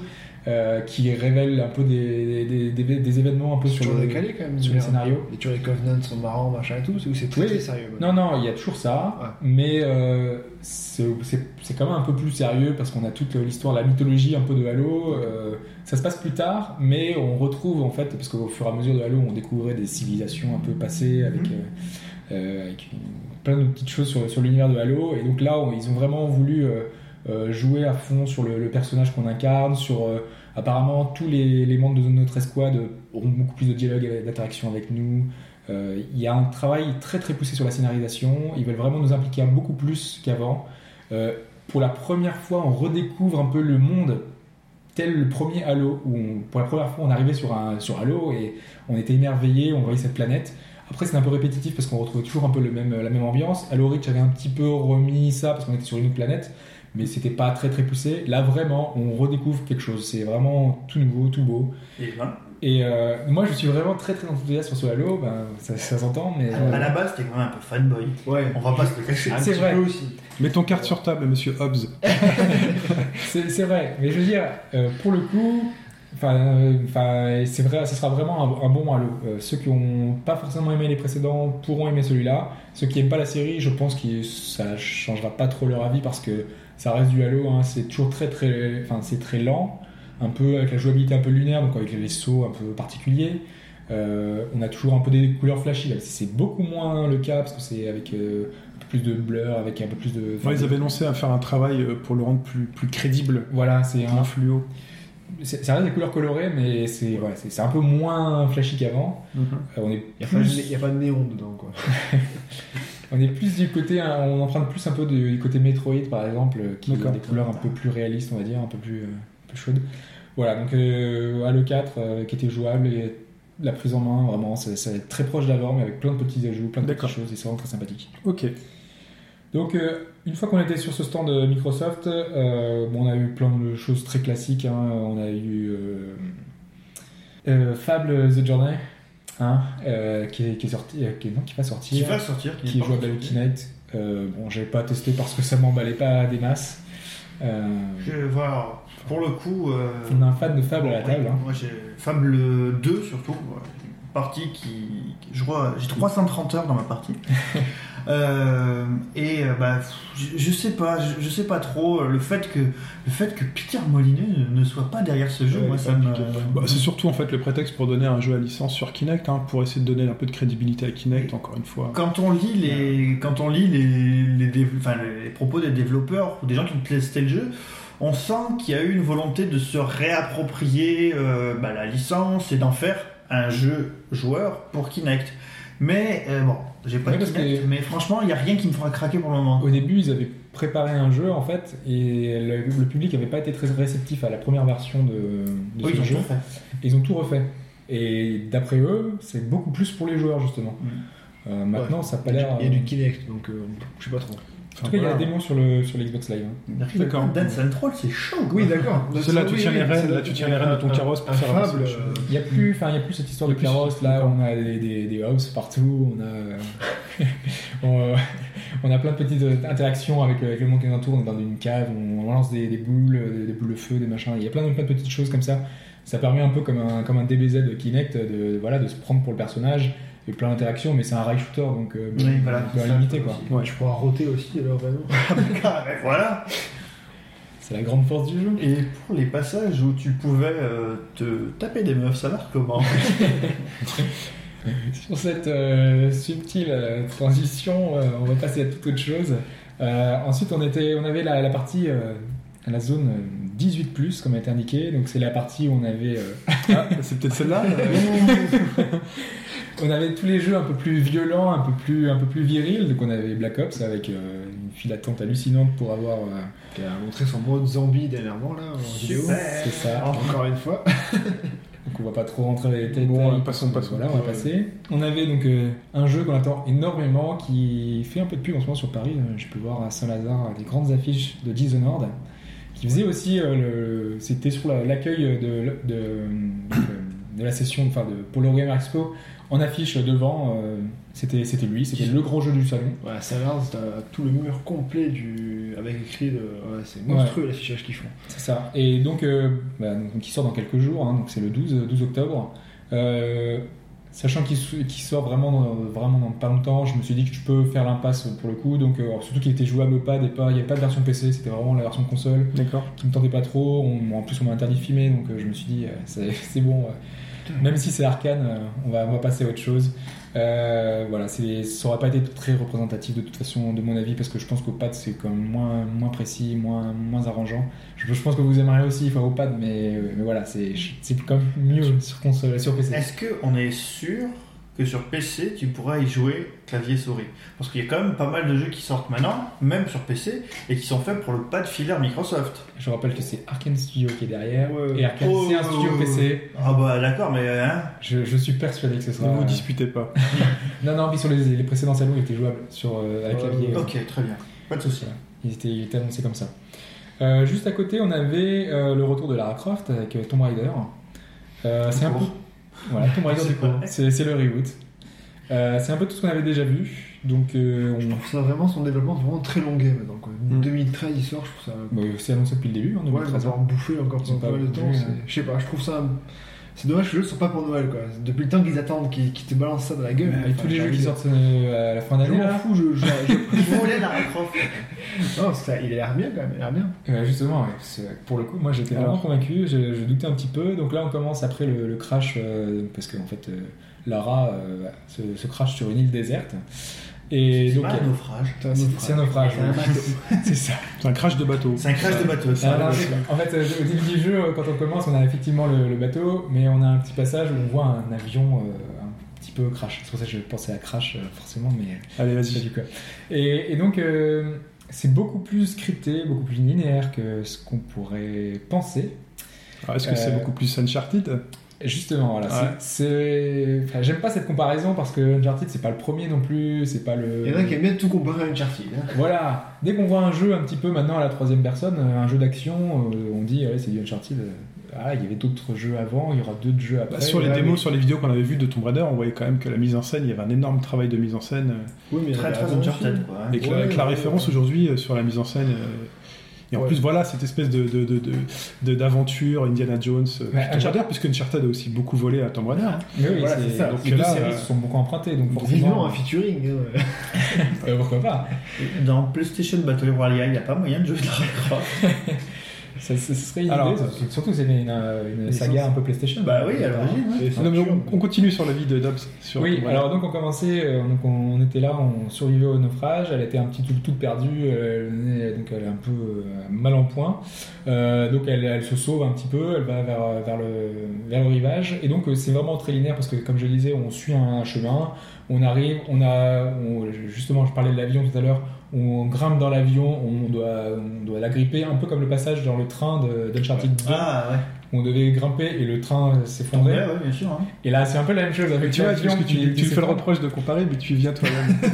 euh, qui révèlent un peu des, des, des- des événements un peu sur le, décalé quand même. sur le scénario. Les Covenants sont marrants, machin et tout, ou c'est très, Oui. sérieux Non, non, il y a toujours ça, Ouais. mais euh, c'est quand même un peu plus sérieux parce qu'on a toute l'histoire, la mythologie un peu de Halo. euh, ça se passe plus tard, mais on retrouve en fait, parce qu'au fur et à mesure de Halo, on découvrait des civilisations un peu passées avec, euh, euh, avec plein de petites choses sur, sur l'univers de Halo. Et donc là, on- ils ont vraiment voulu jouer à fond sur le, personnage qu'on incarne, sur euh, apparemment tous les, les membres de notre escouade auront beaucoup plus de dialogue et d'interaction avec nous. Euh, Il y a un travail très très poussé sur la scénarisation. Ils veulent vraiment nous impliquer beaucoup plus qu'avant. Euh, pour la première fois, on redécouvre un peu le monde tel le premier Halo, où pour la première fois on arrivait sur, Halo et on était émerveillé, on voyait cette planète. Après, c'est un peu répétitif parce qu'on retrouvait toujours un peu la même ambiance. Halo Reach avait un petit peu remis ça parce qu'on était sur une autre planète, mais c'était pas très très poussé. Là, vraiment, on redécouvre quelque chose. C'est vraiment tout nouveau, tout beau. Et voilà. Et euh, moi, je suis vraiment très très enthousiaste sur ce Halo. Ben, ça, ça s'entend, mais. À la base, t'es quand même un peu fanboy. Ouais. On va pas se le cacher. C'est vrai. aussi. Mettons carte sur table, monsieur Hobbs. C'est c'est vrai, mais je veux dire, euh, pour le coup, enfin, euh, enfin, c'est vrai, ce sera vraiment un, un bon Halo. Euh, ceux qui n'ont pas forcément aimé les précédents pourront aimer celui-là. Ceux qui n'aiment pas la série, je pense que ça changera pas trop leur avis parce que ça reste du Halo. hein, c'est toujours très très, enfin, c'est très lent, un peu avec la jouabilité un peu lunaire, donc avec les vaisseaux un peu particuliers. Euh, on a toujours un peu des couleurs flashy. Là, c'est beaucoup moins le cas parce que c'est avec euh, un peu plus de blur, avec un peu plus de. Ouais, ils avaient annoncé à faire un travail euh, pour le rendre plus, plus crédible, Voilà, c'est un fluo. C'est- Ça reste des couleurs colorées, mais c'est ouais, c'est un peu moins flashy qu'avant. Euh, on est Il n'y a, plus, a pas de néon dedans, quoi. on est plus du côté, hein, on emprunte plus un peu du, côté Metroid par exemple, euh, qui a des couleurs un peu plus réalistes, on va dire, un peu plus, euh, un peu chaudes. Voilà, donc euh, Halo 4 euh, qui était jouable et la prise en main, vraiment, c'est très proche d'avant, mais avec plein de petits ajouts, plein de petites choses, et c'est vraiment très sympathique. Ok. Donc, euh, une fois qu'on était sur ce stand de Microsoft, bon, on a eu plein de choses très classiques. hein. On a eu Fable The Journey, euh, qui, est, qui est sorti, euh, qui, non, qui va sortir, Qui va sortir qui est pas jouable avec sorti. Kinect. Euh, bon, j'avais pas testé parce que ça m'emballait pas des masses. Euh, Je voilà, pour le coup. euh, on a un fan de Fable à la table. hein. Moi, j'ai Fable 2 surtout. ouais, partie qui. qui- Je crois, j'ai 330 heures dans ma partie. Euh, et euh, bah, je, je sais pas, je, je sais pas trop euh, le fait que le fait que Peter Molineux ne, soit pas derrière ce jeu, Ouais, moi ça me. Bah, c'est surtout en fait le prétexte pour donner un jeu à licence sur Kinect, hein, pour essayer de donner un peu de crédibilité à Kinect, encore une fois. Quand on lit les, quand on lit les, les, dév- enfin, les propos des développeurs ou des gens qui ont testé le jeu, on sent qu'il y a eu une volonté de se réapproprier euh, bah, la licence et d'en faire un jeu joueur pour Kinect. Mais euh, bon, j'ai pas Ouais, de Kinect, que- mais franchement, il y a rien qui me fera craquer pour le moment. Au début, ils avaient préparé un jeu en fait, et le, le public n'avait pas été très réceptif à la première version de, de Oui, ce ils ont jeu. Et ils ont tout refait. Et d'après eux, c'est beaucoup plus pour les joueurs justement. Mm. Euh, maintenant, ça n'a pas Il y a l'air. du- il y a du Kinect, donc euh, je sais pas trop. En tout cas, il y a la démo sur le sur l'Xbox Live. hein. D'accord. Dance and Troll, c'est chaud. quoi. Oui, d'accord. C'est là, tu tiens les rênes, là, tu tiens les rênes de ton carrosse pour un faire avancer euh, Il n'y a plus, enfin, il y a plus cette histoire de carrosse. Là, on a des, hubs partout. On a on, euh, a plein de petites interactions avec, avec le monde qui nous entoure. On est dans une cave, on lance des, des boules, des, des boules de feu, des machins. Il y a plein de, plein de petites choses comme ça. Ça permet un peu comme un, comme un DBZ de Kinect de, voilà, de se prendre pour le personnage et plein d'interactions, mais c'est un rail shooter donc euh, Oui, voilà, un peu c'est ça, limité ça quoi. aussi. Ouais. Tu pourras roter aussi, alors vraiment. Ah, ben voilà. C'est la grande force du jeu. Et pour les passages où tu pouvais euh, te taper des meufs, ça marche comment? Sur cette euh, subtile euh, transition, euh, on va passer à toute autre chose. Euh, ensuite, on, était, on avait la, la partie, euh, la zone euh, 18+, comme a été indiqué. Donc, c'est la partie où on avait, euh, Ah, c'est peut-être celle-là? on avait tous les jeux un peu plus violents, un peu plus, un peu plus virils. Donc, on avait Black Ops avec euh, une file d'attente hallucinante pour avoir. euh, Qui a montré son mode zombie dernièrement, là, en vidéo. C'est ça. Encore une fois. Donc on va pas trop rentrer dans les détails. Bon, passons, passons. Voilà, on va passer. On avait donc euh, un jeu qu'on attend énormément qui fait un peu de pub en ce moment sur Paris. Je peux voir à Saint-Lazare des grandes affiches de Dishonored qui faisait aussi euh, le. C'était sur la- l'accueil de, de, la session enfin, de Polo Game Expo en affiche devant. euh, C'était c'était lui, c'était le gros jeu du salon. Ouais, ça a l'air, t'as tout le mur complet du... avec écrit de. Ouais, c'est monstrueux l'affichage qu'ils font. C'est ça. Et donc, euh, bah, donc, qui sort dans quelques jours, hein, donc c'est le 12, 12 octobre. Euh, sachant qu'il sort vraiment dans, vraiment dans pas longtemps, je me suis dit que je peux faire l'impasse pour le coup. Donc, euh, surtout qu'il était jouable au pad et pas, il n'y avait pas de version PC, c'était vraiment la version console D'accord. qui me tentait pas trop. On- en plus, on m'a interdit de filmer, donc euh, je me suis dit, euh, c'est c'est bon. Même si c'est arcane, euh, on, va, on va passer à autre chose. Euh, voilà, ça aurait pas été très représentatif de toute façon, de mon avis, parce que je pense qu'au pad c'est quand même moins, moins précis, moins, moins arrangeant. Je, pense que vous aimeriez aussi enfin, au pad, mais, mais voilà, c'est c'est quand même mieux sur console, sur PC. Est-ce qu'on est sûr que sur PC, tu pourras y jouer clavier-souris Parce qu'il y a quand même pas mal de jeux qui sortent maintenant, même sur PC, et qui sont faits pour le pad filaire Microsoft. Je rappelle que c'est Arkane Studio qui est derrière, Ouais. et Arkane Oh. c'est un studio PC. Ah bah d'accord, mais hein Je, je suis persuadé que ce sera. Ne vous disputez pas. Non, non, puis sur les, les précédents salons, il était jouable sur, euh, avec clavier. euh, Ok, très bien. Pas de souci. Voilà. Il était, il était annoncé comme ça. Euh, juste à côté, on avait euh, le retour de Lara Croft avec Tomb Raider. Euh, c'est un peu. Voilà, Tomb Raider C'est du coup. vrai. C'est c'est le reboot. Euh, c'est un peu tout ce qu'on avait déjà vu. Donc, euh, Je trouve ça vraiment, son développement vraiment très longué maintenant. Quoi. Mm. 2013, il sort, je trouve ça. bah, c'est annoncé depuis le début, en Ouais, 2013. ils vont avoir bouffé encore pas mal de temps. hein. Je sais pas, je trouve ça. C'est dommage que les jeux sont pas pour Noël quoi. Depuis le temps qu'ils attendent, qu'ils te balancent ça dans la gueule. Avec enfin, tous les jeux qui sortent euh, à la fin Je d'année, m'en là. fous, je. je, je- la Croft. non, parce que ça, il a l'air bien quand même, il a l'air bien. Euh, justement, ouais, c'est- pour le coup, moi j'étais vraiment convaincu, je, je doutais un petit peu. Donc là, on commence après le, le crash, euh, parce qu'en fait, euh, Lara euh, se, se crash sur une île déserte. Et C'est donc, pas un naufrage. C'est un naufrage. c'est un naufrage. C'est ça. C'est un crash de bateau. C'est un crash de bateau. en fait, euh, au début du jeu, euh, quand on commence, on a effectivement le, le bateau, mais on a un petit passage où on voit un avion euh, un petit peu crash. C'est pour ça que je pensais à crash, euh, forcément, mais Allez, vas-y. Et, et donc, euh, c'est beaucoup plus scripté, beaucoup plus linéaire que ce qu'on pourrait penser. Est-ce que c'est Euh, beaucoup plus Uncharted? Justement, voilà. Ouais. c'est- c'est- enfin, J'aime pas cette comparaison parce que Uncharted, c'est pas le premier non plus, c'est pas le. Il y en a qui aiment bien tout comparer à Uncharted. Hein. Voilà, dès qu'on voit un jeu un petit peu maintenant à la troisième personne, euh, un jeu d'action, euh, on dit ouais, c'est du Uncharted. Ah, il y avait d'autres jeux avant, il y aura d'autres jeux après. Bah, Sur les Là, démos, mais- sur les vidéos qu'on avait vues de Tomb Raider, on voyait quand même que la mise en scène, il y avait un énorme travail de mise en scène. euh, Oui, mais Très très Uncharted quoi. hein. Et que, la- Ouais, avec la ouais, référence ouais. aujourd'hui euh, sur la mise en scène. euh, et en Ouais. plus, voilà, cette espèce de, de, de, de- de- d'aventure, Indiana Jones, euh, Ouais, Uncharted- puisque Uncharted a aussi beaucoup volé à Tomb Raider. hein. Oui, Voilà, c'est- c'est ça. Donc les là, deux séries euh, se sont beaucoup empruntées, donc Vivement forcément. un featuring. hein. euh, pourquoi pas Dans PlayStation Battle Royale, il n'y a pas moyen de jouer de Croft. ça, ça- ce serait une Alors, idée. surtout- Surtout, c'est une, une les saga un peu PlayStation. bah oui, à l'origine. hein. On, on continue sur la vie de Dobbs. Sur Oui, alors donc on commençait, euh, donc on, on était là, on survivait au naufrage, elle était un petit tout toute perdue, euh, elle est- donc elle est un peu euh, mal en point, Euh, donc elle, elle se sauve un petit peu, elle va vers, vers, le, vers le rivage, et donc euh, c'est vraiment très linéaire parce que comme je le disais, on suit un chemin, on arrive, on a, on- justement je parlais de l'avion tout à l'heure, on grimpe dans l'avion, on doit, on doit la gripper, un peu comme le passage dans le train de- d'Uncharted 2, Ah ouais. où on devait grimper et le train s'effondrait. Ouais, ouais, bien sûr. hein. Et là c'est un peu la même chose avec Tu vois, l'avion parce que tu, tu fais le reproche de comparer, mais tu y viens toi-même.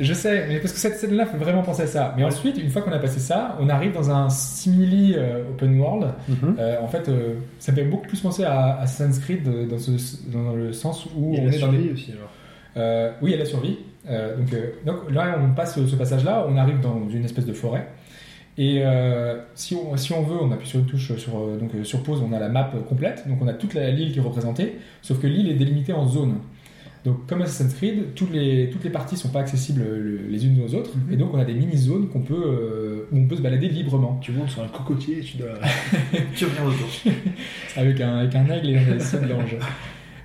Je sais, mais parce que cette scène-là fait vraiment penser à ça. Mais ensuite, une fois qu'on a passé ça, on arrive dans un simili euh, open world. Mhm. Euh, en fait, euh, ça me fait beaucoup plus penser à Assassin's Creed euh, dans, ce, dans le sens où on est dans des... aussi alors. Euh, oui, elle a survécu. Euh, donc, euh, donc là, on passe ce passage-là, on arrive dans une espèce de forêt. Et euh, si, on, si on veut, on appuie sur une touche sur, donc, sur pause, on a la map complète. Donc on a toute l'île qui est représentée, sauf que l'île est délimitée en zones. Donc comme Assassin's Creed, toutes les, toutes les parties sont pas accessibles les unes aux autres, Mhm. et donc on a des mini-zones qu'on peut, euh, où on peut se balader librement, Tu montes sur un cocotier et tu dois. Tu reviens autour. avec un, avec un aigle et un seul d'ange.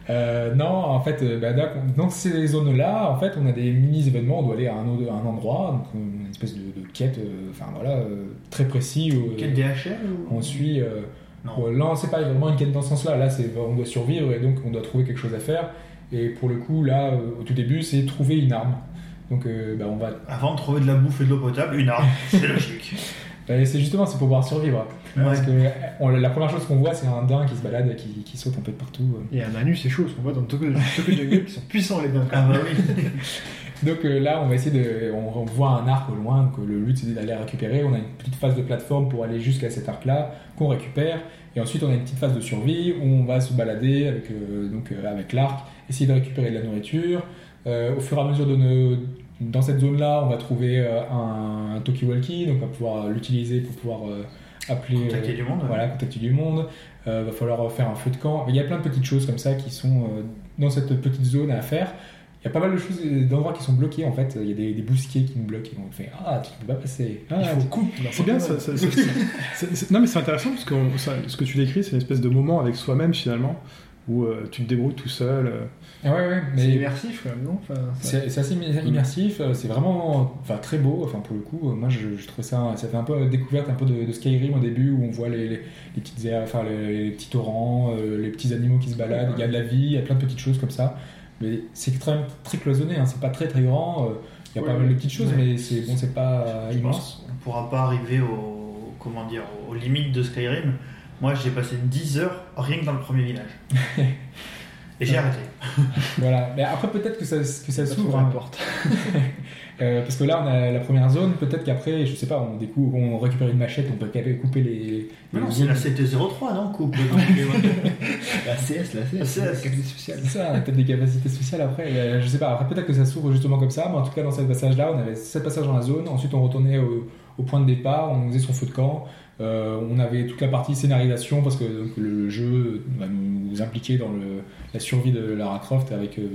Euh, non, en fait, euh, bah, dans- ces zones-là, en fait, on a des mini-événements, on doit aller à un, au- à un endroit, donc on a une espèce de, de quête, euh, enfin voilà, euh, très précis. où, euh, Quel DHL on suit. euh, Non. là, c'est pas vraiment une quête dans ce sens-là. Là, c'est on doit survivre et donc on doit trouver quelque chose à faire. Et pour le coup, là, euh, au tout début, c'est trouver une arme. Donc, euh, bah, on va. Avant de trouver de la bouffe et de l'eau potable, une arme. C'est logique. Et c'est justement c'est pour pouvoir survivre. Parce que on- la première chose qu'on voit, c'est un daim qui se balade, qui, qui saute un peu de partout. Et un anus, c'est chaud, ce qu'on voit dans Tokyo Tokyo Jungle, qui sont puissants les quand Ah bah oui. Donc euh, là, on va essayer de. On, on voit un arc au loin, donc euh, le but c'est d'aller récupérer. On a une petite phase de plateforme pour aller jusqu'à cet arc-là, qu'on récupère. Et ensuite, on a une petite phase de survie où on va se balader avec, euh, donc, euh, avec l'arc, essayer de récupérer de la nourriture. Euh, au fur et à mesure de nos. Dans cette zone-là, on va trouver euh, un, un talkie-walkie, donc on va pouvoir l'utiliser pour pouvoir euh, appeler. Contacter euh, du monde. Voilà, contacter du monde. Euh, va falloir faire un feu de camp. Il y a plein de petites choses comme ça qui sont euh, dans cette petite zone à faire. Il y a pas mal de choses, d'endroits qui sont bloqués en fait. Il y a des, des bousquiers qui nous bloquent et on fait Ah, tu ne peux pas passer. Ah, Il faut tu- coupe. C'est bien, ça, ça- ça- c'est- non mais c'est intéressant parce que on- ça- ce que tu décris, c'est une espèce de moment avec soi-même finalement, où euh, tu te débrouilles tout seul. euh. Ah ouais, ouais, C'est immersif quand même, non? Enfin, ça- c'est assez imer- immersif. euh, C'est vraiment enfin, très beau. Enfin, pour le coup, euh, moi je, je trouve ça. Ça fait un peu découverte un peu de, de Skyrim au début où on voit les, les, les petites enfin, les, les petits torrents, euh, les petits animaux qui se baladent. Il y a de la vie, il y a plein de petites choses comme ça. Mais c'est très, très cloisonné, hein, c'est pas très très grand. Il y a Ouais, pas mal de petites choses, mais c'est bon, c'est pas Je immense. pense qu'on pourra pas arriver au, comment dire, aux limites de Skyrim. Moi, j'ai passé 10 heures rien que dans le premier village. Et j'ai arrêté. Voilà. Mais après, peut-être que ça, que ça s'ouvre. hein. la porte. Euh, parce que là, on a la première zone. Peut-être qu'après, je sais pas, on découvre, on récupère une machette, on peut couper les. Non, c'est la zones. CT03, non Coupe. euh, La CS, la CS, La CS. la spéciale. C'est ça, on a peut-être des capacités spéciales après. euh, je sais pas. Après, peut-être que ça s'ouvre justement comme ça. Mais en tout cas, dans ce passage-là, on avait sept passages dans la zone. Ensuite, on retournait au, au point de départ. On faisait son feu de camp. Euh, on avait toute la partie scénarisation parce que donc, le jeu va nous impliquer dans le, la survie de Lara Croft avec euh,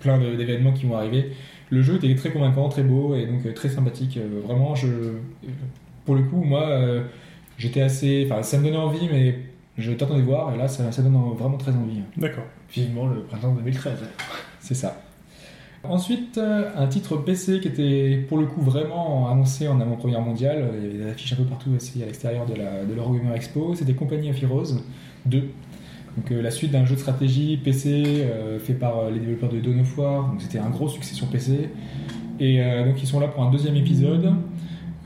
plein d'événements qui vont arriver. Le jeu était très convaincant, très beau et donc euh, très sympathique. Euh, vraiment, je, pour le coup, moi, euh, j'étais assez. Enfin, ça me donnait envie, mais je t'attendais voir et là, ça, ça donne vraiment très envie. D'accord. Vivement le printemps 2013. C'est ça. Ensuite, euh, un titre PC qui était pour le coup vraiment annoncé en avant-première mondiale. Il y avait des affiches un peu partout aussi à l'extérieur de l'Eurogamer Expo. C'était Company of Heroes 2. Donc euh, la suite d'un jeu de stratégie PC euh, fait par les développeurs de Dawn of War. Donc c'était un gros succès sur PC. Et donc ils sont là pour un deuxième épisode.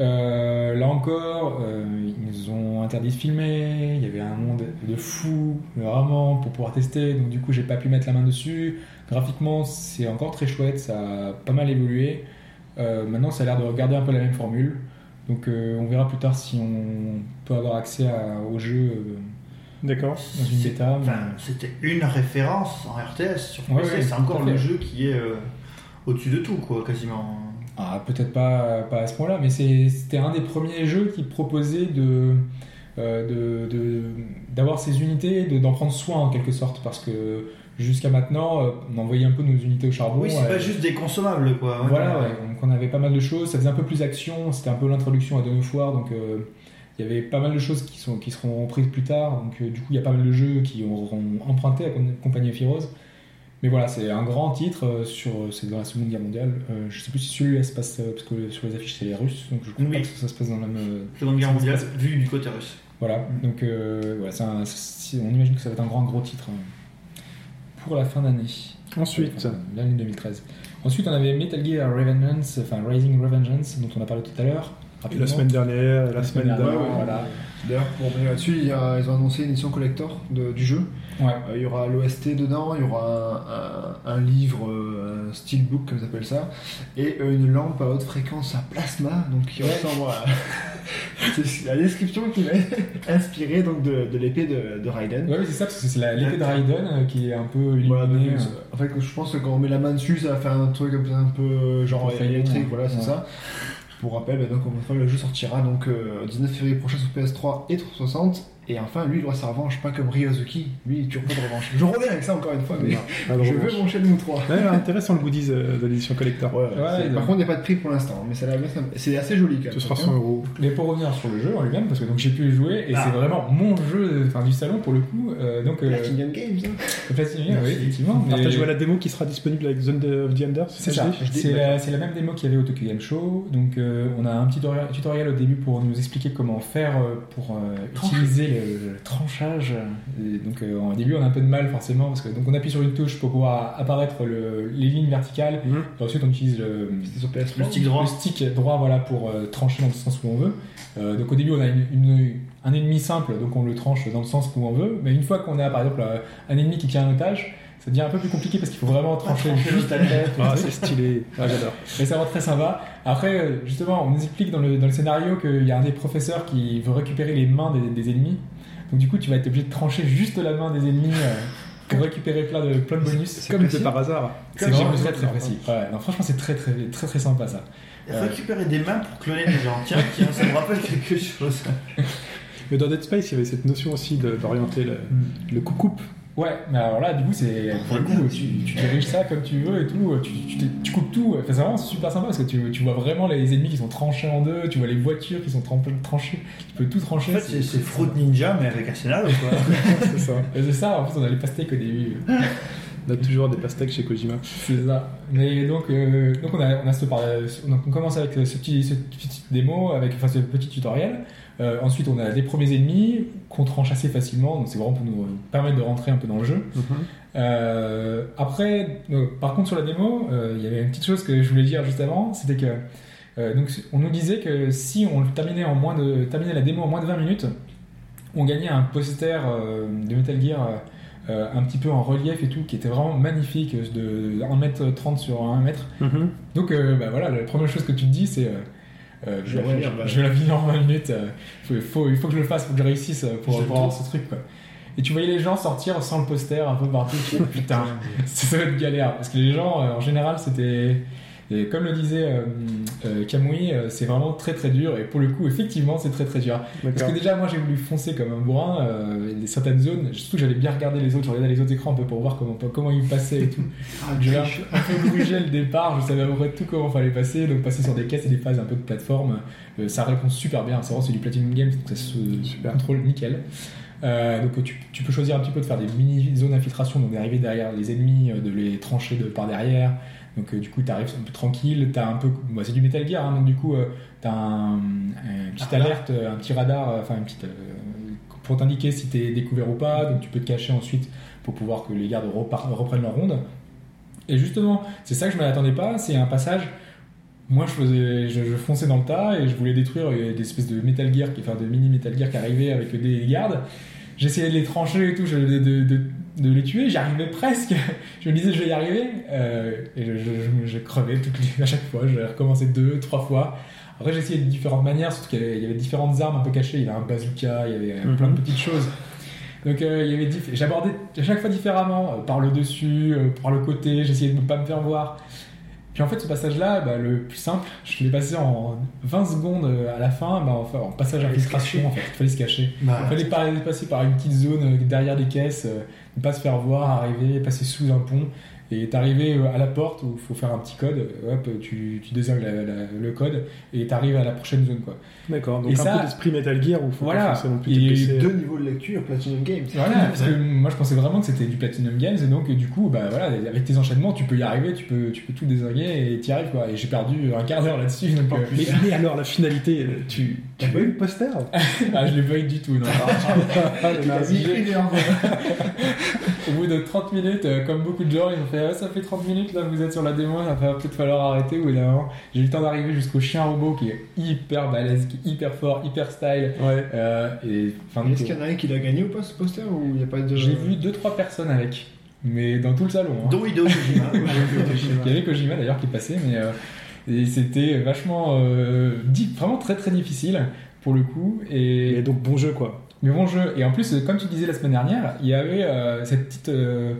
Euh, là encore, euh, ils nous ont interdit de filmer. Il y avait un monde de fou, vraiment, pour pouvoir tester. Donc du coup, j'ai pas pu mettre la main dessus. Graphiquement, c'est encore très chouette. Ça a pas mal évolué. Euh, maintenant, ça a l'air de regarder un peu la même formule. Donc euh, on verra plus tard si on peut avoir accès à- au jeu euh, D'accord. dans une bêta. mais- c'était une référence en RTS sur Ouais, PC. ouais, c'est encore le jeu qui est euh, au-dessus de tout, quoi, quasiment. Ah, peut-être pas, pas à ce point-là, mais c'était un des premiers jeux qui proposait de euh, de- de- d'avoir ces unités, de- d'en prendre soin en quelque sorte, parce que jusqu'à maintenant, euh, on envoyait un peu nos unités au charbon. oui, c'est euh, pas juste des consommables, quoi. Ouais, Voilà, ouais. donc on avait pas mal de choses, ça faisait un peu plus action, c'était un peu l'introduction à Dawn of War, donc il y avait pas mal de choses qui, sont, qui seront prises plus tard, donc euh, du coup il y a pas mal de jeux qui auront emprunté à Com- Company of Heroes. Mais voilà, c'est un grand titre, euh, sur, c'est dans la Seconde Guerre mondiale. Euh, je sais plus si celui-là se passe, euh, parce que sur les affiches c'est les Russes, donc je crois Oui. pas que ça se passe dans la même... euh, Seconde Guerre mondiale, passe- vu du côté russe. Voilà, donc euh, un- on imagine que ça va être un grand gros titre euh, pour la fin d'année. Ensuite, Enfin, l'année 2013. Ensuite, on avait Metal Gear Revengeance, enfin Rising Revengeance, dont on a parlé tout à l'heure. la semaine dernière, la, semaine dernière, d'avant. voilà. D'ailleurs, pour revenir là-dessus, ils ont annoncé une édition collector de- du jeu. Ouais. Euh, il y aura l'OST dedans, il y aura un, un- un livre, euh, un steelbook comme ils appellent ça, et euh, une lampe à haute fréquence à plasma, donc qui ressemble à... c'est la description qui m'a inspiré donc de, de l'épée de, de Raiden. Ouais, oui, c'est ça, parce que c'est l'épée de Raiden qui est un peu illuminée. Voilà, donc, euh, en fait, je pense que quand on met la main dessus, ça va faire un truc un peu, genre électrique, voilà, c'est Ouais. ça. Pour rappel, bah, donc, le jeu sortira donc euh, 19 février prochain sur PS3 et 360. Et enfin, lui, il aura sa revanche, pas comme Ryozuki. Lui, il tue pas de revanche. Je reviens avec ça encore une fois, mais je revanche. veux mon Shenmue 3. Ouais, intéressant le goodies euh, de l'édition collector. Ouais, Ouais, par contre, il n'y a pas de prix pour l'instant, mais c'est assez joli quand même. Ce sera 100 euros. Mais pour revenir sur le jeu en lui-même, parce que donc j'ai pu y jouer, et Ah. c'est vraiment mon jeu enfin, du salon pour le coup. euh, donc, euh, Platinum Games, hein. Platinum, oui, effectivement. mais- Partagez à la démo qui sera disponible avec Zone of the Enders. C'est ça, c'est la, même démo qu'il y avait au Tokyo Game Show. Donc, euh, on a un petit tutoriel, au début pour nous expliquer comment faire pour euh, utiliser le, le tranchage. Et donc euh, au début on a un peu de mal forcément parce que donc on appuie sur une touche pour pouvoir apparaître le- les lignes verticales. Mhm. Et ensuite on utilise le, sur PS3. Le stick droit. le stick droit voilà pour euh, trancher dans le sens où on veut. Euh, donc au début on a une, une- un ennemi simple donc on le tranche dans le sens où on veut. Mais une fois qu'on a par exemple euh, un ennemi qui tient un otage, ça devient un peu plus compliqué parce qu'il faut vraiment trancher juste la tête. Ah, c'est stylé. Ah, j'adore. Et ça rend très sympa. Après, euh, justement, on nous explique dans le, dans le scénario qu'il y a un des professeurs qui veut récupérer les mains des, des ennemis. Donc du coup, tu vas être obligé de trancher juste la main des ennemis euh, pour récupérer plein de, plein de bonus. C'est comme c'est par hasard. C'est vraiment très très précis. Ouais, non, franchement, c'est très très très très sympa ça. Récupérer des mains pour cloner des gens. Tiens, tiens, ça me rappelle quelque chose. Mais dans Dead Space, il y avait cette notion aussi de- d'orienter le, le coupe-coupe. Ouais, mais alors là, du coup, c'est pour le coup, tu, tu diriges ça comme tu veux et tout, tu, tu, coupes tout. Enfin, c'est vraiment super sympa parce que tu, tu vois vraiment les ennemis qui sont tranchés en deux, tu vois les voitures qui sont tran- tranchées, tu peux tout En trancher. fait, c'est Fruit Ninja, mais avec un scénario, quoi. c'est ça. Et c'est ça, en plus, on a les pastèques au début. On a toujours des pastèques chez Kojima. C'est ça. Mais donc, euh, donc on, a, on, a ce donc on commence avec ce petit, ce petit démo, avec enfin, ce petit tutoriel. Euh, ensuite, on a les premiers ennemis qu'on tranche assez facilement, donc c'est vraiment pour nous permettre de rentrer un peu dans le jeu. Euh, après, euh, par contre, sur la démo, euh, il y avait une petite chose que je voulais dire juste avant, c'était que euh, donc, on nous disait que si on terminait, en moins de, terminait la démo en moins de 20 minutes, on gagnait un poster euh, de Metal Gear euh, un petit peu en relief et tout, qui était vraiment magnifique, de 1m30 sur 1m. Donc euh, bah, voilà, la première chose que tu te dis, c'est euh, Je vais la finir, bah. je vais la finir en 20 minutes. euh, faut- faut- il faut que je le fasse, faut que je réussisse euh, pour, Je pour avoir ce truc. Quoi. Et tu voyais les gens sortir sans le poster un peu partout. tu fais, Putain, ça va être galère. Parce que les gens, en général, c'était. Et comme le disait euh, euh, Kamui, euh, c'est vraiment très très dur. Et pour le coup, effectivement, c'est très très dur. Parce que déjà, moi, j'ai voulu foncer comme un bourrin. Euh, il y a certaines zones, surtout, j'allais bien regarder les autres. Je regardais les autres écrans un peu pour voir comment, comment ils passaient et tout. J'avais un, un peu grugé le départ. Je savais à peu près tout comment fallait passer. Donc, passer sur des caisses et des phases un peu de plateforme, euh, ça répond super bien. C'est vraiment c'est du Platinum Games, donc ça se Super. contrôle nickel. Euh, donc tu, tu peux choisir un petit peu de faire des mini zones d'infiltration, donc d'arriver derrière les ennemis, euh, de les trancher de par derrière. Donc euh, du coup tu arrives un peu tranquille, t'as un peu, bah, c'est du Metal Gear, hein, donc du coup euh, t'as un, un petite radar. alerte, euh, un petit radar, euh, enfin une petite pour t'indiquer si t'es découvert ou pas. Donc tu peux te cacher ensuite pour pouvoir que les gardes reprennent leur ronde. Et justement, c'est ça que je ne m'attendais pas, c'est un passage. Moi, je, faisais, je, je fonçais dans le tas et je voulais détruire des espèces de Metal Gear, qui- enfin de mini Metal Gear qui arrivaient avec des gardes. J'essayais de les trancher et tout, je- de, de, de, de les tuer, j'y arrivais presque. Je me disais, je vais y arriver. Euh, et je, je, je- je crevais toutes les- à chaque fois, je recommençais deux, trois fois. Après, j'ai essayé de différentes manières, surtout qu'il y avait, il y avait différentes armes un peu cachées. Il y avait un bazooka, il y avait euh, plein de petites choses. Donc, euh, il y avait diff- j'abordais à chaque fois différemment, euh, par le dessus, par le côté, j'essayais de ne pas me faire voir. Puis en fait, ce passage-là, bah, le plus simple, je l'ai passé en 20 secondes à la fin, bah, enfin, en passage Fallait se infiltration, en fait. Il fallait se cacher. Bah, Il fallait pas- passer par une petite zone derrière des caisses, ne pas se faire voir, arriver, passer sous un pont. Et t'arriver euh, à la porte où il faut faire un petit code, euh, hop, tu, tu désignes la- la- le code et t'arrives à la prochaine zone. Quoi. D'accord, donc Et un ça- peu d'esprit Metal Gear où il faut Voilà. pas forcément plus Et TPC. Deux niveaux de lecture, Platinum Games. Voilà, parce que moi je pensais vraiment que c'était du Platinum Games et donc euh, du coup, bah voilà, avec tes enchaînements, tu peux y arriver, tu peux, tu peux tout désinguer et t'y arrives quoi. Et j'ai perdu un quart d'heure là-dessus, donc euh, Mais, mais alors, la finalité, euh, tu, tu veux le poster ah, je l'ai pas eu du tout. Non. Ah. Au bout de 30 minutes, euh, comme beaucoup de gens, ils ont fait Ah, ça fait 30 minutes là, vous êtes sur la démo, ça va peut-être falloir arrêter. Ou là, j'ai eu le temps d'arriver jusqu'au chien robot qui est hyper balèze, qui est hyper fort, hyper style. Ouais. Euh, et Est-ce qu'il y en a un qui l'a gagné ou pas ce poster ou il n'y a pas de. j'ai vu 2-3 personnes avec, mais dans tout le salon. hein. Dont Hideo Kojima. Il y avait Kojima d'ailleurs qui passait, mais euh, et c'était vachement euh, vraiment très très difficile pour le coup. Et Et donc, bon jeu, quoi. mais bon jeu. Et en plus, comme tu disais la semaine dernière, il y avait euh, cette petite. euh,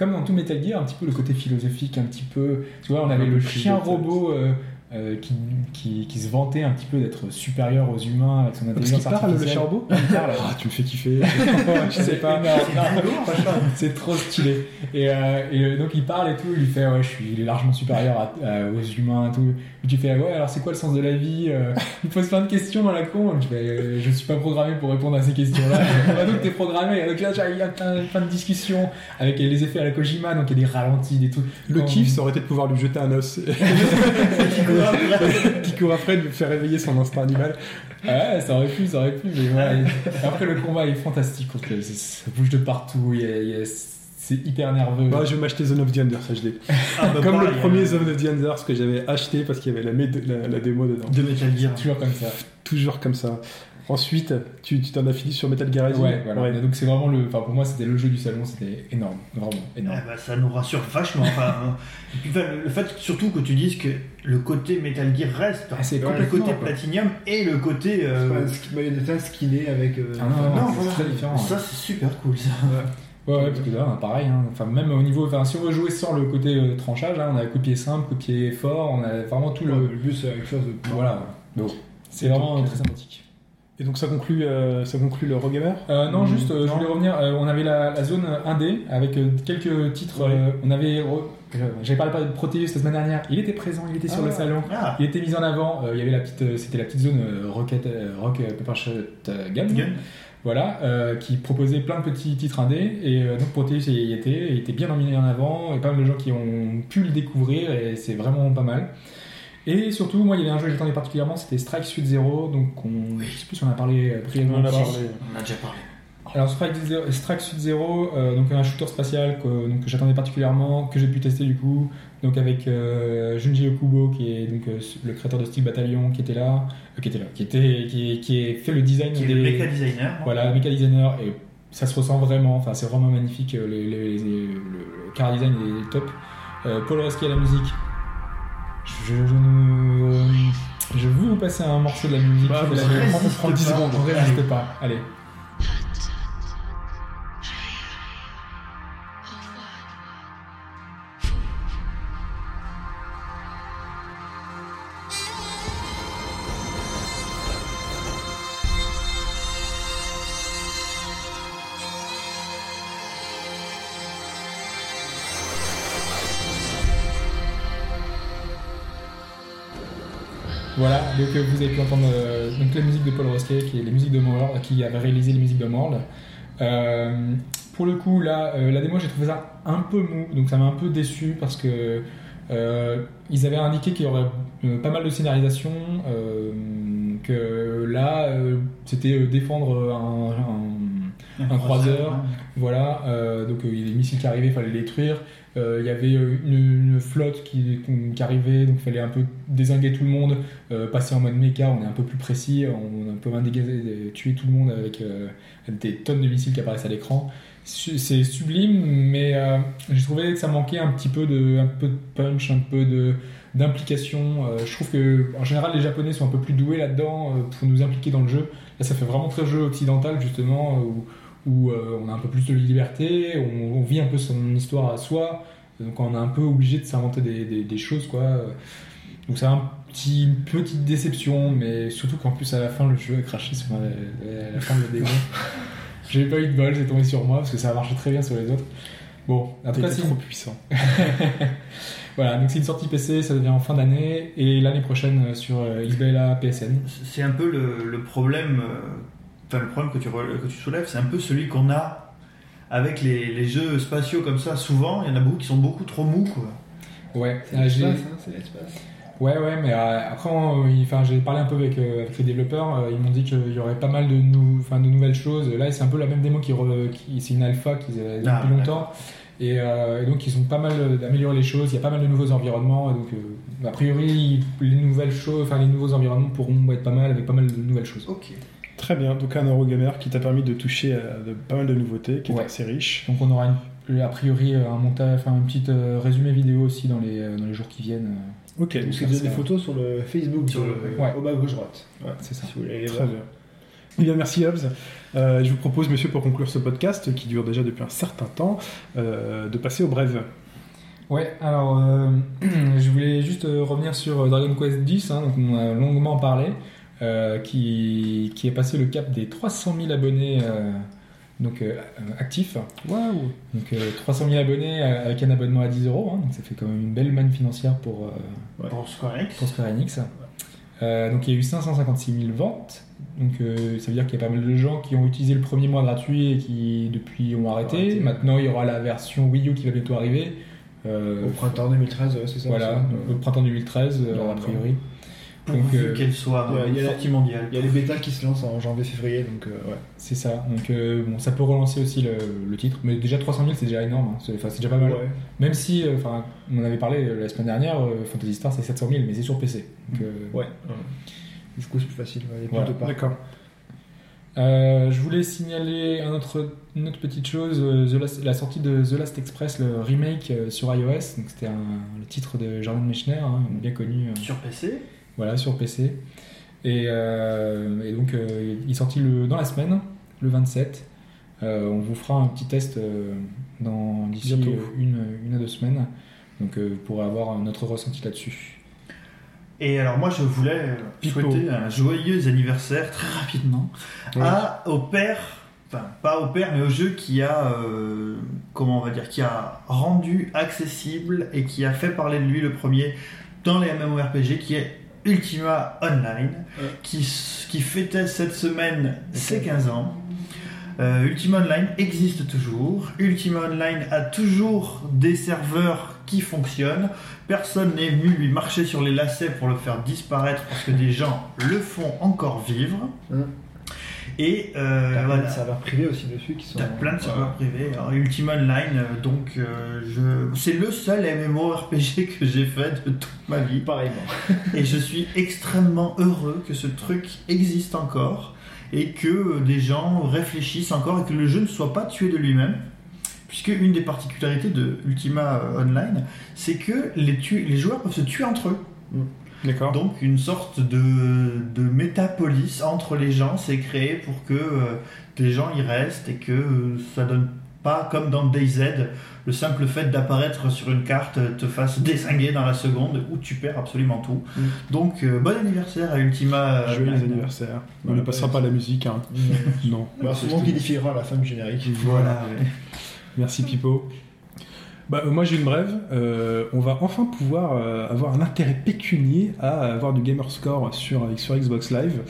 comme dans tout Metal Gear, un petit peu le côté philosophique, un petit peu. Tu vois, on avait le chien robot euh, euh, qui, qui, qui se vantait un petit peu d'être supérieur aux humains avec son Parce intelligence qu'il parle, le artificielle. robot Il parle. Ah, tu me fais kiffer. je sais pas. C'est trop stylé. Et, euh, et, euh, donc il parle et tout, il fait ouais, je suis il est largement supérieur à- à- aux humains et tout. Et tu fais ouais, alors c'est quoi le sens de la vie Euh, Il pose plein de questions dans la con. Je fais euh, je suis pas programmé pour répondre à ces questions-là. bah, donc t'es programmé. Donc là, il y a plein, plein de discussions avec les effets à la Kojima, donc il y a des ralentis, des trucs. Le kiff, ça aurait été de pouvoir lui jeter un os. qui court après de lui faire réveiller son instinct animal. Ouais, ça aurait pu, ça aurait pu, mais ouais. Après, le combat est fantastique, ça bouge de partout, il y a- il y a- c'est hyper nerveux. Bah, je vais m'acheter Zone of the Enders HD. Ah, bah, Comme pareil, le premier euh, Zone of the Enders que j'avais acheté parce qu'il y avait la- la démo dedans. de Metal Gear. Toujours comme ça. Toujours comme ça. Ensuite, tu t'en as fini sur Metal Gear Rising Ouais, voilà. Donc c'est vraiment le. Enfin, pour moi, c'était le jeu du salon, c'était énorme, vraiment énorme. Eh ben, ça nous rassure vachement. Enfin, hein. Et puis, enfin, le- fait surtout que tu dises que le côté Metal Gear reste, Ah, c'est le côté quoi. platinum et le côté. C'est euh, Bayonetta skinné avec. euh, Ah non, non, c'est voilà. très différent. Ça, c'est super cool ça. Ouais, ouais, parce que là, pareil, hein. enfin, même au niveau. Enfin, si on veut jouer sans le côté euh, tranchage, là, on a coup de pied simple, coup de pied fort, on a vraiment tout Le, le. le but, c'est quelque chose de. Voilà. Donc, c'est vraiment très sympathique. Et donc ça conclut, euh, ça conclut le Rogamer Euh, non, juste, euh, je voulais revenir. euh, on avait la, la zone 1D avec euh, quelques titres. Ouais. euh, on avait. re- J'avais parlé de Proteus la semaine dernière. Il était présent, il était sur Ah. le salon. Ah, Il était mis en avant. euh, il y avait la petite, c'était la petite zone euh, Rocket, euh, Rock Paper Shot euh, Gun. Gun. Voilà, euh, qui proposait plein de petits titres indés. Et euh, donc Proteus y était, il était bien mis en avant. Et pas mal de gens qui ont pu le découvrir. Et c'est vraiment pas mal. Et surtout, moi, il y avait un jeu que j'attendais particulièrement, c'était Strike Suit Zero. Donc, on, je sais plus si on en a parlé euh, brièvement. On a on déjà parlé. Alors Strike, Strike Suit Zero, euh, donc un shooter spatial que, donc, que j'attendais particulièrement, que j'ai pu tester du coup, donc avec euh, Junji Okubo qui est donc euh, le créateur de Steel Battalion qui était là, qui était là, qui était qui, qui a fait le design Qui est des le mecha designer. voilà mecha designer et ça se ressent vraiment, enfin c'est vraiment magnifique, les- les- les- le car design est top. Paul Roski à la musique. Je, je je veux vous passer un morceau de la musique. Bah, vous la- résistez on prend 10 pas. secondes, on résiste pas. Allez. Donc vous avez pu entendre euh, donc, la musique de Paul Rosquet, qui est les musiques de Homeworld, qui avait réalisé les musiques de Homeworld. Euh, pour le coup, là, euh, la démo, j'ai trouvé ça un peu mou, donc ça m'a un peu déçu parce que ils avaient indiqué qu'il y aurait pas mal de scénarisation, que là, c'était défendre un- un, un croiseur. Voilà, euh, donc euh, il y a des missiles qui arrivaient, il fallait les détruire. Euh, il y avait euh, une, flotte qui, arrivait, donc il fallait un peu désinguer tout le monde, euh, passer en mode méca, on est un peu plus précis, on, on peut même dégager- tuer tout le monde avec des tonnes de missiles qui apparaissent à l'écran. C'est sublime, mais j'ai trouvé que ça manquait un petit peu de, un peu de punch, un peu de d'implication. Je trouve que en général les Japonais sont un peu plus doués là-dedans pour nous impliquer dans le jeu. Là, ça fait vraiment très jeu occidental justement. Où euh, on a un peu plus de liberté, on, on vit un peu son histoire à soi, donc on est un peu obligé de s'inventer des, des- des choses quoi. Donc c'est un petit, une petite déception, mais surtout qu'en plus à la fin le jeu a craché sur la, la- la fin de la démo. J'ai pas eu de bol, c'est tombé sur moi parce que ça a marché très bien sur les autres. Bon, en tout cas c'est trop puissant. voilà, donc c'est une sortie PC, ça devient en fin d'année et l'année prochaine euh, sur euh, XBLA PSN. C'est un peu le, le problème, euh, enfin le problème que tu, re- que tu soulèves, c'est un peu celui qu'on a avec les, les jeux spatiaux comme ça. Souvent, il y en a beaucoup qui sont beaucoup trop mous, quoi. Ouais, C'est euh, j'ai- l'espace, hein, c'est l'espace. Ouais, ouais, mais euh, après, on- il- enfin, j'ai parlé un peu avec, euh, avec les développeurs. euh, ils m'ont dit qu'il y aurait pas mal de, nou- enfin, de nouvelles choses. Là, c'est un peu la même démo qui, qui c'est une alpha qu'ils avaient Ah, depuis longtemps. Et, euh, et donc, ils ont pas mal amélioré les choses. Il y a pas mal de nouveaux environnements. Et donc, euh, a priori, les nouvelles choses, enfin, les nouveaux environnements pourront être pas mal avec pas mal de nouvelles choses. Ok. Très bien, donc un Eurogamer qui t'a permis de toucher à de, pas mal de nouveautés, qui est Ouais. assez riche. Donc, on aura une- a priori un montage, enfin, un petit euh, résumé vidéo aussi dans les, euh, dans les jours qui viennent. Ok, Donc c'est des ça- photos sur le Facebook Sur le- ouais. au bas gauche droite. Ouais, C'est ça. Si vous voulez Très voir. bien. Eh bien, merci Hobbs. Euh, je vous propose, monsieur, pour conclure ce podcast, qui dure déjà depuis un certain temps, euh, de passer au brève. Ouais, alors euh, je voulais juste euh, revenir sur euh, Dragon Quest X, hein, donc on a longuement parlé, euh, qui, qui est passé le cap des 300 000 abonnés euh, donc, euh, actifs. Waouh Donc euh, 300 000 abonnés euh, avec un abonnement à 10 euros, hein, donc ça fait quand même une belle manne financière pour, euh, Pour Square Enix. pour Square Enix. Euh, donc il y a eu 556 000 ventes, donc euh, ça veut dire qu'il y a pas mal de gens qui ont utilisé le premier mois gratuit et qui depuis ont arrêté. Arrêté. Maintenant il y aura la version Wii U qui va bientôt arriver. Euh, Au printemps 2013, ouais, c'est ça. voilà, au printemps 2013, euh, a priori. Pourvu euh, qu'elle soit il y a- sortie mondiale. Il y a les bêtas qui se lancent en janvier-février, donc euh, ouais. C'est ça. Donc euh, bon, ça peut relancer aussi le, le titre, mais déjà 300 000 c'est déjà énorme. hein. C'est enfin, c'est déjà pas mal. Ouais. Même si, euh, enfin, on en avait parlé la semaine dernière, euh, Fantasy Star c'est 700 000, mais c'est sur PC. Donc, euh, Ouais. Du coup, c'est plus facile. ouais, Il y a plus Voilà. de parts. D'accord. Euh, je voulais signaler un autre, une autre petite chose, The Last- la sortie de The Last Express, le remake euh, sur iOS. Donc c'était un- le titre de Jordan Mechner, hein, bien connu. euh, Sur PC Voilà, sur PC. Et, euh, et donc, euh, il est sorti le, dans la semaine, le 27. Euh, on vous fera un petit test euh, dans d'ici une, une à deux semaines. Donc, euh, vous pourrez avoir notre ressenti là-dessus. Et alors moi je voulais Pipo. souhaiter un joyeux anniversaire très rapidement Oui. à au père, enfin pas au père mais au jeu qui a euh, comment on va dire qui a rendu accessible et qui a fait parler de lui le premier dans les MMORPG qui est Ultima Online Ouais. qui, fêtait cette semaine ses 15 ans. Euh, Ultima Online existe toujours. Ultima Online a toujours des serveurs qui fonctionnent. Personne n'est venu lui marcher sur les lacets pour le faire disparaître parce que des gens le font encore vivre. Et euh, T'as plein de serveurs privés aussi dessus qui sont. T'as plein de serveurs privés. Alors, Ultima Online, euh, donc euh, je... c'est le seul MMORPG que j'ai fait de toute ma vie. Pareillement. Et je suis extrêmement heureux que ce truc existe encore et que euh, des gens réfléchissent encore et que le jeu ne soit pas tué de lui-même. Puisque une des particularités de Ultima Online, c'est que les, tu- les joueurs peuvent se tuer entre eux. D'accord. Donc une sorte de, de métapolis entre les gens s'est créée pour que euh, des gens y restent et que euh, ça donne pas comme dans DayZ, le simple fait d'apparaître sur une carte euh, te fasse désinguer dans la seconde où tu perds absolument tout. Mm. Donc euh, bon anniversaire à Ultima. euh, Joyeux anniversaire. On ne passera ouais. pas la musique. Hein. Non. Bah, souvent qui défilera à la fin du générique. Voilà. ouais. Merci Pipo. Bah, euh, moi j'ai une brève. Euh, on va enfin pouvoir euh, avoir un intérêt pécunier à avoir du gamer score sur, sur Xbox Live.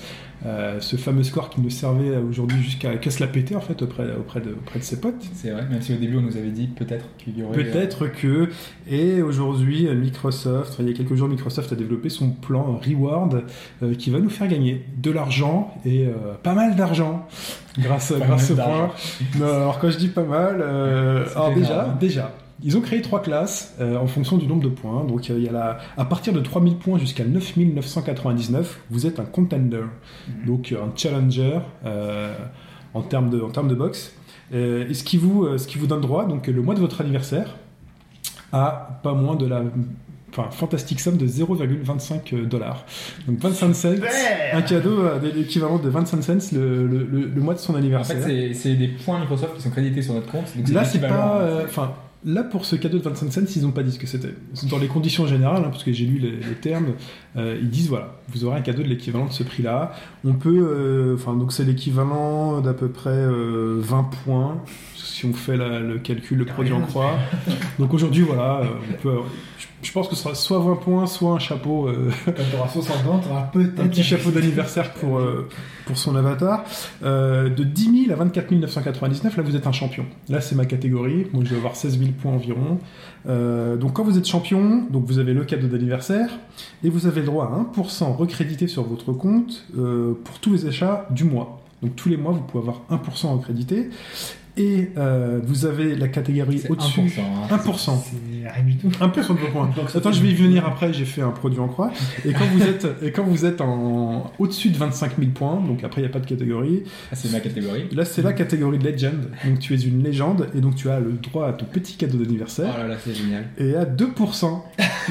Euh, ce fameux score qui nous servait aujourd'hui jusqu'à qu'à se la péter en fait auprès, auprès, de, auprès de ses potes. C'est vrai, même si au début on nous avait dit peut-être qu'il y aurait. euh, Peut-être que, et aujourd'hui Microsoft, il y a quelques jours Microsoft a développé son plan Reward euh, qui va nous faire gagner de l'argent et euh, pas mal d'argent grâce, grâce au point. Non, alors quand je dis pas mal, euh, alors déjà, déjà, ils ont créé trois classes euh, en fonction du nombre de points. Donc euh, il y a la, à partir de 3000 points jusqu'à 9999, vous êtes un contender, Mhm. donc euh, un challenger en termes de, en termes de boxe. Et ce qui, vous, ce qui vous donne droit, donc le mois de votre anniversaire, à pas moins de la enfin, fantastique somme de 0,25 dollars. Donc 25 cents, un cadeau à de l'équivalent de 25 cents le, le- le- mois de son En anniversaire. fait, c'est- c'est des points Microsoft qui sont crédités sur notre compte. donc Là, c'est pas. euh, là, pour ce cadeau de 25 cents, ils n'ont pas dit ce que c'était. Dans les conditions générales, hein, parce que j'ai lu les, termes, euh, ils disent voilà, vous aurez un cadeau de l'équivalent de ce prix-là. On peut. euh, Enfin, donc c'est l'équivalent d'à peu près euh, 20 points. Si on fait la- le calcul, le produit en croix. Donc aujourd'hui, voilà, euh, on peut. je, je pense que ce sera soit 20 points, soit un chapeau. euh, Quand t'auras 60 ans, t'auras peut-être. un petit chapeau d'anniversaire pour, euh, pour son avatar. Euh, de 10 000 à 24 999, là vous êtes un champion. Là c'est ma catégorie, moi je dois avoir 16 000 points environ. Euh, donc quand vous êtes champion, donc vous avez le cadeau d'anniversaire et vous avez le droit à 1% recrédité sur votre compte euh, pour tous les achats du mois. Donc tous les mois vous pouvez avoir 1% recrédité. Et euh, vous avez la catégorie au-dessus. 1%, hein. 1%. C'est rien du tout. 1% de vos points. Attends, je vais y venir après, j'ai fait un produit en croix. Et quand vous êtes, et quand vous êtes en, au-dessus de 25 000 points, donc après il n'y a pas de catégorie, Ah, c'est ma catégorie. là c'est la catégorie de Legend. Donc tu es une légende et donc tu as le droit à ton petit cadeau Oh d'anniversaire là là, c'est génial. et à 2%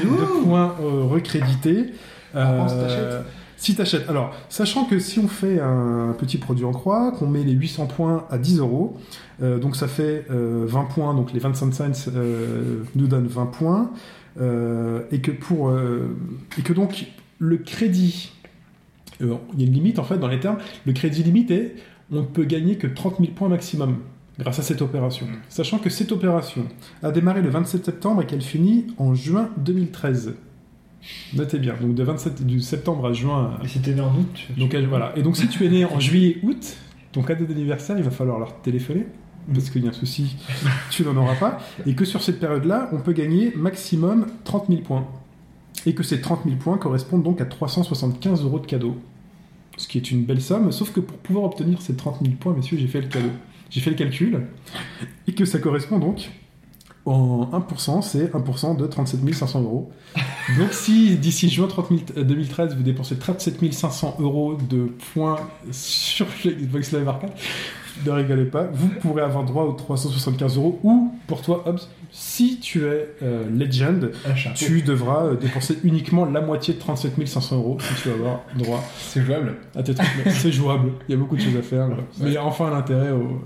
de points euh, recrédités. Euh. Si t'achètes. Alors, sachant que si on fait un petit produit en croix, qu'on met les 800 points à 10 euros, euh, donc ça fait euh, 20 points, donc les 25 cents euh, nous donnent 20 points, euh, et que pour euh, et que donc le crédit, euh, il y a une limite en fait dans les termes, le crédit limité, on ne peut gagner que 30 000 points maximum grâce à cette opération. Sachant que cette opération a démarré le 27 septembre et qu'elle finit en juin 2013. Notez bien, donc de 27 du septembre à juin. Et c'était né en août. Donc elle- voilà. Et donc si tu es né en juillet août, ton cadeau d'anniversaire, il va falloir leur téléphoner parce qu'il y a un souci, tu n'en auras pas, et que sur cette période-là, on peut gagner maximum 30 000 points. Et que ces 30 000 points correspondent donc à 375 euros de cadeaux. Ce qui est une belle somme, sauf que pour pouvoir obtenir ces 30 000 points, messieurs, j'ai fait le cadeau. J'ai fait le calcul, et que ça correspond donc en 1%, c'est 1% de 37 500 euros. Donc si d'ici juin 30 000 euh, 2013, vous dépensez 37 500 euros de points sur Xbox Live Arcade, ne rigolez pas, vous pourrez avoir droit aux 375 euros. Ou pour toi, Hobbs, si tu es euh, Legend, tu devras euh, dépenser uniquement la moitié de 37 500 euros si tu vas avoir droit C'est jouable. à tes trucs. C'est jouable, il y a beaucoup de choses à faire. là. Mais il y a enfin un intérêt, au...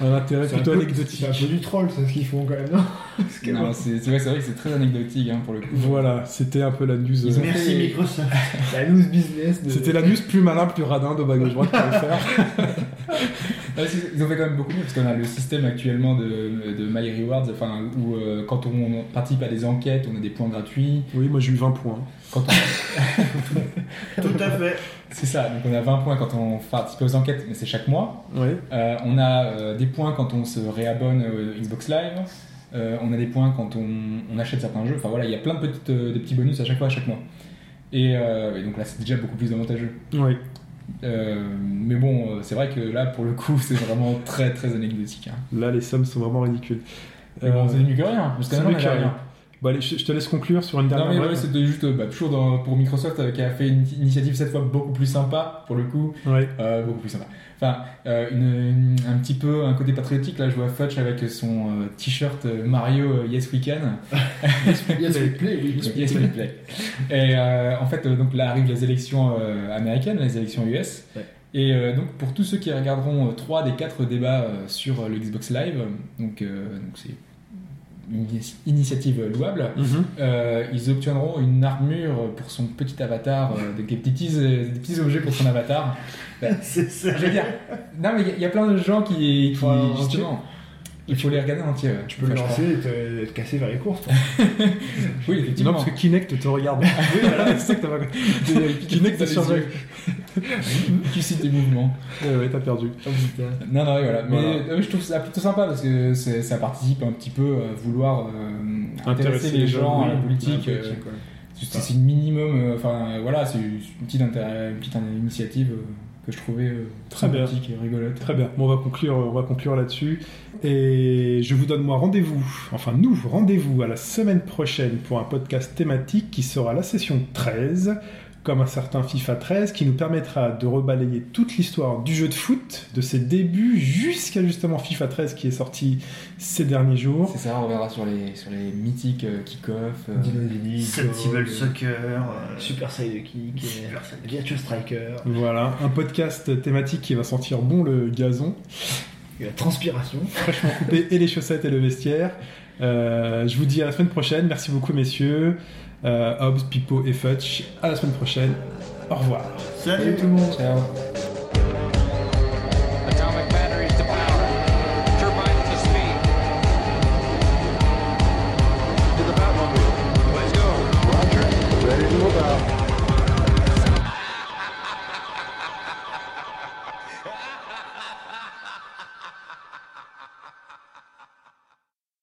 un intérêt plutôt anecdotique. C'est un peu du troll, c'est ce qu'ils font quand même, non c'est vrai, c'est vrai que c'est très anecdotique hein, pour le coup. Voilà, c'était un peu la news. Euh, Merci Microsoft. La loose business de. C'était la news plus malin, plus radin de droite pour le faire. Ils ont fait quand même beaucoup mieux parce qu'on a le système actuellement de, de My Rewards, enfin, où euh, quand on participe à des enquêtes, on a des points gratuits. Oui, moi j'ai eu 20 points. Quand on- Tout à fait. C'est ça, donc on a 20 points quand on participe aux enquêtes, mais c'est chaque mois. Euh, on a euh, des points quand on se réabonne au Xbox Live. Euh, on a des points quand on, on achète certains jeux. Enfin voilà, il y a plein de, petites, de petits bonus à chaque fois, à chaque mois. Et, et donc là, c'est déjà beaucoup plus avantageux. Euh, mais bon, c'est vrai que là, pour le coup, c'est vraiment très très anecdotique. hein. Là, les sommes sont vraiment ridicules. Bon, c'est mieux que rien, maintenant, on rien. Bon, allez, je, je te laisse conclure sur une Non, dernière mais brève. ouais, c'était juste euh, bah, toujours dans- pour Microsoft euh, qui a fait une initiative cette fois beaucoup plus sympa, pour le coup. Ouais. Euh, beaucoup plus sympa. Enfin, euh, une- une- un petit peu un côté patriotique. Là, je vois Fudge avec son euh, t-shirt Mario euh, Yes We Can. Yes, we play, oui. Yes We Play. Et euh, en fait, euh, donc là arrivent les élections euh, américaines, les élections US. Ouais. Et euh, donc pour tous ceux qui regarderont euh, trois des quatre débats euh, sur euh, le Xbox Live, donc euh, donc c'est une ini- initiative louable. Mhm. Euh, ils obtiendront une armure pour son petit avatar, euh, des, des petits, euh, des petits objets pour son avatar. C'est ça. Je veux dire, non mais il y a- il y, a plein de gens qui, qui justement, il faut les regarder en entier. ouais. Tu peux le Enfin, je lancer et te, te casser vers les courses. Oui, Non, effectivement. parce que Kinect te regarde. oui, voilà, c'est ça que t'as pas Kinect te surveille. tu cites tes mouvements. Ouais, ouais, t'as perdu. Non, non, oui, voilà. Mais Voilà. euh, je trouve ça plutôt sympa parce que ça participe un petit peu à vouloir euh, intéresser les gens à la politique. euh, C'est le minimum, enfin euh, voilà, c'est une petite, intérêt- une petite initiative euh, que je trouvais euh, Très bien. et rigolote. Très bien. Bon, on va conclure, on va conclure là-dessus. Et je vous donne moi rendez-vous, enfin nous, rendez-vous à la semaine prochaine pour un podcast thématique qui sera la session 13, comme un certain FIFA 13, qui nous permettra de rebalayer toute l'histoire du jeu de foot, de ses débuts jusqu'à justement FIFA 13 qui est sorti ces derniers jours. C'est ça, on reviendra sur les, sur les mythiques euh, kick-off. euh, Goal, Soccer. euh, Super Side Kick, Super Side Kick. Virtua Striker, Voilà, un podcast thématique qui va sentir bon le gazon, et la transpiration. fraîchement coupé, et les chaussettes et le vestiaire. Euh, je vous dis à la semaine prochaine. Merci beaucoup, messieurs. Euh, Hobbs, Pipo et Futch. À la semaine prochaine. Au revoir. Salut tout le monde. ciao.